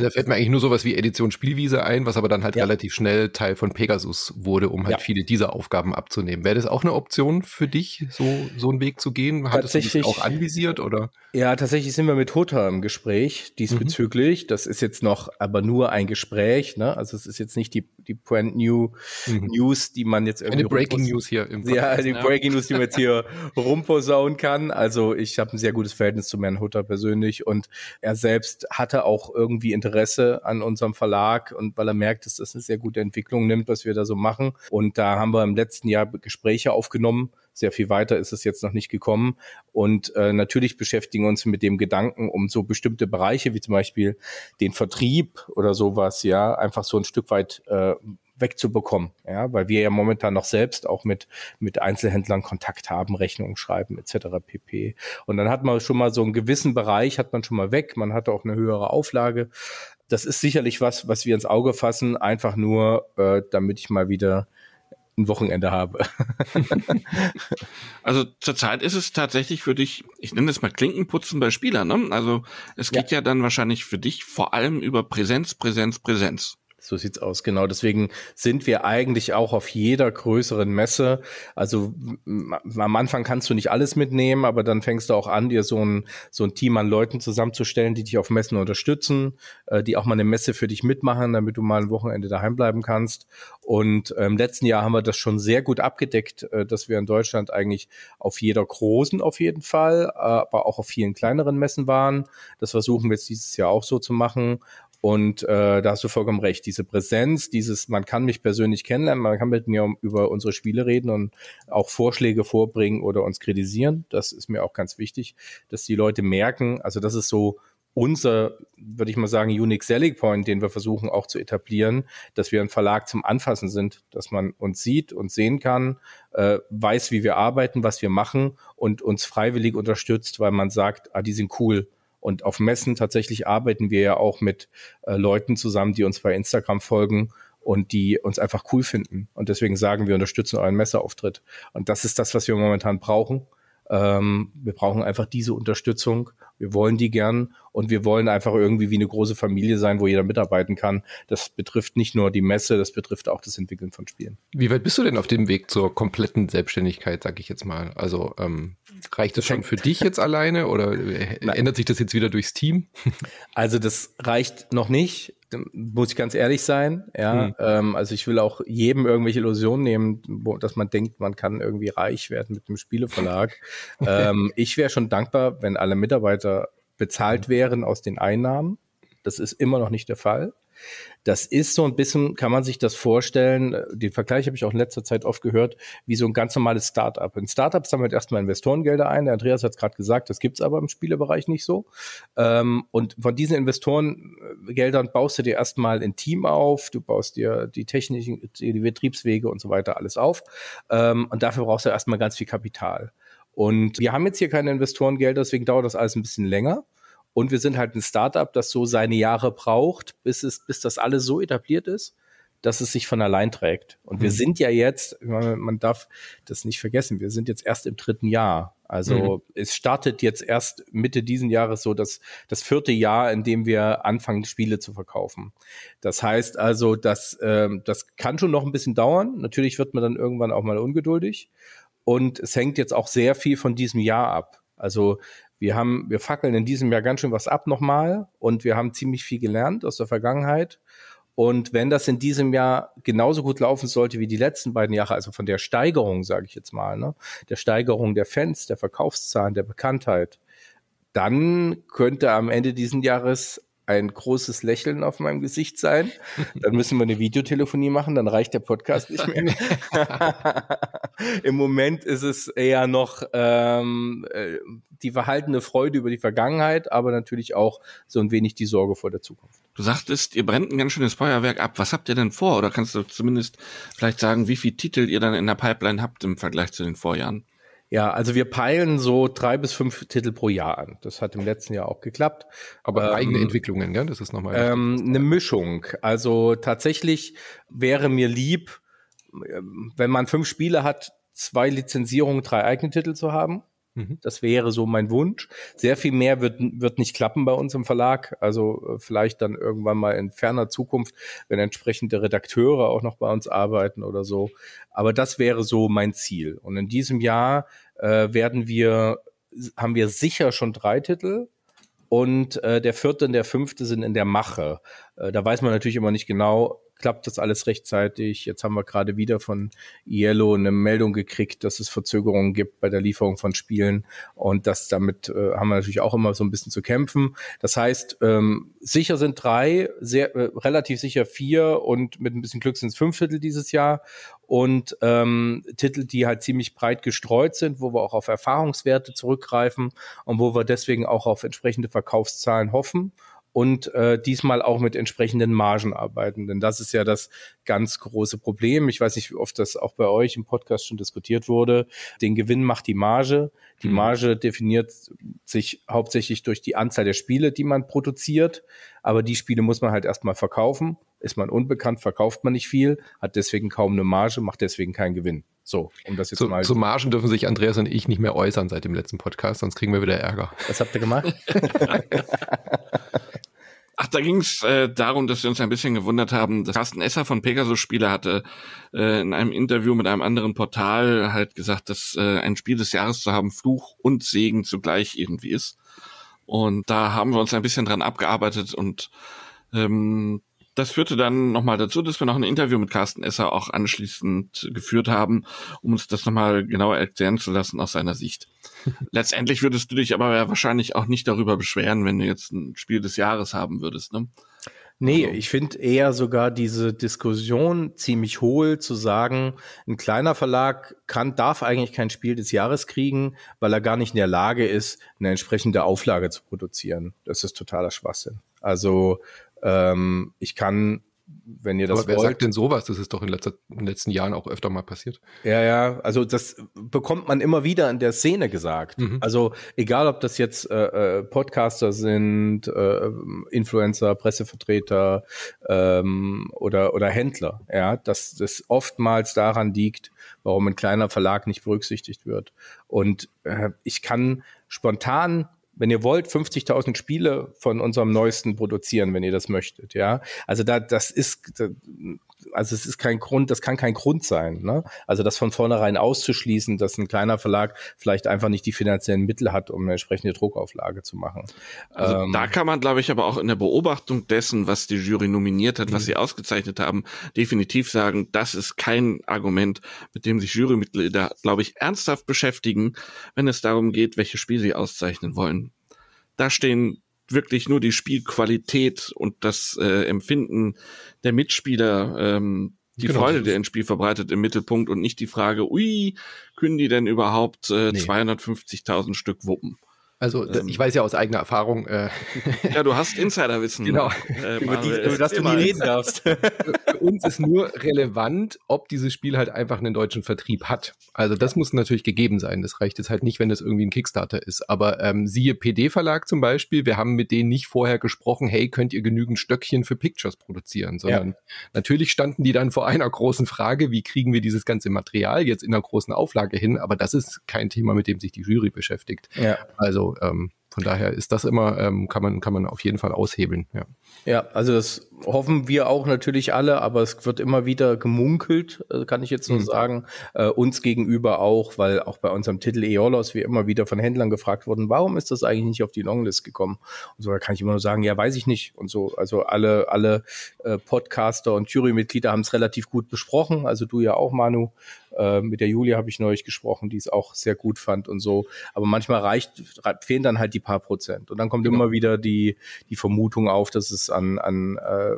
da fällt mir eigentlich nur sowas wie Edition Spielwiese ein, was aber dann halt ja. relativ schnell Teil von Pegasus wurde, um halt ja. viele dieser Aufgaben abzunehmen. Wäre das auch eine Option für dich, so, so einen Weg zu gehen? Hattest du das auch anvisiert oder? Ja, tatsächlich sind wir mit Hota im Gespräch diesbezüglich. Mhm. Das ist jetzt noch aber nur ein Gespräch, ne? Also es ist jetzt nicht die, die brand new mhm. News, die man jetzt irgendwie. Eine Breaking News hier im Podcast. Ja, die ja. Breaking News, die man jetzt hier *laughs* rumposaunen kann. Also ich habe ein sehr gutes Verhältnis zu Herrn Hutter persönlich und er selbst hatte auch irgendwie Interesse an unserem Verlag und weil er merkt, dass das eine sehr gute Entwicklung nimmt, was wir da so machen. Und da haben wir im letzten Jahr Gespräche aufgenommen. Sehr viel weiter ist es jetzt noch nicht gekommen. Und äh, natürlich beschäftigen uns mit dem Gedanken, um so bestimmte Bereiche wie zum Beispiel den Vertrieb oder sowas, ja, einfach so ein Stück weit äh, wegzubekommen, ja, weil wir ja momentan noch selbst auch mit mit Einzelhändlern Kontakt haben, Rechnungen schreiben etc. pp. Und dann hat man schon mal so einen gewissen Bereich hat man schon mal weg, man hat auch eine höhere Auflage. Das ist sicherlich was, was wir ins Auge fassen, einfach nur, äh, damit ich mal wieder ein Wochenende habe. *laughs* also zurzeit ist es tatsächlich für dich, ich nenne es mal Klinkenputzen bei Spielern, ne? Also es geht ja. ja dann wahrscheinlich für dich vor allem über Präsenz, Präsenz, Präsenz. So sieht's aus, genau. Deswegen sind wir eigentlich auch auf jeder größeren Messe. Also am Anfang kannst du nicht alles mitnehmen, aber dann fängst du auch an, dir so ein, so ein Team an Leuten zusammenzustellen, die dich auf Messen unterstützen, äh, die auch mal eine Messe für dich mitmachen, damit du mal ein Wochenende daheim bleiben kannst. Und äh, im letzten Jahr haben wir das schon sehr gut abgedeckt, äh, dass wir in Deutschland eigentlich auf jeder großen auf jeden Fall, aber auch auf vielen kleineren Messen waren. Das versuchen wir jetzt dieses Jahr auch so zu machen. Und äh, da hast du vollkommen recht. Diese Präsenz, dieses, man kann mich persönlich kennenlernen, man kann mit mir über unsere Spiele reden und auch Vorschläge vorbringen oder uns kritisieren. Das ist mir auch ganz wichtig, dass die Leute merken, also das ist so unser, würde ich mal sagen, Unique Selling Point, den wir versuchen auch zu etablieren, dass wir ein Verlag zum Anfassen sind, dass man uns sieht und sehen kann, äh, weiß, wie wir arbeiten, was wir machen und uns freiwillig unterstützt, weil man sagt, ah, die sind cool und auf Messen tatsächlich arbeiten wir ja auch mit äh, Leuten zusammen, die uns bei Instagram folgen und die uns einfach cool finden. Und deswegen sagen wir unterstützen euren Messeauftritt. Und das ist das, was wir momentan brauchen. Ähm, wir brauchen einfach diese Unterstützung. Wir wollen die gern und wir wollen einfach irgendwie wie eine große Familie sein, wo jeder mitarbeiten kann. Das betrifft nicht nur die Messe, das betrifft auch das Entwickeln von Spielen. Wie weit bist du denn auf dem Weg zur kompletten Selbstständigkeit, sag ich jetzt mal? Also ähm, reicht das schon für dich jetzt *laughs* alleine oder ändert sich das jetzt wieder durchs Team? *laughs* Also das reicht noch nicht muss ich ganz ehrlich sein. Ja, hm. ähm, also ich will auch jedem irgendwelche Illusionen nehmen, wo, dass man denkt, man kann irgendwie reich werden mit einem Spieleverlag. *laughs* ähm, ich wäre schon dankbar, wenn alle Mitarbeiter bezahlt wären aus den Einnahmen. Das ist immer noch nicht der Fall. Das ist so ein bisschen, kann man sich das vorstellen, den Vergleich habe ich auch in letzter Zeit oft gehört, wie so ein ganz normales Startup. In Startups sammeln erstmal Investorengelder ein. Der Andreas hat es gerade gesagt, das gibt's aber im Spielebereich nicht so. Ähm, und von diesen Investorengeldern baust du dir erstmal ein Team auf, du baust dir die technischen, die Betriebswege und so weiter alles auf. Ähm, und dafür brauchst du erstmal ganz viel Kapital. Und wir haben jetzt hier keine Investorengelder, deswegen dauert das alles ein bisschen länger. Und wir sind halt ein Startup, das so seine Jahre braucht, bis es, bis das alles so etabliert ist, dass es sich von allein trägt. Und mhm. wir sind ja jetzt, man darf das nicht vergessen, wir sind jetzt erst im dritten Jahr. Also mhm. es startet jetzt erst Mitte diesen Jahres so das, das vierte Jahr, in dem wir anfangen, Spiele zu verkaufen. Das heißt also, dass, ähm, das kann schon noch ein bisschen dauern. Natürlich wird man dann irgendwann auch mal ungeduldig. Und es hängt jetzt auch sehr viel von diesem Jahr ab. Also wir haben, wir fackeln in diesem Jahr ganz schön was ab nochmal und wir haben ziemlich viel gelernt aus der Vergangenheit. Und wenn das in diesem Jahr genauso gut laufen sollte wie die letzten beiden Jahre, also von der Steigerung, sage ich jetzt mal, ne, der Steigerung der Fans, der Verkaufszahlen, der Bekanntheit, dann könnte am Ende dieses Jahres ein großes Lächeln auf meinem Gesicht sein. Dann müssen wir eine Videotelefonie machen, dann reicht der Podcast nicht mehr. *laughs* Im Moment ist es eher noch ähm, äh, die verhaltene Freude über die Vergangenheit, aber natürlich auch so ein wenig die Sorge vor der Zukunft. Du sagtest, ihr brennt ein ganz schönes Feuerwerk ab. Was habt ihr denn vor? Oder kannst du zumindest vielleicht sagen, wie viele Titel ihr dann in der Pipeline habt im Vergleich zu den Vorjahren? Ja, also wir peilen so drei bis fünf Titel pro Jahr an. Das hat im letzten Jahr auch geklappt. Aber ähm, eigene Entwicklungen, gell? Das ist nochmal. Ähm, eine Mischung. Also tatsächlich wäre mir lieb, wenn man fünf Spiele hat, zwei Lizenzierungen, drei eigene Titel zu haben. Mhm. Das wäre so mein Wunsch. Sehr viel mehr wird, wird nicht klappen bei uns im Verlag. Also äh, vielleicht dann irgendwann mal in ferner Zukunft, wenn entsprechende Redakteure auch noch bei uns arbeiten oder so. Aber das wäre so mein Ziel. Und in diesem Jahr äh, werden wir, haben wir sicher schon drei Titel. Und äh, der vierte und der fünfte sind in der Mache. Äh, da weiß man natürlich immer nicht genau, klappt das alles rechtzeitig. Jetzt haben wir gerade wieder von Yellow eine Meldung gekriegt, dass es Verzögerungen gibt bei der Lieferung von Spielen und das damit äh, haben wir natürlich auch immer so ein bisschen zu kämpfen. Das heißt, ähm, sicher sind drei, sehr äh, relativ sicher vier und mit ein bisschen Glück sind es fünf Viertel dieses Jahr und ähm, Titel, die halt ziemlich breit gestreut sind, wo wir auch auf Erfahrungswerte zurückgreifen und wo wir deswegen auch auf entsprechende Verkaufszahlen hoffen und äh, diesmal auch mit entsprechenden Margen arbeiten. Denn das ist ja das ganz große Problem. Ich weiß nicht, wie oft das auch bei euch im Podcast schon diskutiert wurde. Den Gewinn macht die Marge. Die mhm. Marge definiert sich hauptsächlich durch die Anzahl der Spiele, die man produziert. Aber die Spiele muss man halt erstmal verkaufen. Ist man unbekannt, verkauft man nicht viel, hat deswegen kaum eine Marge, macht deswegen keinen Gewinn. So, um das jetzt zu, mal. Zu Margen dürfen sich Andreas und ich nicht mehr äußern seit dem letzten Podcast, sonst kriegen wir wieder Ärger. Was habt ihr gemacht? *laughs* *laughs* Ach, da ging es äh, darum, dass wir uns ein bisschen gewundert haben, dass Carsten Esser von Pegasus Spiele hatte äh, in einem Interview mit einem anderen Portal halt gesagt, dass äh, ein Spiel des Jahres zu haben Fluch und Segen zugleich irgendwie ist. Und da haben wir uns ein bisschen dran abgearbeitet und ähm, das führte dann nochmal dazu, dass wir noch ein Interview mit Carsten Esser auch anschließend geführt haben, um uns das nochmal genauer erklären zu lassen aus seiner Sicht. Letztendlich würdest du dich aber ja wahrscheinlich auch nicht darüber beschweren, wenn du jetzt ein Spiel des Jahres haben würdest, ne? Nee, also. ich finde eher sogar diese Diskussion ziemlich hohl zu sagen, ein kleiner Verlag kann, darf eigentlich kein Spiel des Jahres kriegen, weil er gar nicht in der Lage ist, eine entsprechende Auflage zu produzieren. Das ist totaler Schwachsinn. Also ähm, ich kann, wenn ihr das Aber wer wollt, sagt denn sowas? Das ist doch in, letzter, in den letzten Jahren auch öfter mal passiert. Ja, ja, also das bekommt man immer wieder in der Szene gesagt. Mhm. Also egal, ob das jetzt äh, äh, Podcaster sind, äh, Influencer, Pressevertreter ähm, oder, oder Händler, ja, dass das oftmals daran liegt, warum ein kleiner Verlag nicht berücksichtigt wird. Und äh, ich kann spontan wenn ihr wollt, 50.000 Spiele von unserem neuesten produzieren, wenn ihr das möchtet, ja. Also da, das ist, also es ist kein Grund, das kann kein Grund sein, ne? Also das von vornherein auszuschließen, dass ein kleiner Verlag vielleicht einfach nicht die finanziellen Mittel hat, um eine entsprechende Druckauflage zu machen. Also ähm, da kann man, glaube ich, aber auch in der Beobachtung dessen, was die Jury nominiert hat, was mhm. sie ausgezeichnet haben, definitiv sagen, das ist kein Argument, mit dem sich Jurymitglieder, glaube ich, ernsthaft beschäftigen, wenn es darum geht, welche Spiele sie auszeichnen wollen da stehen wirklich nur die Spielqualität und das äh, Empfinden der Mitspieler, ähm, die genau. Freude, die ein Spiel verbreitet, im Mittelpunkt und nicht die Frage, ui, können die denn überhaupt äh, nee. 250.000 Stück wuppen? Also ähm, ich weiß ja aus eigener Erfahrung. Äh, *laughs* ja, du hast Insiderwissen. Genau. Äh, *laughs* über, die, über das du nie reden darfst. *laughs* Für uns ist nur relevant, ob dieses Spiel halt einfach einen deutschen Vertrieb hat. Also das muss natürlich gegeben sein. Das reicht jetzt halt nicht, wenn das irgendwie ein Kickstarter ist. Aber ähm, siehe PD-Verlag zum Beispiel, wir haben mit denen nicht vorher gesprochen, hey, könnt ihr genügend Stöckchen für Pictures produzieren, sondern ja. natürlich standen die dann vor einer großen Frage, wie kriegen wir dieses ganze Material jetzt in einer großen Auflage hin? Aber das ist kein Thema, mit dem sich die Jury beschäftigt. Ja. Also ähm, von daher ist das immer, ähm, kann man, kann man auf jeden Fall aushebeln, ja. Ja, also das hoffen wir auch natürlich alle, aber es wird immer wieder gemunkelt, äh, kann ich jetzt nur mhm. sagen, äh, uns gegenüber auch, weil auch bei unserem Titel Eolos wir immer wieder von Händlern gefragt wurden, warum ist das eigentlich nicht auf die Longlist gekommen? Und so da kann ich immer nur sagen, ja, weiß ich nicht. Und so, also alle, alle äh, Podcaster und Jurymitglieder haben es relativ gut besprochen, also du ja auch, Manu. Äh, mit der Julia habe ich neulich gesprochen, die es auch sehr gut fand und so. Aber manchmal reicht, fehlen dann halt die paar Prozent. Und dann kommt genau. immer wieder die, die Vermutung auf, dass es an, an äh,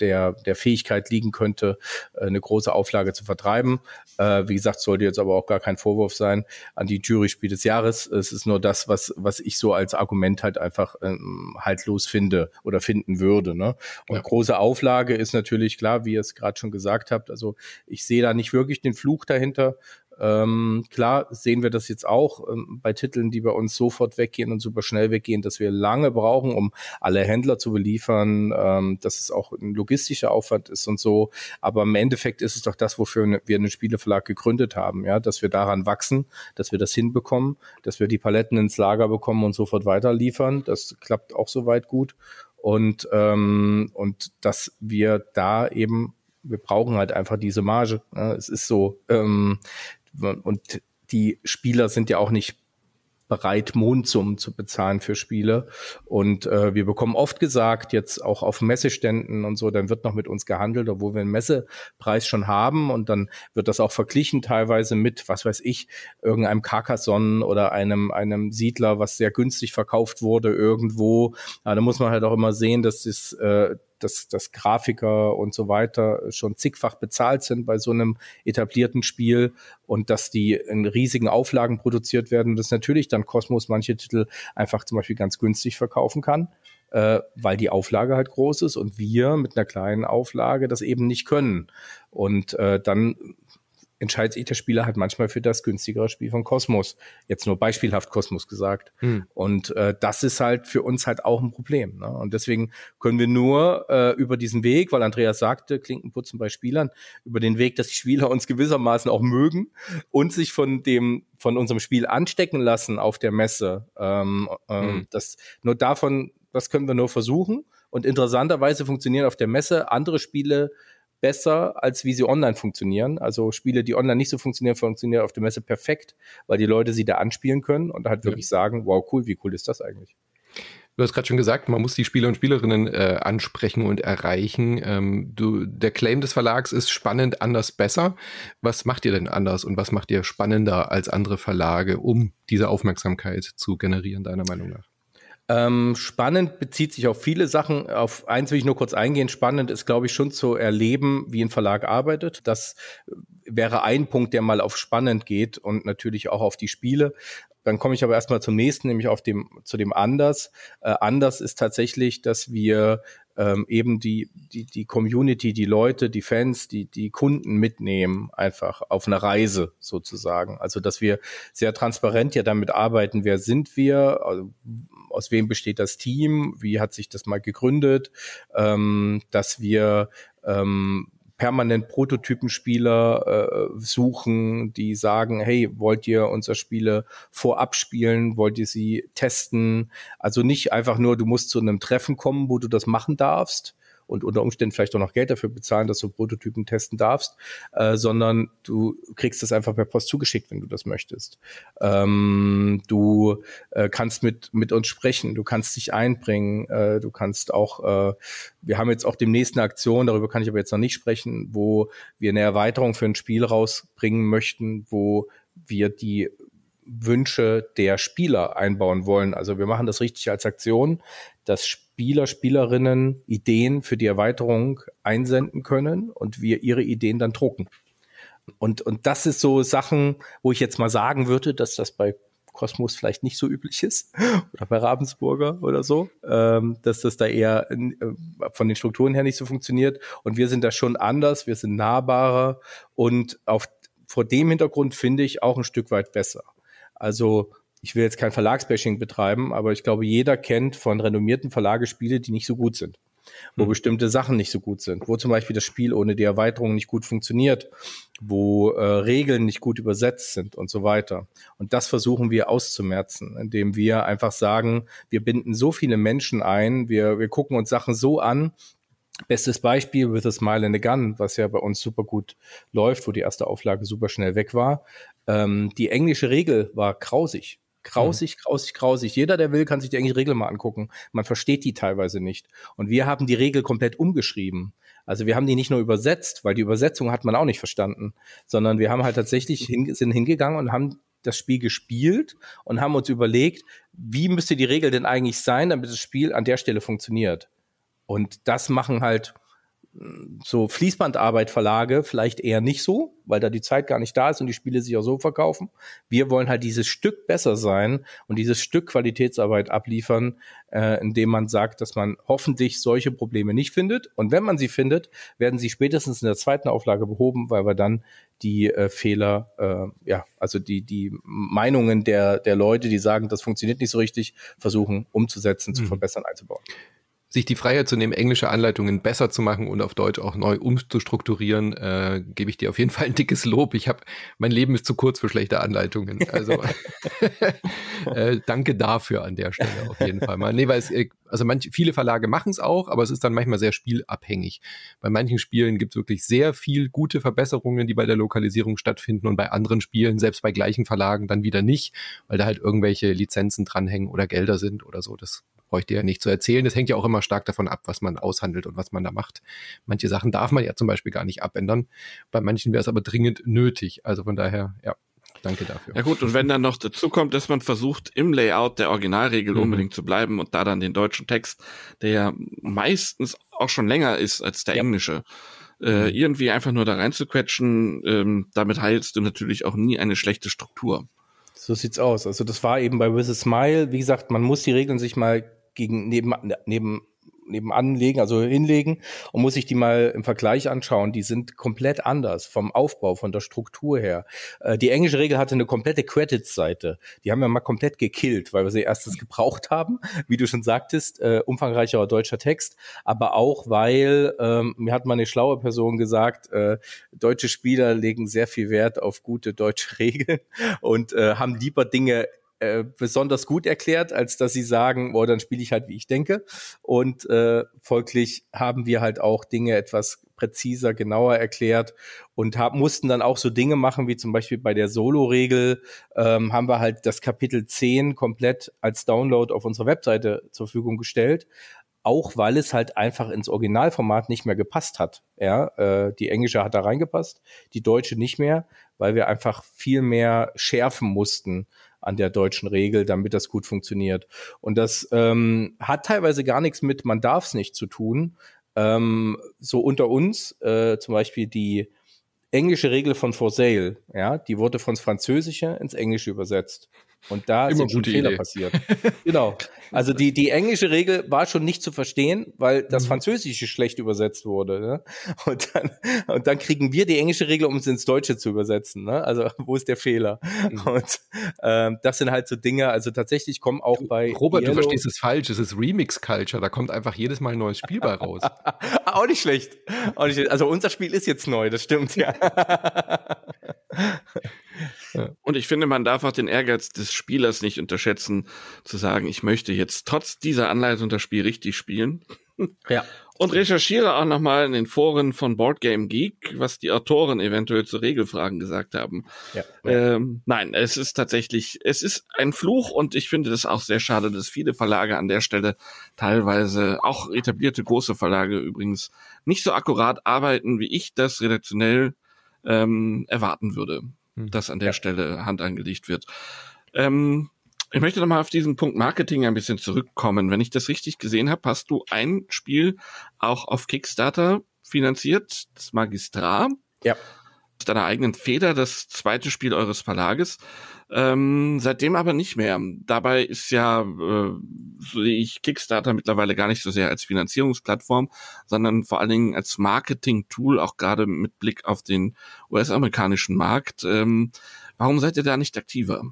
der, der Fähigkeit liegen könnte, äh, eine große Auflage zu vertreiben. Äh, wie gesagt, sollte jetzt aber auch gar kein Vorwurf sein an die Jury-Spiel des Jahres. Es ist nur das, was, was ich so als Argument halt einfach ähm, haltlos finde oder finden würde. Ne? Und ja. große Auflage ist natürlich klar, wie ihr es gerade schon gesagt habt. Also ich sehe da nicht wirklich den Fluch dahinter. Ähm, klar sehen wir das jetzt auch ähm, bei Titeln, die bei uns sofort weggehen und super schnell weggehen, dass wir lange brauchen, um alle Händler zu beliefern, ähm, dass es auch ein logistischer Aufwand ist und so. Aber im Endeffekt ist es doch das, wofür wir einen Spieleverlag gegründet haben, ja, dass wir daran wachsen, dass wir das hinbekommen, dass wir die Paletten ins Lager bekommen und sofort weiter liefern. Das klappt auch soweit gut. Und, ähm, und dass wir da eben wir brauchen halt einfach diese Marge. Ne? Es ist so, ähm, und die Spieler sind ja auch nicht bereit, Mondsummen zu bezahlen für Spiele. Und äh, wir bekommen oft gesagt, jetzt auch auf Messeständen und so, dann wird noch mit uns gehandelt, obwohl wir einen Messepreis schon haben. Und dann wird das auch verglichen teilweise mit, was weiß ich, irgendeinem Carcassonne oder einem, einem Siedler, was sehr günstig verkauft wurde irgendwo. Ja, da muss man halt auch immer sehen, dass das äh, dass, dass Grafiker und so weiter schon zigfach bezahlt sind bei so einem etablierten Spiel und dass die in riesigen Auflagen produziert werden, dass natürlich dann Cosmos manche Titel einfach zum Beispiel ganz günstig verkaufen kann, äh, weil die Auflage halt groß ist und wir mit einer kleinen Auflage das eben nicht können. Und äh, dann entscheidet sich der Spieler halt manchmal für das günstigere Spiel von Kosmos. Jetzt nur beispielhaft Kosmos gesagt. Hm. Und äh, das ist halt für uns halt auch ein Problem. Ne? Und deswegen können wir nur äh, über diesen Weg, weil Andreas sagte, Klinkenputzen bei Spielern, über den Weg, dass die Spieler uns gewissermaßen auch mögen und sich von dem von unserem Spiel anstecken lassen auf der Messe. Ähm, ähm, hm. Das nur davon, das können wir nur versuchen. Und interessanterweise funktionieren auf der Messe andere Spiele besser, als wie sie online funktionieren. Also Spiele, die online nicht so funktionieren, funktionieren auf der Messe perfekt, weil die Leute sie da anspielen können und halt wirklich ja. sagen, wow, cool, wie cool ist das eigentlich? Du hast gerade schon gesagt, man muss die Spieler und Spielerinnen äh, ansprechen und erreichen. Ähm, du, der Claim des Verlags ist spannend, anders, besser. Was macht ihr denn anders und was macht ihr spannender als andere Verlage, um diese Aufmerksamkeit zu generieren, deiner Meinung nach? Ähm, spannend bezieht sich auf viele Sachen. Auf eins will ich nur kurz eingehen. Spannend ist, glaube ich, schon zu erleben, wie ein Verlag arbeitet. Das wäre ein Punkt, der mal auf spannend geht und natürlich auch auf die Spiele. Dann komme ich aber erstmal zum nächsten, nämlich auf dem, zu dem anders. Äh, anders ist tatsächlich, dass wir ähm, eben die, die, die Community, die Leute, die Fans, die, die Kunden mitnehmen, einfach auf eine Reise sozusagen. Also, dass wir sehr transparent ja damit arbeiten, wer sind wir, also, aus wem besteht das Team, wie hat sich das mal gegründet, ähm, dass wir ähm, permanent Prototypenspieler äh, suchen, die sagen, hey, wollt ihr unsere Spiele vorab spielen, wollt ihr sie testen? Also nicht einfach nur, du musst zu einem Treffen kommen, wo du das machen darfst, und unter Umständen vielleicht auch noch Geld dafür bezahlen, dass du Prototypen testen darfst, äh, sondern du kriegst das einfach per Post zugeschickt, wenn du das möchtest. Ähm, du äh, kannst mit, mit uns sprechen, du kannst dich einbringen, äh, du kannst auch, äh, wir haben jetzt auch demnächst eine Aktion, darüber kann ich aber jetzt noch nicht sprechen, wo wir eine Erweiterung für ein Spiel rausbringen möchten, wo wir die Wünsche der Spieler einbauen wollen. Also wir machen das richtig als Aktion, dass Spieler, Spielerinnen Ideen für die Erweiterung einsenden können und wir ihre Ideen dann drucken. Und, und das ist so Sachen, wo ich jetzt mal sagen würde, dass das bei Kosmos vielleicht nicht so üblich ist *laughs* oder bei Ravensburger oder so, ähm, dass das da eher äh, von den Strukturen her nicht so funktioniert. Und wir sind da schon anders, wir sind nahbarer und auf, vor dem Hintergrund finde ich auch ein Stück weit besser. Also ich will jetzt kein Verlagsbashing betreiben, aber ich glaube, jeder kennt von renommierten Verlage Spiele, die nicht so gut sind wo hm. bestimmte Sachen nicht so gut sind, wo zum Beispiel das Spiel ohne die Erweiterung nicht gut funktioniert, wo äh, Regeln nicht gut übersetzt sind und so weiter. Und das versuchen wir auszumerzen, indem wir einfach sagen, wir binden so viele Menschen ein, wir, wir gucken uns Sachen so an, Bestes Beispiel With a Smile and a Gun, was ja bei uns super gut läuft, wo die erste Auflage super schnell weg war. Ähm, die englische Regel war grausig. Grausig, grausig, grausig. Jeder, der will, kann sich die englische Regel mal angucken. Man versteht die teilweise nicht. Und wir haben die Regel komplett umgeschrieben. Also wir haben die nicht nur übersetzt, weil die Übersetzung hat man auch nicht verstanden, sondern wir haben halt tatsächlich *laughs* hin, sind hingegangen und haben das Spiel gespielt und haben uns überlegt, wie müsste die Regel denn eigentlich sein, damit das Spiel an der Stelle funktioniert. Und das machen halt so Fließbandarbeit Verlage vielleicht eher nicht so, weil da die Zeit gar nicht da ist und die Spiele sich auch so verkaufen. Wir wollen halt dieses Stück besser sein und dieses Stück Qualitätsarbeit abliefern, äh, indem man sagt, dass man hoffentlich solche Probleme nicht findet. Und wenn man sie findet, werden sie spätestens in der zweiten Auflage behoben, weil wir dann die äh, Fehler, äh, ja, also die, die Meinungen der, der Leute, die sagen, das funktioniert nicht so richtig, versuchen umzusetzen, mhm. zu verbessern, einzubauen sich die Freiheit zu nehmen, englische Anleitungen besser zu machen und auf Deutsch auch neu umzustrukturieren, äh, gebe ich dir auf jeden Fall ein dickes Lob. Ich habe mein Leben ist zu kurz für schlechte Anleitungen. Also *laughs* *laughs* äh, danke dafür an der Stelle auf jeden Fall mal. Nee, weil es, äh, also manche, viele Verlage machen es auch, aber es ist dann manchmal sehr spielabhängig. Bei manchen Spielen gibt es wirklich sehr viel gute Verbesserungen, die bei der Lokalisierung stattfinden und bei anderen Spielen, selbst bei gleichen Verlagen, dann wieder nicht, weil da halt irgendwelche Lizenzen dranhängen oder Gelder sind oder so. Das brauche ich dir ja nicht zu erzählen. Das hängt ja auch immer stark davon ab, was man aushandelt und was man da macht. Manche Sachen darf man ja zum Beispiel gar nicht abändern. Bei manchen wäre es aber dringend nötig. Also von daher, ja. Danke dafür. Ja gut, und wenn dann noch dazu kommt, dass man versucht, im Layout der Originalregel mhm. unbedingt zu bleiben und da dann den deutschen Text, der ja meistens auch schon länger ist als der ja. englische, äh, mhm. irgendwie einfach nur da reinzuquetschen, ähm, damit heilst du natürlich auch nie eine schlechte Struktur. So sieht's aus. Also das war eben bei With a Smile, wie gesagt, man muss die Regeln sich mal gegen neben, neben nebenan legen, also hinlegen und muss sich die mal im Vergleich anschauen. Die sind komplett anders vom Aufbau, von der Struktur her. Äh, die englische Regel hatte eine komplette Credits-Seite. Die haben wir mal komplett gekillt, weil wir sie erstens gebraucht haben, wie du schon sagtest, äh, umfangreicherer deutscher Text, aber auch, weil ähm, mir hat mal eine schlaue Person gesagt, äh, deutsche Spieler legen sehr viel Wert auf gute deutsche *laughs* Regeln und äh, haben lieber Dinge äh, besonders gut erklärt, als dass sie sagen, oh, dann spiele ich halt, wie ich denke. Und äh, folglich haben wir halt auch Dinge etwas präziser, genauer erklärt und hab, mussten dann auch so Dinge machen, wie zum Beispiel bei der Solo-Regel ähm, haben wir halt das Kapitel 10 komplett als Download auf unserer Webseite zur Verfügung gestellt auch weil es halt einfach ins Originalformat nicht mehr gepasst hat. Ja, äh, die englische hat da reingepasst, die deutsche nicht mehr, weil wir einfach viel mehr schärfen mussten an der deutschen Regel, damit das gut funktioniert. Und das ähm, hat teilweise gar nichts mit man darf es nicht zu tun. Ähm, so unter uns, äh, zum Beispiel die englische Regel von For Sale, ja, die wurde von Französische ins Englische übersetzt. Und da Immer sind schon Fehler Idee. passiert. genau. *laughs* Also die, die englische Regel war schon nicht zu verstehen, weil das mhm. Französische schlecht übersetzt wurde. Ne? Und, dann, und dann kriegen wir die englische Regel, um es ins Deutsche zu übersetzen. Ne? Also wo ist der Fehler? Mhm. Und ähm, das sind halt so Dinge, also tatsächlich kommen auch bei. Robert, Yellow du verstehst es falsch. Es ist Remix-Culture. Da kommt einfach jedes Mal ein neues Spiel bei raus. *laughs* auch nicht schlecht. Auch nicht schlecht. Also unser Spiel ist jetzt neu, das stimmt, ja. *laughs* Und ich finde, man darf auch den Ehrgeiz des Spielers nicht unterschätzen, zu sagen, ich möchte jetzt trotz dieser Anleitung das Spiel richtig spielen. *laughs* Ja. Und recherchiere auch nochmal in den Foren von Boardgame Geek, was die Autoren eventuell zu Regelfragen gesagt haben. Ja. Ähm, nein, es ist tatsächlich, es ist ein Fluch und ich finde das auch sehr schade, dass viele Verlage an der Stelle teilweise, auch etablierte große Verlage übrigens, nicht so akkurat arbeiten, wie ich das redaktionell ähm, erwarten würde, hm. dass an der ja. Stelle Hand angelegt wird. Ähm, ich möchte nochmal auf diesen Punkt Marketing ein bisschen zurückkommen. Wenn ich das richtig gesehen habe, hast du ein Spiel auch auf Kickstarter finanziert, das Magistrat. Ja. Deiner eigenen Feder, das zweite Spiel eures Verlages. Ähm, seitdem aber nicht mehr. Dabei ist ja, äh, sehe ich Kickstarter mittlerweile gar nicht so sehr als Finanzierungsplattform, sondern vor allen Dingen als Marketing-Tool, auch gerade mit Blick auf den US-amerikanischen Markt. Ähm, warum seid ihr da nicht aktiver?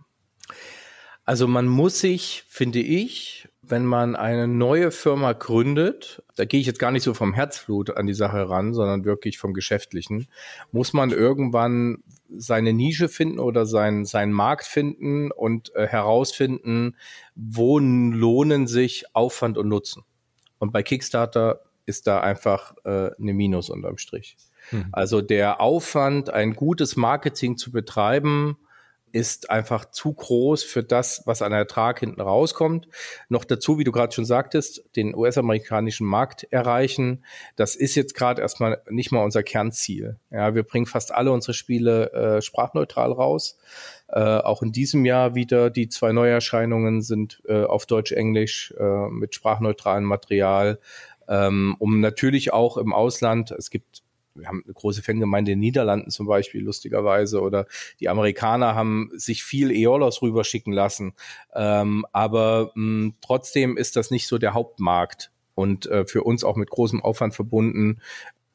Also man muss sich, finde ich, wenn man eine neue Firma gründet, da gehe ich jetzt gar nicht so vom Herzblut an die Sache ran, sondern wirklich vom Geschäftlichen, muss man irgendwann seine Nische finden oder seinen, seinen Markt finden und äh, herausfinden, wo lohnen sich Aufwand und Nutzen. Und bei Kickstarter ist da einfach äh, eine Minus unterm Strich. Mhm. Also der Aufwand, ein gutes Marketing zu betreiben, ist einfach zu groß für das, was an Ertrag hinten rauskommt. Noch dazu, wie du gerade schon sagtest, den US-amerikanischen Markt erreichen. Das ist jetzt gerade erstmal nicht mal unser Kernziel. Ja, wir bringen fast alle unsere Spiele äh, sprachneutral raus. Äh, auch in diesem Jahr wieder die zwei Neuerscheinungen sind äh, auf Deutsch-Englisch äh, mit sprachneutralem Material, ähm, um natürlich auch im Ausland, es gibt wir haben eine große Fangemeinde in den Niederlanden zum Beispiel, lustigerweise, oder die Amerikaner haben sich viel Eolos rüberschicken lassen. Ähm, aber mh, trotzdem ist das nicht so der Hauptmarkt und äh, für uns auch mit großem Aufwand verbunden,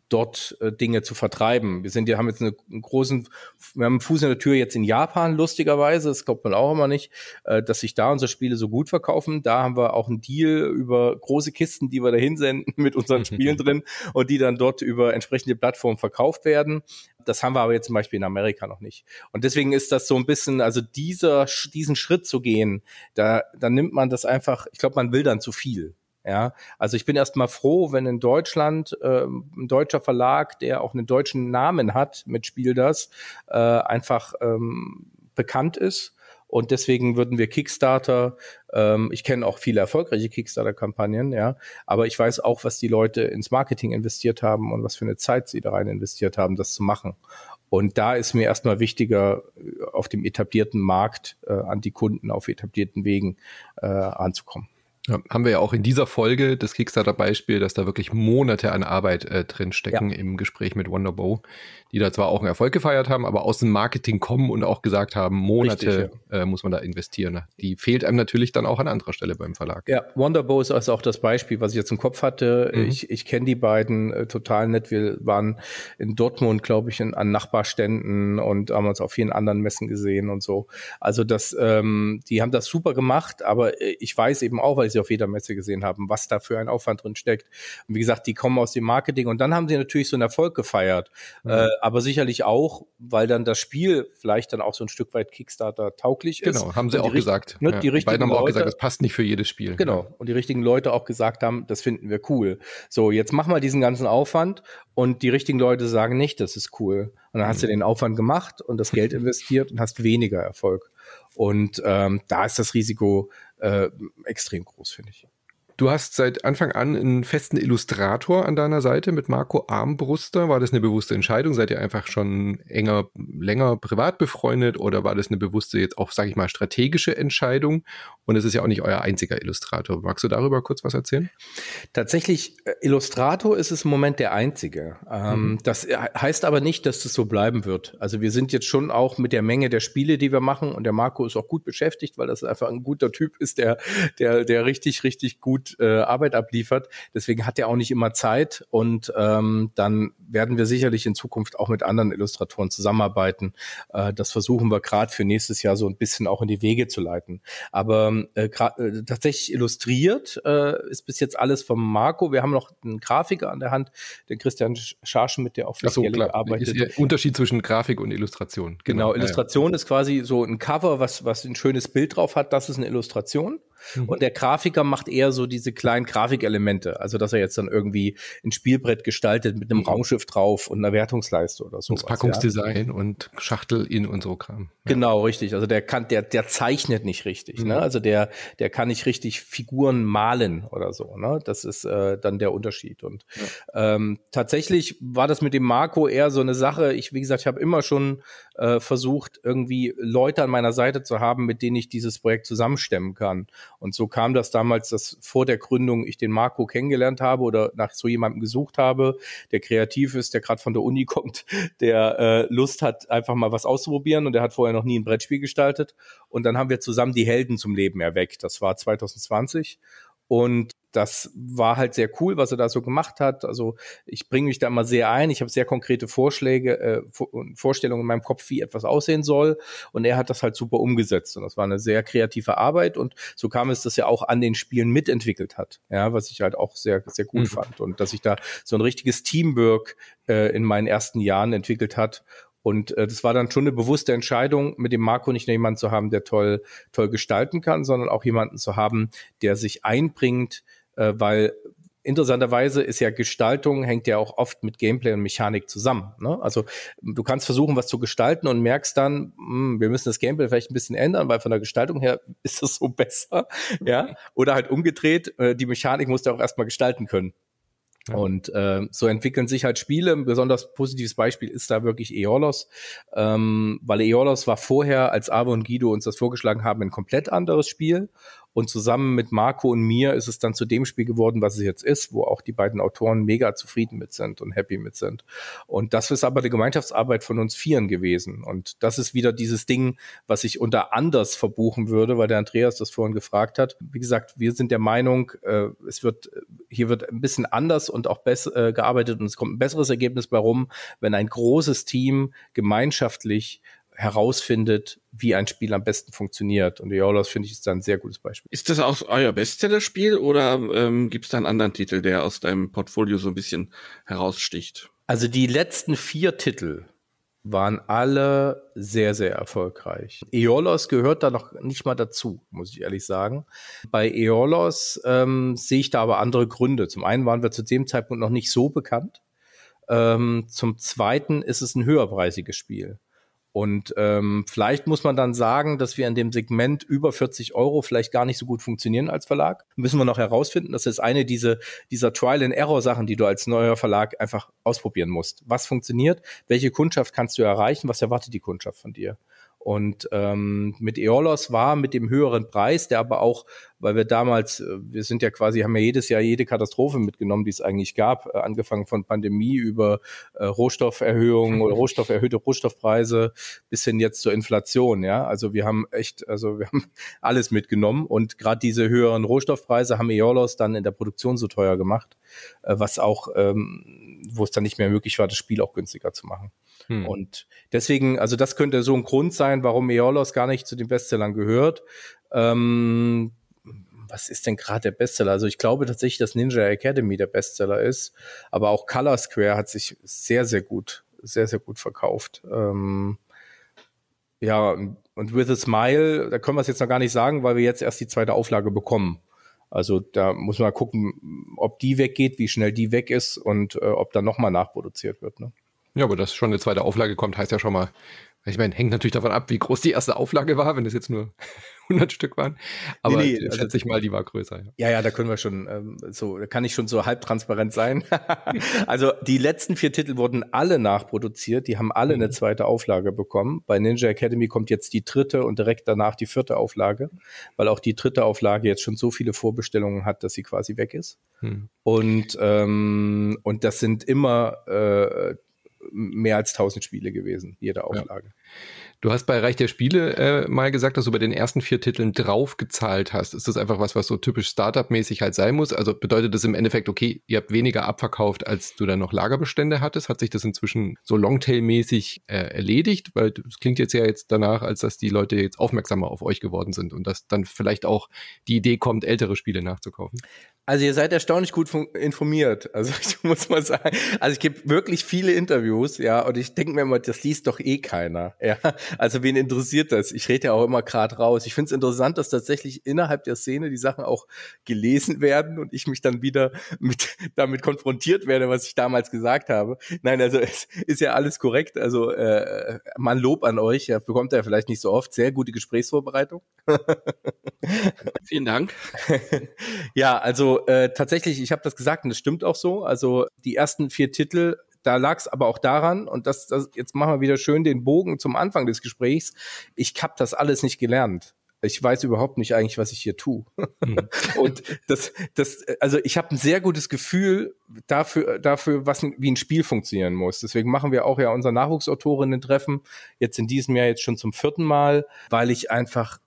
dort äh, Dinge zu vertreiben. Wir sind, wir haben jetzt eine, einen großen, wir haben einen Fuß in der Tür jetzt in Japan, lustigerweise, das glaubt man auch immer nicht, äh, dass sich da unsere Spiele so gut verkaufen. Da haben wir auch einen Deal über große Kisten, die wir da hinsenden *laughs* mit unseren Spielen *laughs* drin und die dann dort über entsprechende Plattformen verkauft werden. Das haben wir aber jetzt zum Beispiel in Amerika noch nicht. Und deswegen ist das so ein bisschen, also dieser, diesen Schritt zu gehen, da, da nimmt man das einfach, ich glaube, man will dann zu viel. Ja, also ich bin erstmal froh, wenn in Deutschland äh, ein deutscher Verlag, der auch einen deutschen Namen hat mit Spiel das, äh, einfach ähm, bekannt ist. Und deswegen würden wir Kickstarter, ähm, ich kenne auch viele erfolgreiche Kickstarter-Kampagnen, ja, aber ich weiß auch, was die Leute ins Marketing investiert haben und was für eine Zeit sie da rein investiert haben, das zu machen. Und da ist mir erstmal wichtiger, auf dem etablierten Markt äh, an die Kunden auf etablierten Wegen äh, anzukommen. Ja, haben wir ja auch in dieser Folge das Kickstarter-Beispiel, dass da wirklich Monate an Arbeit äh, drin stecken ja. im Gespräch mit Wonderbow, die da zwar auch einen Erfolg gefeiert haben, aber aus dem Marketing kommen und auch gesagt haben, Monate Richtig, ja. äh, muss man da investieren. Die fehlt einem natürlich dann auch an anderer Stelle beim Verlag. Ja, Wonderbow ist also auch das Beispiel, was ich jetzt im Kopf hatte. Mhm. Ich, ich kenne die beiden äh, total nett. Wir waren in Dortmund, glaube ich, in, an Nachbarständen und haben uns auf vielen anderen Messen gesehen und so. Also das, ähm, die haben das super gemacht, aber äh, ich weiß eben auch, weil ich sie auf jeder Messe gesehen haben, was da für ein Aufwand drin steckt. Und wie gesagt, die kommen aus dem Marketing und dann haben sie natürlich so einen Erfolg gefeiert. Mhm. Äh, aber sicherlich auch, weil dann das Spiel vielleicht dann auch so ein Stück weit Kickstarter tauglich ist. Genau, haben sie auch gesagt. Ne, ja. Die richtigen haben Leute, auch gesagt, das passt nicht für jedes Spiel. Genau. Ja. Und die richtigen Leute auch gesagt haben, das finden wir cool. So, jetzt mach mal diesen ganzen Aufwand und die richtigen Leute sagen nicht, das ist cool. Und dann hast du mhm. den Aufwand gemacht und das Geld investiert und hast weniger Erfolg. Und ähm, da ist das Risiko äh, extrem groß, finde ich. Du hast seit Anfang an einen festen Illustrator an deiner Seite mit Marco Armbruster. War das eine bewusste Entscheidung? Seid ihr einfach schon enger, länger privat befreundet oder war das eine bewusste, jetzt auch, sage ich mal, strategische Entscheidung? Und es ist ja auch nicht euer einziger Illustrator. Magst du darüber kurz was erzählen? Tatsächlich, äh, Illustrator ist es im Moment der einzige. Ähm, mhm. Das heißt aber nicht, dass das so bleiben wird. Also wir sind jetzt schon auch mit der Menge der Spiele, die wir machen und der Marco ist auch gut beschäftigt, weil das einfach ein guter Typ ist, der, der, der richtig, richtig gut äh, Arbeit abliefert. Deswegen hat er auch nicht immer Zeit und ähm, dann werden wir sicherlich in Zukunft auch mit anderen Illustratoren zusammenarbeiten. Äh, das versuchen wir gerade für nächstes Jahr so ein bisschen auch in die Wege zu leiten. Aber äh, äh, tatsächlich illustriert äh, ist bis jetzt alles vom Marco. Wir haben noch einen Grafiker an der Hand, den Christian Scharschmidt, der auch für so, klar. arbeitet. Ist der Unterschied zwischen Grafik und Illustration. Genau, genau Illustration ja, ja. ist quasi so ein Cover, was, was ein schönes Bild drauf hat. Das ist eine Illustration. Mhm. Und der Grafiker macht eher so diese kleinen Grafikelemente, also dass er jetzt dann irgendwie ein Spielbrett gestaltet mit einem mhm. Raumschiff drauf und einer Wertungsleiste oder so. Und Packungsdesign ja. und Schachtel in und so Kram. Ja. Genau, richtig. Also der kann, der, der zeichnet nicht richtig. Ne? Mhm. Ne? Also der, der kann nicht richtig Figuren malen oder so. Ne? Das ist äh, dann der Unterschied. Und ja. ähm, tatsächlich war das mit dem Marco eher so eine Sache. Ich, wie gesagt, ich habe immer schon äh, versucht, irgendwie Leute an meiner Seite zu haben, mit denen ich dieses Projekt zusammenstemmen kann. Und so kam das damals, dass vor der Gründung ich den Marco kennengelernt habe oder nach so jemandem gesucht habe, der kreativ ist, der gerade von der Uni *laughs* kommt, der äh, Lust hat, einfach mal was auszuprobieren und der hat vorher noch nie ein Brettspiel gestaltet. Und dann haben wir zusammen die Helden zum Leben erweckt. Das war 2020. Und das war halt sehr cool, was er da so gemacht hat. Also ich bringe mich da immer sehr ein. Ich habe sehr konkrete Vorschläge äh, und Vorstellungen in meinem Kopf, wie etwas aussehen soll. Und er hat das halt super umgesetzt. Und das war eine sehr kreative Arbeit. Und so kam es, dass er auch an den Spielen mitentwickelt hat. Ja, was ich halt auch sehr, sehr gut mhm. fand. Und dass sich da so ein richtiges Teamwork äh, in meinen ersten Jahren entwickelt hat. Und äh, das war dann schon eine bewusste Entscheidung, mit dem Marco nicht nur jemanden zu haben, der toll, toll gestalten kann, sondern auch jemanden zu haben, der sich einbringt, äh, weil interessanterweise ist ja Gestaltung, hängt ja auch oft mit Gameplay und Mechanik zusammen. Ne? Also du kannst versuchen, was zu gestalten und merkst dann, mh, hm, wir müssen das Gameplay vielleicht ein bisschen ändern, weil von der Gestaltung her *laughs* ist es so besser. ja, Oder halt umgedreht, äh, die Mechanik musst du auch erstmal gestalten können. Und äh, so entwickeln sich halt Spiele. Ein besonders positives Beispiel ist da wirklich Eolos, ähm, weil Eolos war vorher, als Avo und Guido uns das vorgeschlagen haben, ein komplett anderes Spiel. Und zusammen mit Marco und mir ist es dann zu dem Spiel geworden, was es jetzt ist, wo auch die beiden Autoren mega zufrieden mit sind und happy mit sind. Und das ist aber die Gemeinschaftsarbeit von uns Vieren gewesen. Und das ist wieder dieses Ding, was ich unter anders verbuchen würde, weil der Andreas das vorhin gefragt hat. Wie gesagt, wir sind der Meinung, äh, es wird, hier wird ein bisschen anders und auch besser äh, gearbeitet und es kommt ein besseres Ergebnis bei rum, wenn ein großes Team gemeinschaftlich herausfindet, wie ein Spiel am besten funktioniert. Und Eolos finde ich ist da ein sehr gutes Beispiel. Ist das auch euer Bestseller-Spiel oder ähm, gibt es da einen anderen Titel, der aus deinem Portfolio so ein bisschen heraussticht? Also die letzten vier Titel waren alle sehr, sehr erfolgreich. Eolos gehört da noch nicht mal dazu, muss ich ehrlich sagen. Bei Eolos ähm, sehe ich da aber andere Gründe. Zum einen waren wir zu dem Zeitpunkt noch nicht so bekannt. Ähm, zum zweiten ist es ein höherpreisiges Spiel. Und ähm, vielleicht muss man dann sagen, dass wir in dem Segment über 40 Euro vielleicht gar nicht so gut funktionieren als Verlag. Müssen wir noch herausfinden. Das ist eine diese, dieser Trial-and-Error-Sachen, die du als neuer Verlag einfach ausprobieren musst. Was funktioniert? Welche Kundschaft kannst du erreichen? Was erwartet die Kundschaft von dir? Und ähm, mit Eolos war mit dem höheren Preis, der aber auch, weil wir damals, äh, wir sind ja quasi, haben ja jedes Jahr jede Katastrophe mitgenommen, die es eigentlich gab, äh, angefangen von Pandemie über äh, Rohstofferhöhungen oder Rohstoff, erhöhte Rohstoffpreise bis hin jetzt zur Inflation. Ja, also wir haben echt, also wir haben *laughs* alles mitgenommen und gerade diese höheren Rohstoffpreise haben Eolos dann in der Produktion so teuer gemacht, äh, was auch, ähm, wo es dann nicht mehr möglich war, das Spiel auch günstiger zu machen. Hm. Und deswegen, also das könnte so ein Grund sein, warum Eolos gar nicht zu den Bestsellern gehört. Ähm, was ist denn gerade der Bestseller? Also ich glaube tatsächlich, dass Ninja Academy der Bestseller ist, aber auch Color Square hat sich sehr, sehr gut, sehr, sehr gut verkauft. Ähm, ja, und With a Smile, da können wir es jetzt noch gar nicht sagen, weil wir jetzt erst die zweite Auflage bekommen. Also da muss man gucken, ob die weggeht, wie schnell die weg ist und äh, ob da nochmal nachproduziert wird. Ne? Ja, aber dass schon eine zweite Auflage kommt, heißt ja schon mal, ich meine, hängt natürlich davon ab, wie groß die erste Auflage war, wenn es jetzt nur *laughs* 100 Stück waren. Aber nee, nee, schätze also, ich mal, die war größer. Ja, ja, ja da können wir schon ähm, so, da kann ich schon so halbtransparent sein. *laughs* also die letzten vier Titel wurden alle nachproduziert, die haben alle mhm. eine zweite Auflage bekommen. Bei Ninja Academy kommt jetzt die dritte und direkt danach die vierte Auflage, weil auch die dritte Auflage jetzt schon so viele Vorbestellungen hat, dass sie quasi weg ist. Mhm. Und ähm, und das sind immer äh, mehr als 1000 Spiele gewesen, jede Auflage. Ja. Du hast bei Reich der Spiele äh, mal gesagt, dass du bei den ersten vier Titeln draufgezahlt hast. Ist das einfach was, was so typisch Startup-mäßig halt sein muss? Also bedeutet das im Endeffekt, okay, ihr habt weniger abverkauft, als du dann noch Lagerbestände hattest? Hat sich das inzwischen so Longtail-mäßig äh, erledigt? Weil es klingt jetzt ja jetzt danach, als dass die Leute jetzt aufmerksamer auf euch geworden sind und dass dann vielleicht auch die Idee kommt, ältere Spiele nachzukaufen. Also ihr seid erstaunlich gut informiert. Also *laughs* ich muss mal sagen, also ich gebe wirklich viele Interviews, ja, und ich denke mir immer, das liest doch eh keiner. Ja, also wen interessiert das? Ich rede ja auch immer gerade raus. Ich finde es interessant, dass tatsächlich innerhalb der Szene die Sachen auch gelesen werden und ich mich dann wieder mit *laughs* damit konfrontiert werde, was ich damals gesagt habe. Nein, also es ist ja alles korrekt. Also äh, man Lob an euch, ja, bekommt er vielleicht nicht so oft. Sehr gute Gesprächsvorbereitung. *laughs* Vielen Dank. ja, also äh, tatsächlich, ich habe das gesagt und das stimmt auch so. Also die ersten vier Titel, da lag es aber auch daran, und das, das, jetzt machen wir wieder schön den Bogen zum Anfang des Gesprächs. Ich habe das alles nicht gelernt. Ich weiß überhaupt nicht eigentlich, was ich hier tue. Mhm. *laughs* und das, das, also ich habe ein sehr gutes Gefühl dafür, dafür, was wie ein Spiel funktionieren muss. Deswegen machen wir auch ja unser Nachwuchsautorinnen-Treffen jetzt in diesem Jahr jetzt schon zum vierten Mal, weil ich einfach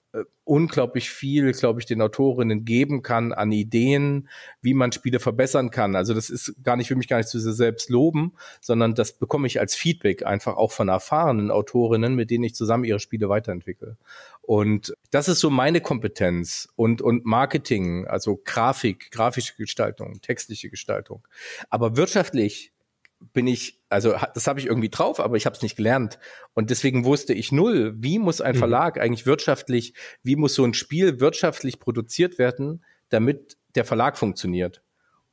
unglaublich viel, glaube ich, den Autorinnen geben kann an Ideen, wie man Spiele verbessern kann. Also das ist gar nicht für mich gar nicht zu sehr selbst loben, sondern das bekomme ich als Feedback einfach auch von erfahrenen Autorinnen, mit denen ich zusammen ihre Spiele weiterentwickle. Und das ist so meine Kompetenz und, und Marketing, also Grafik, grafische Gestaltung, textliche Gestaltung. Aber wirtschaftlich bin ich, also das habe ich irgendwie drauf, aber ich habe es nicht gelernt. Und deswegen wusste ich null, wie muss ein mhm. Verlag eigentlich wirtschaftlich, wie muss so ein Spiel wirtschaftlich produziert werden, damit der Verlag funktioniert.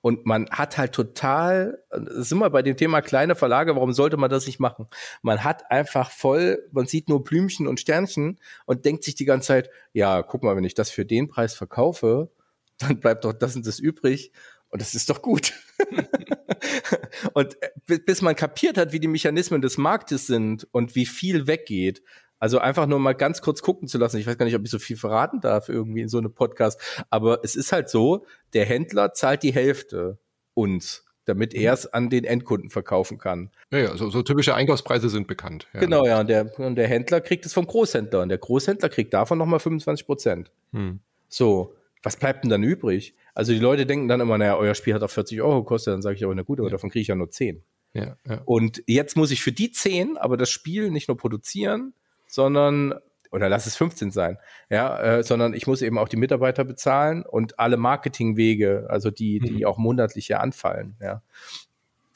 Und man hat halt total, sind wir bei dem Thema kleine Verlage, warum sollte man das nicht machen? Man hat einfach voll, man sieht nur Blümchen und Sternchen und denkt sich die ganze Zeit, ja, guck mal, wenn ich das für den Preis verkaufe, *laughs* dann bleibt doch das und das übrig. Und das ist doch gut. *laughs* und äh, bis man kapiert hat, wie die Mechanismen des Marktes sind und wie viel weggeht. Also einfach nur mal ganz kurz gucken zu lassen. Ich weiß gar nicht, ob ich so viel verraten darf irgendwie in so einem Podcast. Aber es ist halt so, der Händler zahlt die Hälfte uns damit mhm. er es an den Endkunden verkaufen kann. Ja, ja so, so typische Einkaufspreise sind bekannt. Ja. Genau, ja, und der, und der Händler kriegt es vom Großhändler und der Großhändler kriegt davon nochmal 25 Prozent. Hm. So, was bleibt denn dann übrig? Also die Leute denken dann immer, naja, euer Spiel hat auch 40 Euro gekostet, dann sage ich aber, na gut, aber ja. davon kriege ich ja nur 10. Ja, ja. Und jetzt muss ich für die 10 aber das Spiel nicht nur produzieren, sondern oder lass es 15 sein, ja, äh, sondern ich muss eben auch die Mitarbeiter bezahlen und alle Marketingwege, also die, die mhm. auch monatlich hier anfallen, ja.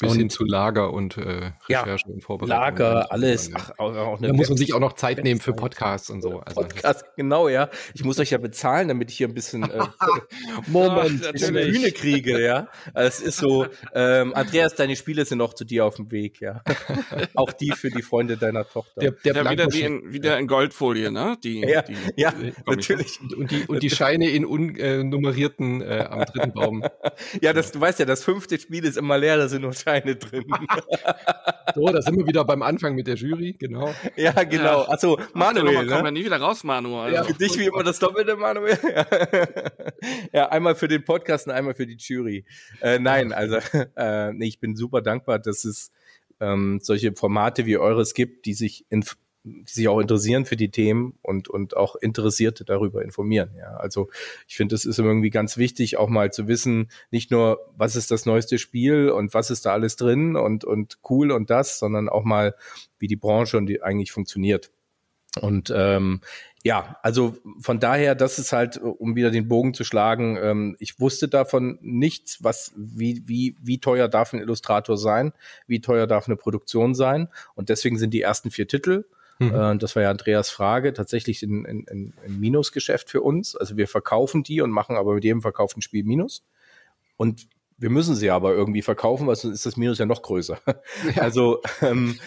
Bis und, hin zu Lager und äh, Recherche ja, und Vorbereitung. Lager, alles. Ach, auch, auch da muss man sich auch noch Zeit nehmen für Podcasts und so. Also Podcast, genau, ja. Ich muss euch ja bezahlen, damit ich hier ein bisschen äh, *laughs* Moment, Ach, bisschen Bühne kriege, ja. Also es ist so, ähm, Andreas, deine Spiele sind noch zu dir auf dem Weg, ja. *laughs* auch die für die Freunde deiner Tochter. Der, der ja, wieder, die in, wieder in Goldfolie, ne? Die, ja, die, ja die natürlich. Und die, und die Scheine in unnummerierten äh, am dritten Baum. *laughs* ja, das, du weißt ja, das fünfte Spiel ist immer leer, da sind nur Scheine drin. *laughs* so, da sind wir wieder beim Anfang mit der Jury, genau. Ja, genau. Also Manuel. Ach, ne? kommen wir nie wieder raus, Manuel. Ja, für dich wie immer das Doppelte, Manuel. *laughs* ja, einmal für den Podcast und einmal für die Jury. Äh, nein, also *laughs* äh, nee, ich bin super dankbar, dass es ähm, solche Formate wie eures gibt, die sich in die sich auch interessieren für die Themen und, und auch Interessierte darüber informieren. Ja, also ich finde, es ist irgendwie ganz wichtig, auch mal zu wissen, nicht nur, was ist das neueste Spiel und was ist da alles drin und, und cool und das, sondern auch mal, wie die Branche und die eigentlich funktioniert. Und ähm, ja, also von daher, das ist halt, um wieder den Bogen zu schlagen, ähm, ich wusste davon nichts, was, wie, wie, wie teuer darf ein Illustrator sein, wie teuer darf eine Produktion sein. Und deswegen sind die ersten vier Titel Mhm. Äh, das war ja Andreas Frage, tatsächlich ein, ein, ein Minusgeschäft für uns. Also wir verkaufen die und machen aber mit jedem verkauften Spiel Minus. Und wir müssen sie aber irgendwie verkaufen, weil sonst ist das Minus ja noch größer. Ja. Also ähm,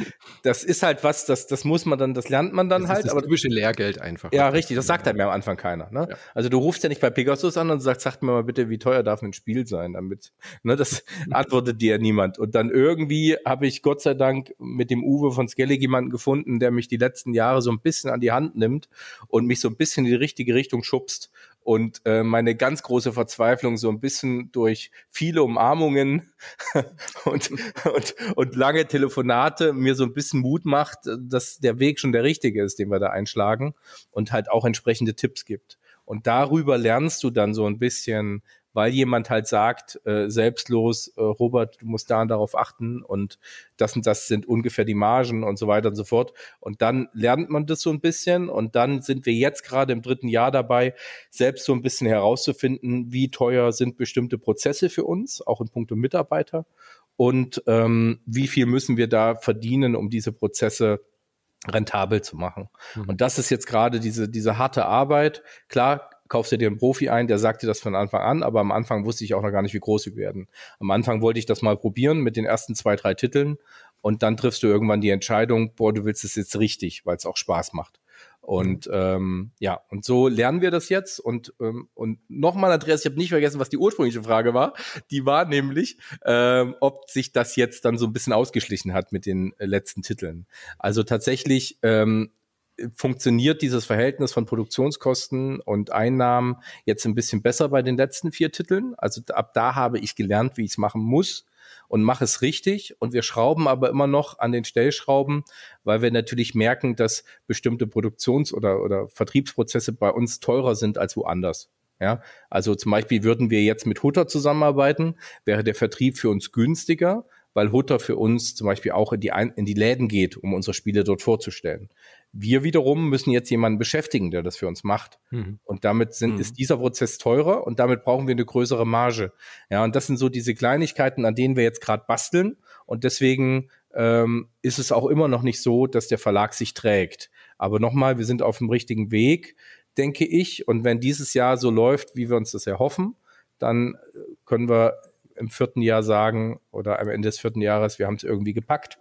das ist halt was, das, das muss man dann, das lernt man dann das halt. Ist das aber typische Lehrgeld einfach. Ja, richtig, das sagt halt mir am Anfang keiner. Ne? Ja. Also du rufst ja nicht bei Pegasus an und sagst, sagt mir mal bitte, wie teuer darf ein Spiel sein, damit. Ne, das *laughs* antwortet dir niemand. Und dann irgendwie habe ich Gott sei Dank mit dem Uwe von Skellig jemanden gefunden, der mich die letzten Jahre so ein bisschen an die Hand nimmt und mich so ein bisschen in die richtige Richtung schubst und äh, meine ganz große Verzweiflung so ein bisschen durch viele Umarmungen *laughs* und, und, und lange Telefonate mir so ein bisschen Mut macht, dass der Weg schon der richtige ist, den wir da einschlagen und halt auch entsprechende Tipps gibt. Und darüber lernst du dann so ein bisschen, weil jemand halt sagt, äh, selbstlos, äh, Robert, du musst da und darauf achten und das und das sind ungefähr die Margen und so weiter und so fort. Und dann lernt man das so ein bisschen und dann sind wir jetzt gerade im dritten Jahr dabei, selbst so ein bisschen herauszufinden, wie teuer sind bestimmte Prozesse für uns, auch in puncto Mitarbeiter und ähm, wie viel müssen wir da verdienen, um diese Prozesse rentabel zu machen. Mhm. Und das ist jetzt gerade diese, diese harte Arbeit. Klar, kaufst du dir einen Profi ein, der sagt dir das von Anfang an, aber am Anfang wusste ich auch noch gar nicht, wie groß sie werden. Am Anfang wollte ich das mal probieren mit den ersten zwei, drei Titeln und dann triffst du irgendwann die Entscheidung, boah, du willst es jetzt richtig, weil es auch Spaß macht. Und ähm, ja, und so lernen wir das jetzt. Und, ähm, und nochmal, Andreas, ich habe nicht vergessen, was die ursprüngliche Frage war. Die war nämlich, ähm, ob sich das jetzt dann so ein bisschen ausgeschlichen hat mit den äh, letzten Titeln. Also tatsächlich ähm, funktioniert dieses Verhältnis von Produktionskosten und Einnahmen jetzt ein bisschen besser bei den letzten vier Titeln. Also ab da habe ich gelernt, wie ich es machen muss und mache es richtig. Und wir schrauben aber immer noch an den Stellschrauben, weil wir natürlich merken, dass bestimmte Produktions- oder, oder Vertriebsprozesse bei uns teurer sind als woanders. Ja, also zum Beispiel würden wir jetzt mit Hutter zusammenarbeiten, wäre der Vertrieb für uns günstiger, weil Hutter für uns zum Beispiel auch in die, Ein in die Läden geht, um unsere Spiele dort vorzustellen. Wir wiederum müssen jetzt jemanden beschäftigen, der das für uns macht. Mhm. Und damit sind, mhm. ist dieser Prozess teurer und damit brauchen wir eine größere Marge. Ja, und das sind so diese Kleinigkeiten, an denen wir jetzt gerade basteln. Und deswegen ähm, ist es auch immer noch nicht so, dass der Verlag sich trägt. Aber nochmal, wir sind auf dem richtigen Weg, denke ich. Und wenn dieses Jahr so läuft, wie wir uns das erhoffen, dann können wir im vierten Jahr sagen oder am Ende des vierten Jahres, wir haben es irgendwie gepackt.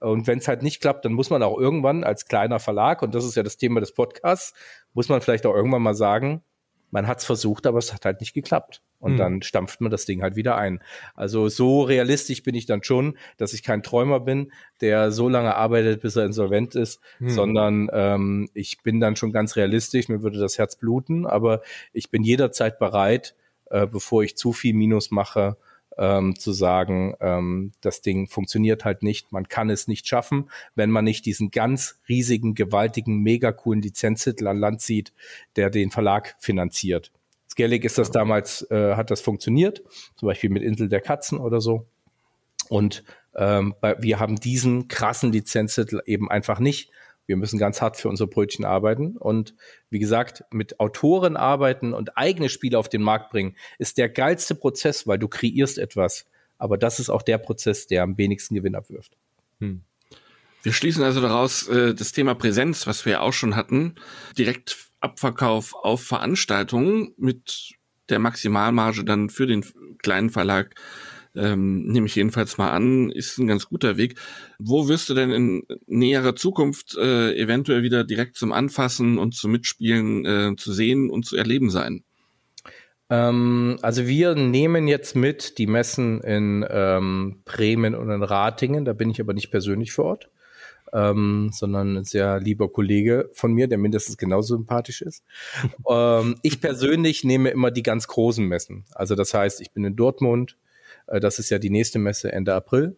Und wenn es halt nicht klappt, dann muss man auch irgendwann als kleiner Verlag, und das ist ja das Thema des Podcasts, muss man vielleicht auch irgendwann mal sagen, man hat es versucht, aber es hat halt nicht geklappt. Und mhm. dann stampft man das Ding halt wieder ein. Also so realistisch bin ich dann schon, dass ich kein Träumer bin, der so lange arbeitet, bis er insolvent ist, mhm. sondern ähm, ich bin dann schon ganz realistisch, mir würde das Herz bluten, aber ich bin jederzeit bereit, äh, bevor ich zu viel Minus mache, ähm, zu sagen, ähm, das Ding funktioniert halt nicht, man kann es nicht schaffen, wenn man nicht diesen ganz riesigen, gewaltigen, mega coolen Lizenztitel an Land zieht, der den Verlag finanziert. Skellig ist das damals, äh, hat das funktioniert, zum Beispiel mit Insel der Katzen oder so. Und ähm, wir haben diesen krassen Lizenztitel eben einfach nicht. Wir müssen ganz hart für unsere Brötchen arbeiten. Und wie gesagt, mit Autoren arbeiten und eigene Spiele auf den Markt bringen, ist der geilste Prozess, weil du kreierst etwas. Aber das ist auch der Prozess, der am wenigsten Gewinn abwirft. Hm. Wir schließen also daraus äh, das Thema Präsenz, was wir ja auch schon hatten, direkt Abverkauf auf Veranstaltungen mit der Maximalmarge dann für den kleinen Verlag ähm, nehme ich jedenfalls mal an, ist ein ganz guter Weg. Wo wirst du denn in näherer Zukunft äh, eventuell wieder direkt zum Anfassen und zum Mitspielen äh, zu sehen und zu erleben sein? Ähm, also wir nehmen jetzt mit die Messen in ähm, Bremen und in Ratingen, da bin ich aber nicht persönlich vor Ort. Ähm, sondern ein sehr lieber Kollege von mir, der mindestens genauso sympathisch ist. *laughs* ähm, ich persönlich nehme immer die ganz großen Messen. Also das heißt, ich bin in Dortmund, das ist ja die nächste Messe Ende April.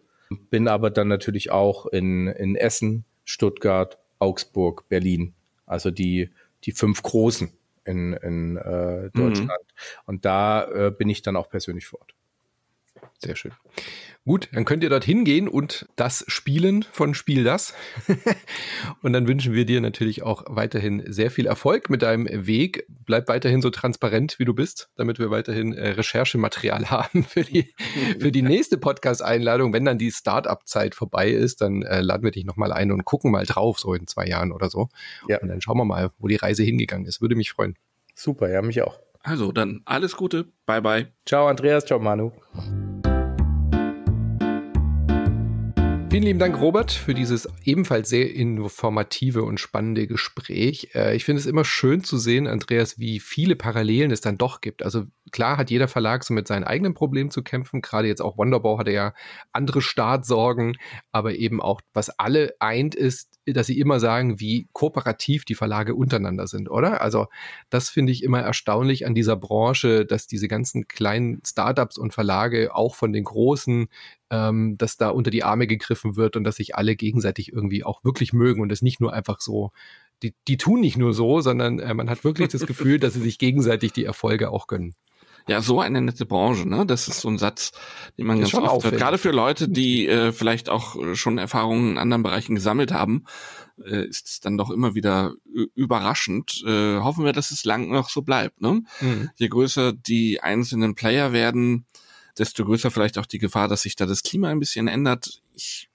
Bin aber dann natürlich auch in, in Essen, Stuttgart, Augsburg, Berlin. Also die, die fünf großen in, in äh, Deutschland. Mhm. Und da äh, bin ich dann auch persönlich vor Ort. Sehr schön. Gut, dann könnt ihr dort hingehen und das spielen von Spiel das. *laughs* und dann wünschen wir dir natürlich auch weiterhin sehr viel Erfolg mit deinem Weg. Bleib weiterhin so transparent, wie du bist, damit wir weiterhin äh, Recherchematerial *laughs* haben für die, für die nächste Podcast-Einladung. Wenn dann die Start-up-Zeit vorbei ist, dann äh, laden wir dich nochmal ein und gucken mal drauf, so in zwei Jahren oder so. Ja. Und dann schauen wir mal, wo die Reise hingegangen ist. Würde mich freuen. Super, ja, mich auch. Also dann alles Gute. Bye, bye. Ciao, Andreas. Ciao, Manu. Vielen lieben Dank, Robert, für dieses ebenfalls sehr informative und spannende Gespräch. Äh, ich finde es immer schön zu sehen, Andreas, wie viele Parallelen es dann doch gibt. Also klar hat jeder Verlag so mit seinen eigenen Problemen zu kämpfen. Gerade jetzt auch Wonderbau hatte ja andere Startsorgen, aber eben auch, was alle eint, ist, dass sie immer sagen, wie kooperativ die Verlage untereinander sind, oder? Also das finde ich immer erstaunlich an dieser Branche, dass diese ganzen kleinen Startups und Verlage auch von den großen ähm, dass da unter die Arme gegriffen wird und dass sich alle gegenseitig irgendwie auch wirklich mögen und es nicht nur einfach so, die, die tun nicht nur so, sondern äh, man hat wirklich das Gefühl, dass sie sich gegenseitig die Erfolge auch gönnen. Ja, so eine nette Branche, ne? Das ist so ein Satz, den man ganz oft hört. Gerade für Leute, die äh, vielleicht auch schon Erfahrungen in anderen Bereichen gesammelt haben, äh, ist es dann doch immer wieder überraschend. Äh, hoffen wir, dass es lang noch so bleibt. Ne? Mhm. Je größer die einzelnen Player werden, desto größer vielleicht auch die Gefahr, dass sich da das Klima ein bisschen ändert. Ich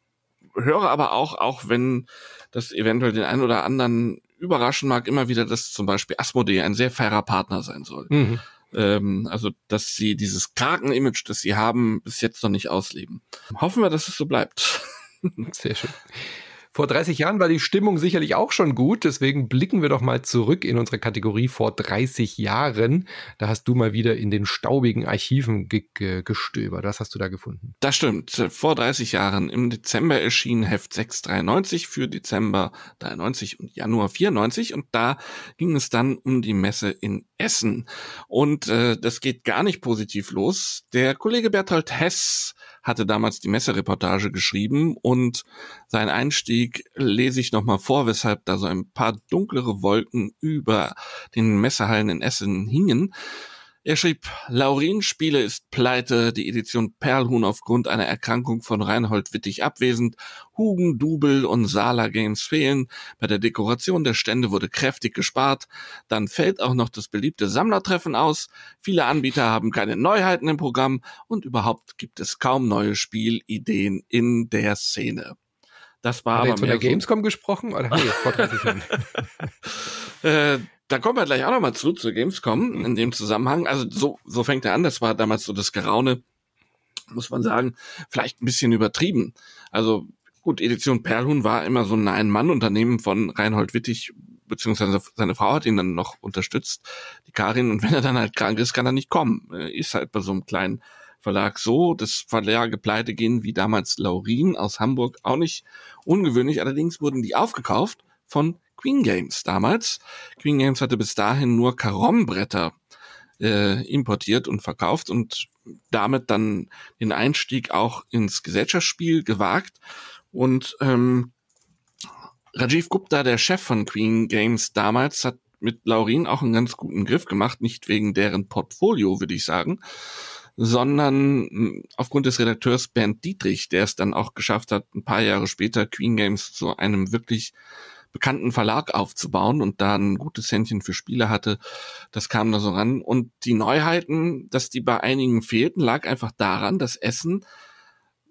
höre aber auch, auch wenn das eventuell den einen oder anderen überraschen mag, immer wieder, dass zum Beispiel Asmodee ein sehr fairer Partner sein soll. Mhm. Ähm, also, dass sie dieses Kraken-Image, das sie haben, bis jetzt noch nicht ausleben. Hoffen wir, dass es so bleibt. *laughs* Sehr schön. Vor 30 Jahren war die Stimmung sicherlich auch schon gut, deswegen blicken wir doch mal zurück in unsere Kategorie vor 30 Jahren. Da hast du mal wieder in den staubigen Archiven ge ge gestöbert. Was hast du da gefunden? Das stimmt. Vor 30 Jahren im Dezember erschien Heft 693 für Dezember 93 und Januar 94 und da ging es dann um die Messe in Essen. Und äh, das geht gar nicht positiv los. Der Kollege Berthold Hess hatte damals die Messereportage geschrieben und sein Einstieg lese ich nochmal vor, weshalb da so ein paar dunklere Wolken über den Messehallen in Essen hingen. Er schrieb, Laurin Spiele ist pleite, die Edition Perlhuhn aufgrund einer Erkrankung von Reinhold Wittig abwesend, Hugen, Dubel und Sala Games fehlen, bei der Dekoration der Stände wurde kräftig gespart, dann fällt auch noch das beliebte Sammlertreffen aus, viele Anbieter haben keine Neuheiten im Programm und überhaupt gibt es kaum neue Spielideen in der Szene. Das war Hat aber er von der Gamescom so gesprochen oder nee, vor 30 Jahren. äh, da kommen wir gleich auch nochmal zu, zur Gamescom in dem Zusammenhang. Also so, so fängt er an. Das war damals so das Geraune, muss man sagen, vielleicht ein bisschen übertrieben. Also gut, Edition Perlhuhn war immer so ein Ein-Mann-Unternehmen von Reinhold Wittig, beziehungsweise seine Frau hat ihn dann noch unterstützt, die Karin. Und wenn er dann halt krank ist, kann er nicht kommen. Ist halt bei so einem kleinen Verlag so. Das Verlage pleite gehen wie damals Laurin aus Hamburg auch nicht ungewöhnlich. Allerdings wurden die aufgekauft von Queen Games damals. Queen Games hatte bis dahin nur Karombretter äh, importiert und verkauft und damit dann den Einstieg auch ins Gesellschaftsspiel gewagt. Und ähm, Rajiv Gupta, der Chef von Queen Games damals, hat mit Laurin auch einen ganz guten Griff gemacht, nicht wegen deren Portfolio, würde ich sagen, sondern hm, aufgrund des Redakteurs Bernd Dietrich, der es dann auch geschafft hat, ein paar Jahre später Queen Games zu einem wirklich bekannten Verlag aufzubauen und da ein gutes Händchen für Spiele hatte. Das kam da so ran. Und die Neuheiten, dass die bei einigen fehlten, lag einfach daran, dass Essen,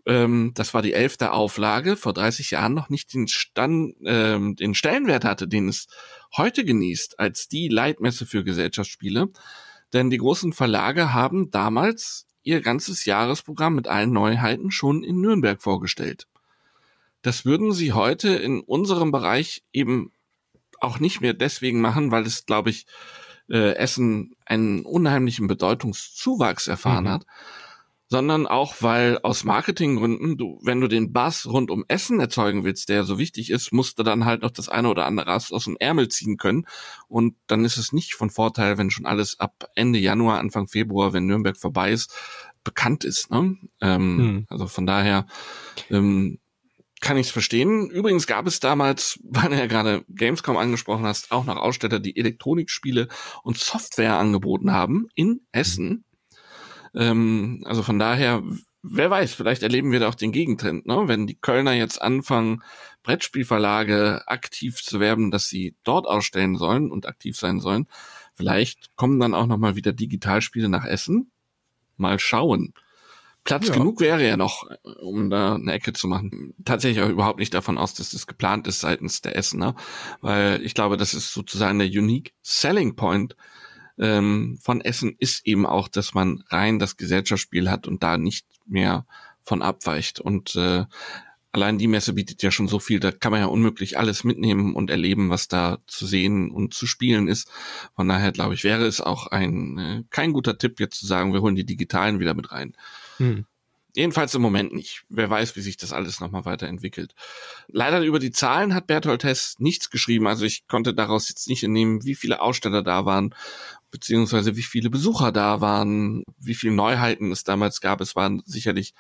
ähm, das war die elfte Auflage, vor 30 Jahren noch nicht den, Stand, ähm, den Stellenwert hatte, den es heute genießt, als die Leitmesse für Gesellschaftsspiele. Denn die großen Verlage haben damals ihr ganzes Jahresprogramm mit allen Neuheiten schon in Nürnberg vorgestellt. Das würden sie heute in unserem Bereich eben auch nicht mehr deswegen machen, weil es, glaube ich, äh, Essen einen unheimlichen Bedeutungszuwachs erfahren mhm. hat, sondern auch, weil aus Marketinggründen, du, wenn du den Bass rund um Essen erzeugen willst, der so wichtig ist, musst du dann halt noch das eine oder andere aus, aus dem Ärmel ziehen können. Und dann ist es nicht von Vorteil, wenn schon alles ab Ende Januar, Anfang Februar, wenn Nürnberg vorbei ist, bekannt ist. Ne? Ähm, mhm. Also von daher ähm, kann ich es verstehen. Übrigens gab es damals, *laughs* weil du ja gerade Gamescom angesprochen hast, auch noch Aussteller, die Elektronikspiele und Software angeboten haben in Essen. Ähm, also von daher, wer weiß, vielleicht erleben wir da auch den Gegentrend, ne? wenn die Kölner jetzt anfangen, Brettspielverlage aktiv zu werben, dass sie dort ausstellen sollen und aktiv sein sollen. Vielleicht kommen dann auch noch mal wieder Digitalspiele nach Essen. Mal schauen. Platz ja. genug wäre ja noch, um da eine Ecke zu machen. Tatsächlich auch überhaupt nicht davon aus, dass das geplant ist seitens der Essener, weil ich glaube, das ist sozusagen der unique selling point ähm, von Essen ist eben auch, dass man rein das Gesellschaftsspiel hat und da nicht mehr von abweicht. Und äh, allein die Messe bietet ja schon so viel, da kann man ja unmöglich alles mitnehmen und erleben, was da zu sehen und zu spielen ist. Von daher glaube ich, wäre es auch ein äh, kein guter Tipp, jetzt zu sagen, wir holen die digitalen wieder mit rein. Hm. Jedenfalls im Moment nicht. Wer weiß, wie sich das alles nochmal weiterentwickelt. Leider über die Zahlen hat Berthold Hess nichts geschrieben. Also ich konnte daraus jetzt nicht entnehmen, wie viele Aussteller da waren, beziehungsweise wie viele Besucher da waren, wie viele Neuheiten es damals gab. Es waren sicherlich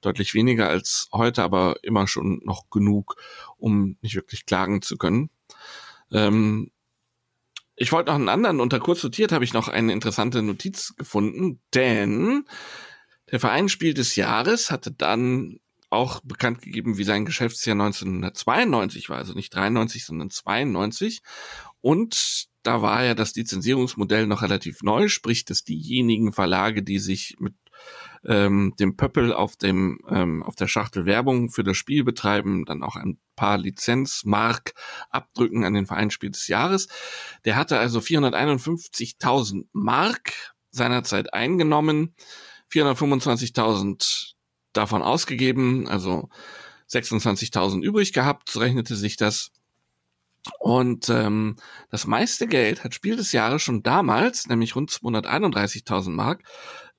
deutlich weniger als heute, aber immer schon noch genug, um nicht wirklich klagen zu können. Ähm, ich wollte noch einen anderen, unter kurz notiert habe ich noch eine interessante Notiz gefunden, denn der Verein Spiel des Jahres hatte dann auch bekannt gegeben, wie sein Geschäftsjahr 1992 war, also nicht 93, sondern 92. Und da war ja das Lizenzierungsmodell noch relativ neu, sprich, dass diejenigen Verlage, die sich mit ähm, dem Pöppel auf dem ähm, auf der Schachtel Werbung für das Spiel betreiben, dann auch ein paar Lizenzmark abdrücken an den Vereinsspiel des Jahres. Der hatte also 451.000 Mark seinerzeit eingenommen, 425.000 davon ausgegeben, also 26.000 übrig gehabt, so rechnete sich das. Und ähm, das meiste Geld hat Spiel des Jahres schon damals, nämlich rund 231.000 Mark,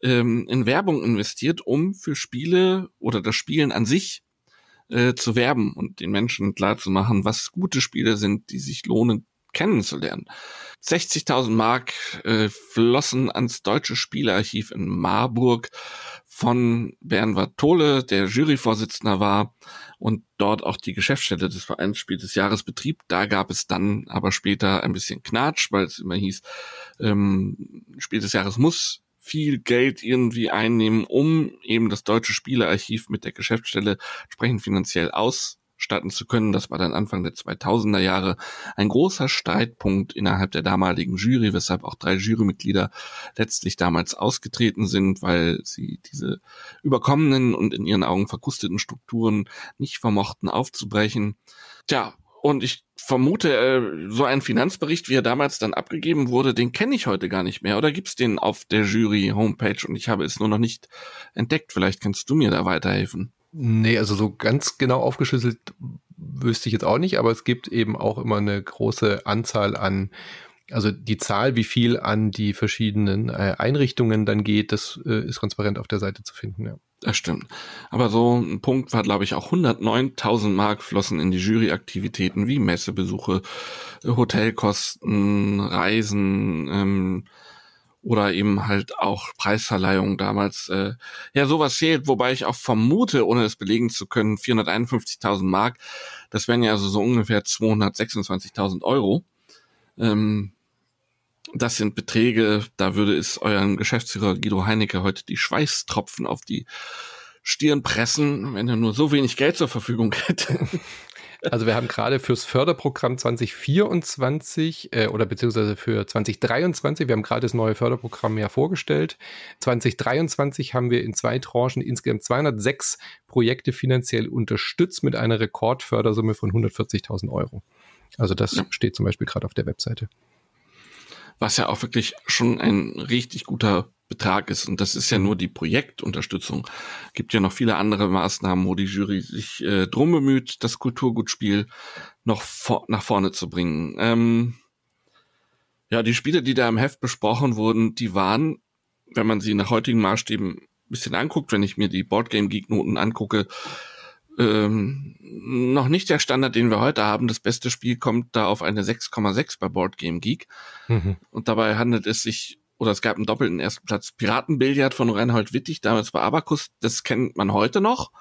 ähm, in Werbung investiert, um für Spiele oder das Spielen an sich äh, zu werben und den Menschen klar zu machen, was gute Spiele sind, die sich lohnen kennenzulernen. 60.000 Mark äh, flossen ans deutsche Spielearchiv in Marburg von Bernd Wartole, der Juryvorsitzender war und dort auch die Geschäftsstelle des Vereins Spiel des Jahres betrieb. Da gab es dann aber später ein bisschen Knatsch, weil es immer hieß, ähm, Spiel des Jahres muss viel Geld irgendwie einnehmen, um eben das deutsche Spielearchiv mit der Geschäftsstelle entsprechend finanziell ausstatten zu können. Das war dann Anfang der 2000er Jahre ein großer Streitpunkt innerhalb der damaligen Jury, weshalb auch drei Jurymitglieder letztlich damals ausgetreten sind, weil sie diese überkommenen und in ihren Augen verkrusteten Strukturen nicht vermochten aufzubrechen. Tja, und ich vermute, äh, so ein Finanzbericht, wie er damals dann abgegeben wurde, den kenne ich heute gar nicht mehr. Oder gibt's den auf der Jury-Homepage und ich habe es nur noch nicht entdeckt? Vielleicht kannst du mir da weiterhelfen. Nee, also so ganz genau aufgeschlüsselt wüsste ich jetzt auch nicht, aber es gibt eben auch immer eine große Anzahl an also die Zahl, wie viel an die verschiedenen äh, Einrichtungen dann geht, das äh, ist transparent auf der Seite zu finden. Ja. Das stimmt. Aber so ein Punkt war, glaube ich, auch 109.000 Mark flossen in die Juryaktivitäten wie Messebesuche, Hotelkosten, Reisen ähm, oder eben halt auch Preisverleihung damals. Äh, ja, sowas zählt, wobei ich auch vermute, ohne es belegen zu können, 451.000 Mark, das wären ja also so ungefähr 226.000 Euro. Ähm, das sind Beträge, da würde es euren Geschäftsführer Guido Heinecke heute die Schweißtropfen auf die Stirn pressen, wenn er nur so wenig Geld zur Verfügung hätte. Also wir haben gerade fürs Förderprogramm 2024 äh, oder beziehungsweise für 2023, wir haben gerade das neue Förderprogramm ja vorgestellt. 2023 haben wir in zwei Tranchen insgesamt 206 Projekte finanziell unterstützt mit einer Rekordfördersumme von 140.000 Euro. Also das ja. steht zum Beispiel gerade auf der Webseite was ja auch wirklich schon ein richtig guter Betrag ist. Und das ist ja nur die Projektunterstützung. Gibt ja noch viele andere Maßnahmen, wo die Jury sich äh, drum bemüht, das Kulturgutspiel noch vor nach vorne zu bringen. Ähm, ja, die Spiele, die da im Heft besprochen wurden, die waren, wenn man sie nach heutigen Maßstäben ein bisschen anguckt, wenn ich mir die Boardgame Geek Noten angucke, ähm, noch nicht der Standard, den wir heute haben. Das beste Spiel kommt da auf eine 6,6 bei Board Game Geek. Mhm. Und dabei handelt es sich, oder es gab einen doppelten ersten Platz, Piratenbillard von Reinhold Wittig, damals bei Abacus. Das kennt man heute noch.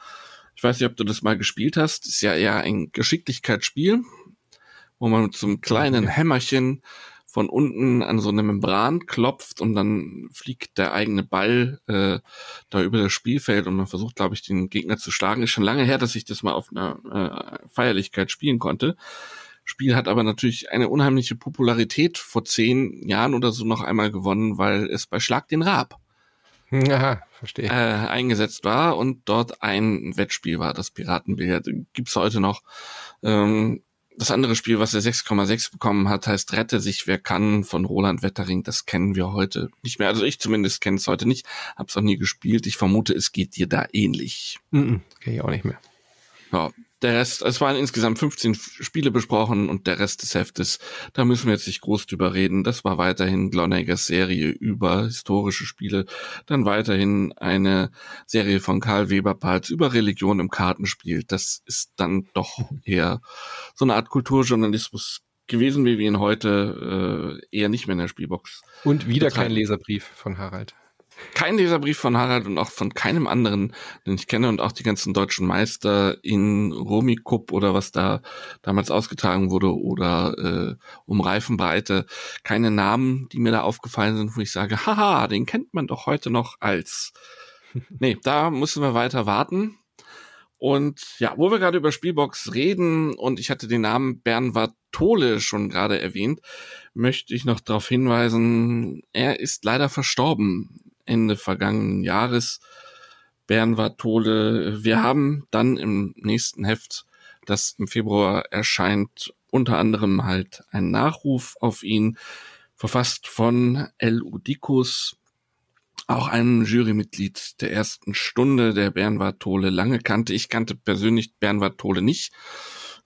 Ich weiß nicht, ob du das mal gespielt hast. Ist ja eher ein Geschicklichkeitsspiel, wo man mit so einem kleinen Hämmerchen von unten an so eine Membran klopft und dann fliegt der eigene Ball äh, da über das Spielfeld und man versucht, glaube ich, den Gegner zu schlagen. Ist schon lange her, dass ich das mal auf einer äh, Feierlichkeit spielen konnte. Spiel hat aber natürlich eine unheimliche Popularität vor zehn Jahren oder so noch einmal gewonnen, weil es bei Schlag den Raab *laughs* Aha, verstehe. Äh, eingesetzt war und dort ein Wettspiel war, das Piratenbillard. Gibt's heute noch. Ähm, das andere Spiel, was er 6,6 bekommen hat, heißt Rette sich wer kann von Roland Wettering. Das kennen wir heute nicht mehr. Also ich zumindest kenne es heute nicht. Hab's auch nie gespielt. Ich vermute, es geht dir da ähnlich. Mm -mm, kenne ich auch nicht mehr. Ja, der Rest, es waren insgesamt 15 Spiele besprochen und der Rest des Heftes, da müssen wir jetzt nicht groß drüber reden. Das war weiterhin Glonagers Serie über historische Spiele, dann weiterhin eine Serie von Karl Weber-Palz über Religion im Kartenspiel. Das ist dann doch eher so eine Art Kulturjournalismus gewesen, wie wir ihn heute äh, eher nicht mehr in der Spielbox. Und wieder betreiben. kein Leserbrief von Harald. Kein Leserbrief von Harald und auch von keinem anderen, den ich kenne und auch die ganzen deutschen Meister in Romikup oder was da damals ausgetragen wurde oder äh, um Reifenbreite. Keine Namen, die mir da aufgefallen sind, wo ich sage, haha, den kennt man doch heute noch als. *laughs* nee, da müssen wir weiter warten. Und ja, wo wir gerade über Spielbox reden und ich hatte den Namen Bernward Tole schon gerade erwähnt, möchte ich noch darauf hinweisen, er ist leider verstorben Ende vergangenen Jahres. Bernward Tole. Wir haben dann im nächsten Heft, das im Februar erscheint, unter anderem halt einen Nachruf auf ihn, verfasst von L. Udikus, auch einem Jurymitglied der ersten Stunde, der Bernward Tole lange kannte. Ich kannte persönlich Bernward Tole nicht.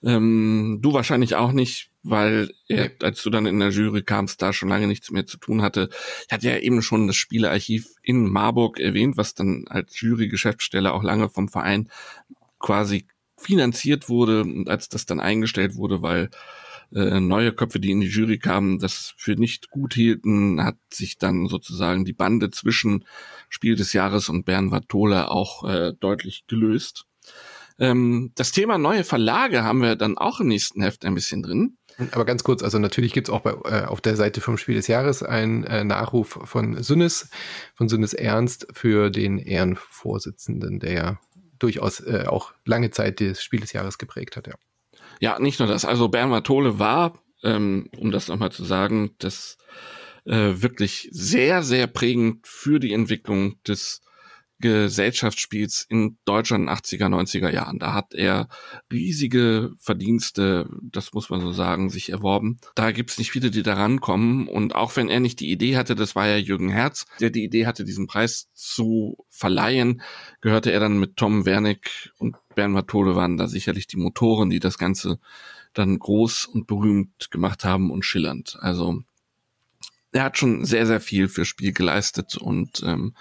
Ähm, du wahrscheinlich auch nicht, weil er, als du dann in der Jury kamst, da schon lange nichts mehr zu tun hatte. Ich hatte ja eben schon das Spielearchiv in Marburg erwähnt, was dann als Jury-Geschäftsstelle auch lange vom Verein quasi finanziert wurde und als das dann eingestellt wurde, weil äh, neue Köpfe, die in die Jury kamen, das für nicht gut hielten, hat sich dann sozusagen die Bande zwischen Spiel des Jahres und Bernward Tole auch äh, deutlich gelöst. Ähm, das Thema neue Verlage haben wir dann auch im nächsten Heft ein bisschen drin. Aber ganz kurz, also natürlich gibt es auch bei, äh, auf der Seite vom Spiel des Jahres einen äh, Nachruf von Sünnes, von Sünnes Ernst für den Ehrenvorsitzenden, der ja durchaus äh, auch lange Zeit das Spiel des Jahres geprägt hat, ja. Ja, nicht nur das. Also Bernhard Tole war, ähm, um das nochmal zu sagen, das äh, wirklich sehr, sehr prägend für die Entwicklung des Gesellschaftsspiels in Deutschland in 80er, 90er Jahren. Da hat er riesige Verdienste, das muss man so sagen, sich erworben. Da gibt's nicht viele, die da rankommen. Und auch wenn er nicht die Idee hatte, das war ja Jürgen Herz, der die Idee hatte, diesen Preis zu verleihen, gehörte er dann mit Tom Wernick und Bernhard Tode waren da sicherlich die Motoren, die das Ganze dann groß und berühmt gemacht haben und schillernd. Also er hat schon sehr, sehr viel für Spiel geleistet und ähm,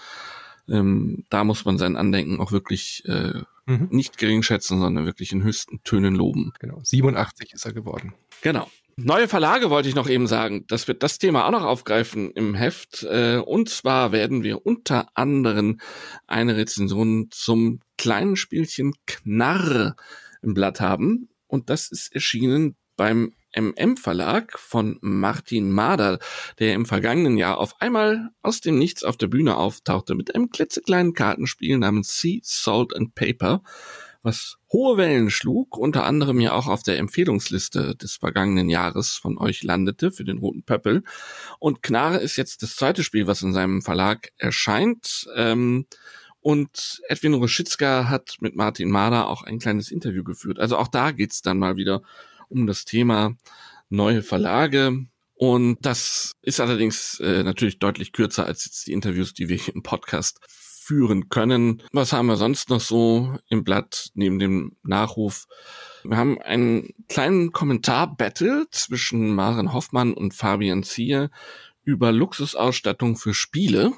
ähm, da muss man sein Andenken auch wirklich äh, mhm. nicht gering schätzen, sondern wirklich in höchsten Tönen loben. Genau, 87 ist er geworden. Genau. Neue Verlage wollte ich noch eben sagen. Das wird das Thema auch noch aufgreifen im Heft. Äh, und zwar werden wir unter anderem eine Rezension zum kleinen Spielchen Knarr im Blatt haben. Und das ist erschienen beim MM Verlag von Martin Mader, der im vergangenen Jahr auf einmal aus dem Nichts auf der Bühne auftauchte mit einem klitzekleinen Kartenspiel namens Sea, Salt and Paper, was hohe Wellen schlug, unter anderem ja auch auf der Empfehlungsliste des vergangenen Jahres von euch landete für den Roten Pöppel. Und Knarre ist jetzt das zweite Spiel, was in seinem Verlag erscheint. Ähm, und Edwin Roschitzka hat mit Martin Mader auch ein kleines Interview geführt. Also auch da geht's dann mal wieder um das Thema neue Verlage. Und das ist allerdings äh, natürlich deutlich kürzer als jetzt die Interviews, die wir hier im Podcast führen können. Was haben wir sonst noch so im Blatt neben dem Nachruf? Wir haben einen kleinen Kommentar-Battle zwischen Maren Hoffmann und Fabian Zier über Luxusausstattung für Spiele.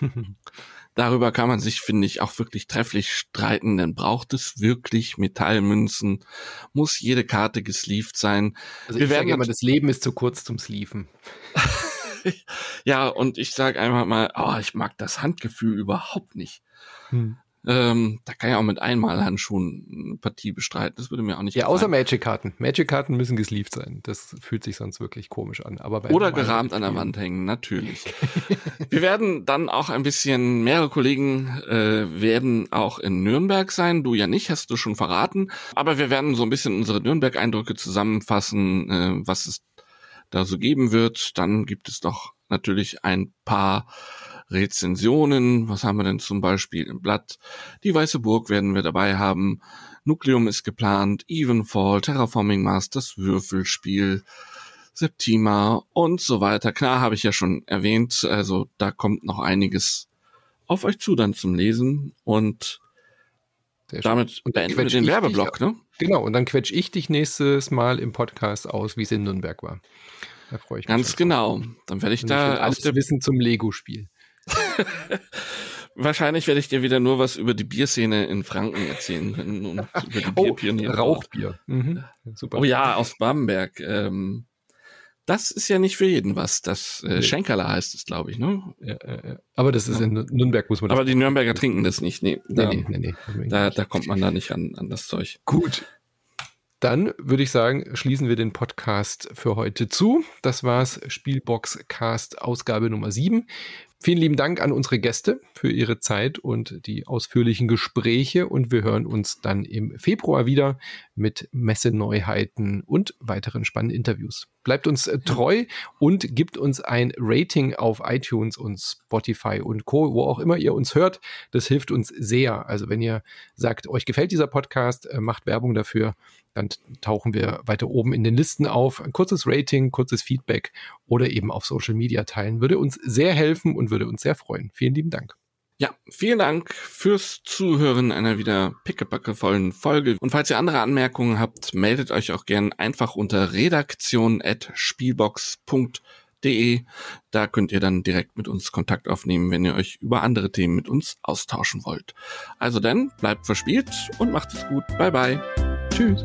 *laughs* Darüber kann man sich, finde ich, auch wirklich trefflich streiten, denn braucht es wirklich Metallmünzen? Muss jede Karte gesleeved sein? Also Wir werden immer, das Leben ist zu kurz zum Sleeven. *laughs* ja, und ich sage einfach mal, oh, ich mag das Handgefühl überhaupt nicht. Hm. Ähm, da kann ja auch mit Einmalhandschuhen eine Partie bestreiten. Das würde mir auch nicht Ja, gefallen. außer Magic-Karten. Magic-Karten müssen gesleeved sein. Das fühlt sich sonst wirklich komisch an. Aber Oder gerahmt an der Wand hängen, natürlich. *laughs* Wir werden dann auch ein bisschen, mehrere Kollegen äh, werden auch in Nürnberg sein. Du ja nicht, hast du schon verraten. Aber wir werden so ein bisschen unsere Nürnberg-Eindrücke zusammenfassen, äh, was es da so geben wird. Dann gibt es doch natürlich ein paar Rezensionen. Was haben wir denn zum Beispiel im Blatt? Die Weiße Burg werden wir dabei haben. Nucleum ist geplant, Evenfall, Terraforming Mars, das Würfelspiel, Septima und so weiter. Klar, habe ich ja schon erwähnt. Also da kommt noch einiges auf euch zu dann zum Lesen und damit und beenden wir den Werbeblock, ne? Genau, und dann quetsch ich dich nächstes Mal im Podcast aus, wie es in Nürnberg war. Da freue ich mich. Ganz genau. Dann werde ich und da alles Wissen zum Lego-Spiel. *laughs* Wahrscheinlich werde ich dir wieder nur was über die Bierszene in Franken erzählen können und *laughs* über die oh, Bierpioniere. Rauchbier. Mhm. Super. Oh ja, aus Bamberg. Ähm, Das ist ja nicht für jeden was. Das äh, nee. Schenkerler heißt es, glaube ich, ne? Ja, äh, aber das ist ja. in Nürnberg, muss man Aber die Nürnberger trinken das nicht. Nee, nee, nee, nee, nee. Da, da kommt man da nicht an, an das Zeug. Gut. Dann würde ich sagen, schließen wir den Podcast für heute zu. Das war's, Spielbox Cast Ausgabe Nummer 7. Vielen lieben Dank an unsere Gäste für ihre Zeit und die ausführlichen Gespräche und wir hören uns dann im Februar wieder mit Messeneuheiten und weiteren spannenden Interviews. Bleibt uns äh, treu und gibt uns ein Rating auf iTunes und Spotify und Co., wo auch immer ihr uns hört. Das hilft uns sehr. Also wenn ihr sagt, euch gefällt dieser Podcast, äh, macht Werbung dafür dann tauchen wir weiter oben in den Listen auf. Ein kurzes Rating, kurzes Feedback oder eben auf Social Media teilen würde uns sehr helfen und würde uns sehr freuen. Vielen lieben Dank. Ja, vielen Dank fürs Zuhören einer wieder pickepackevollen Folge. Und falls ihr andere Anmerkungen habt, meldet euch auch gern einfach unter redaktion.spielbox.de. Da könnt ihr dann direkt mit uns Kontakt aufnehmen, wenn ihr euch über andere Themen mit uns austauschen wollt. Also dann, bleibt verspielt und macht es gut. Bye bye. Tschüss.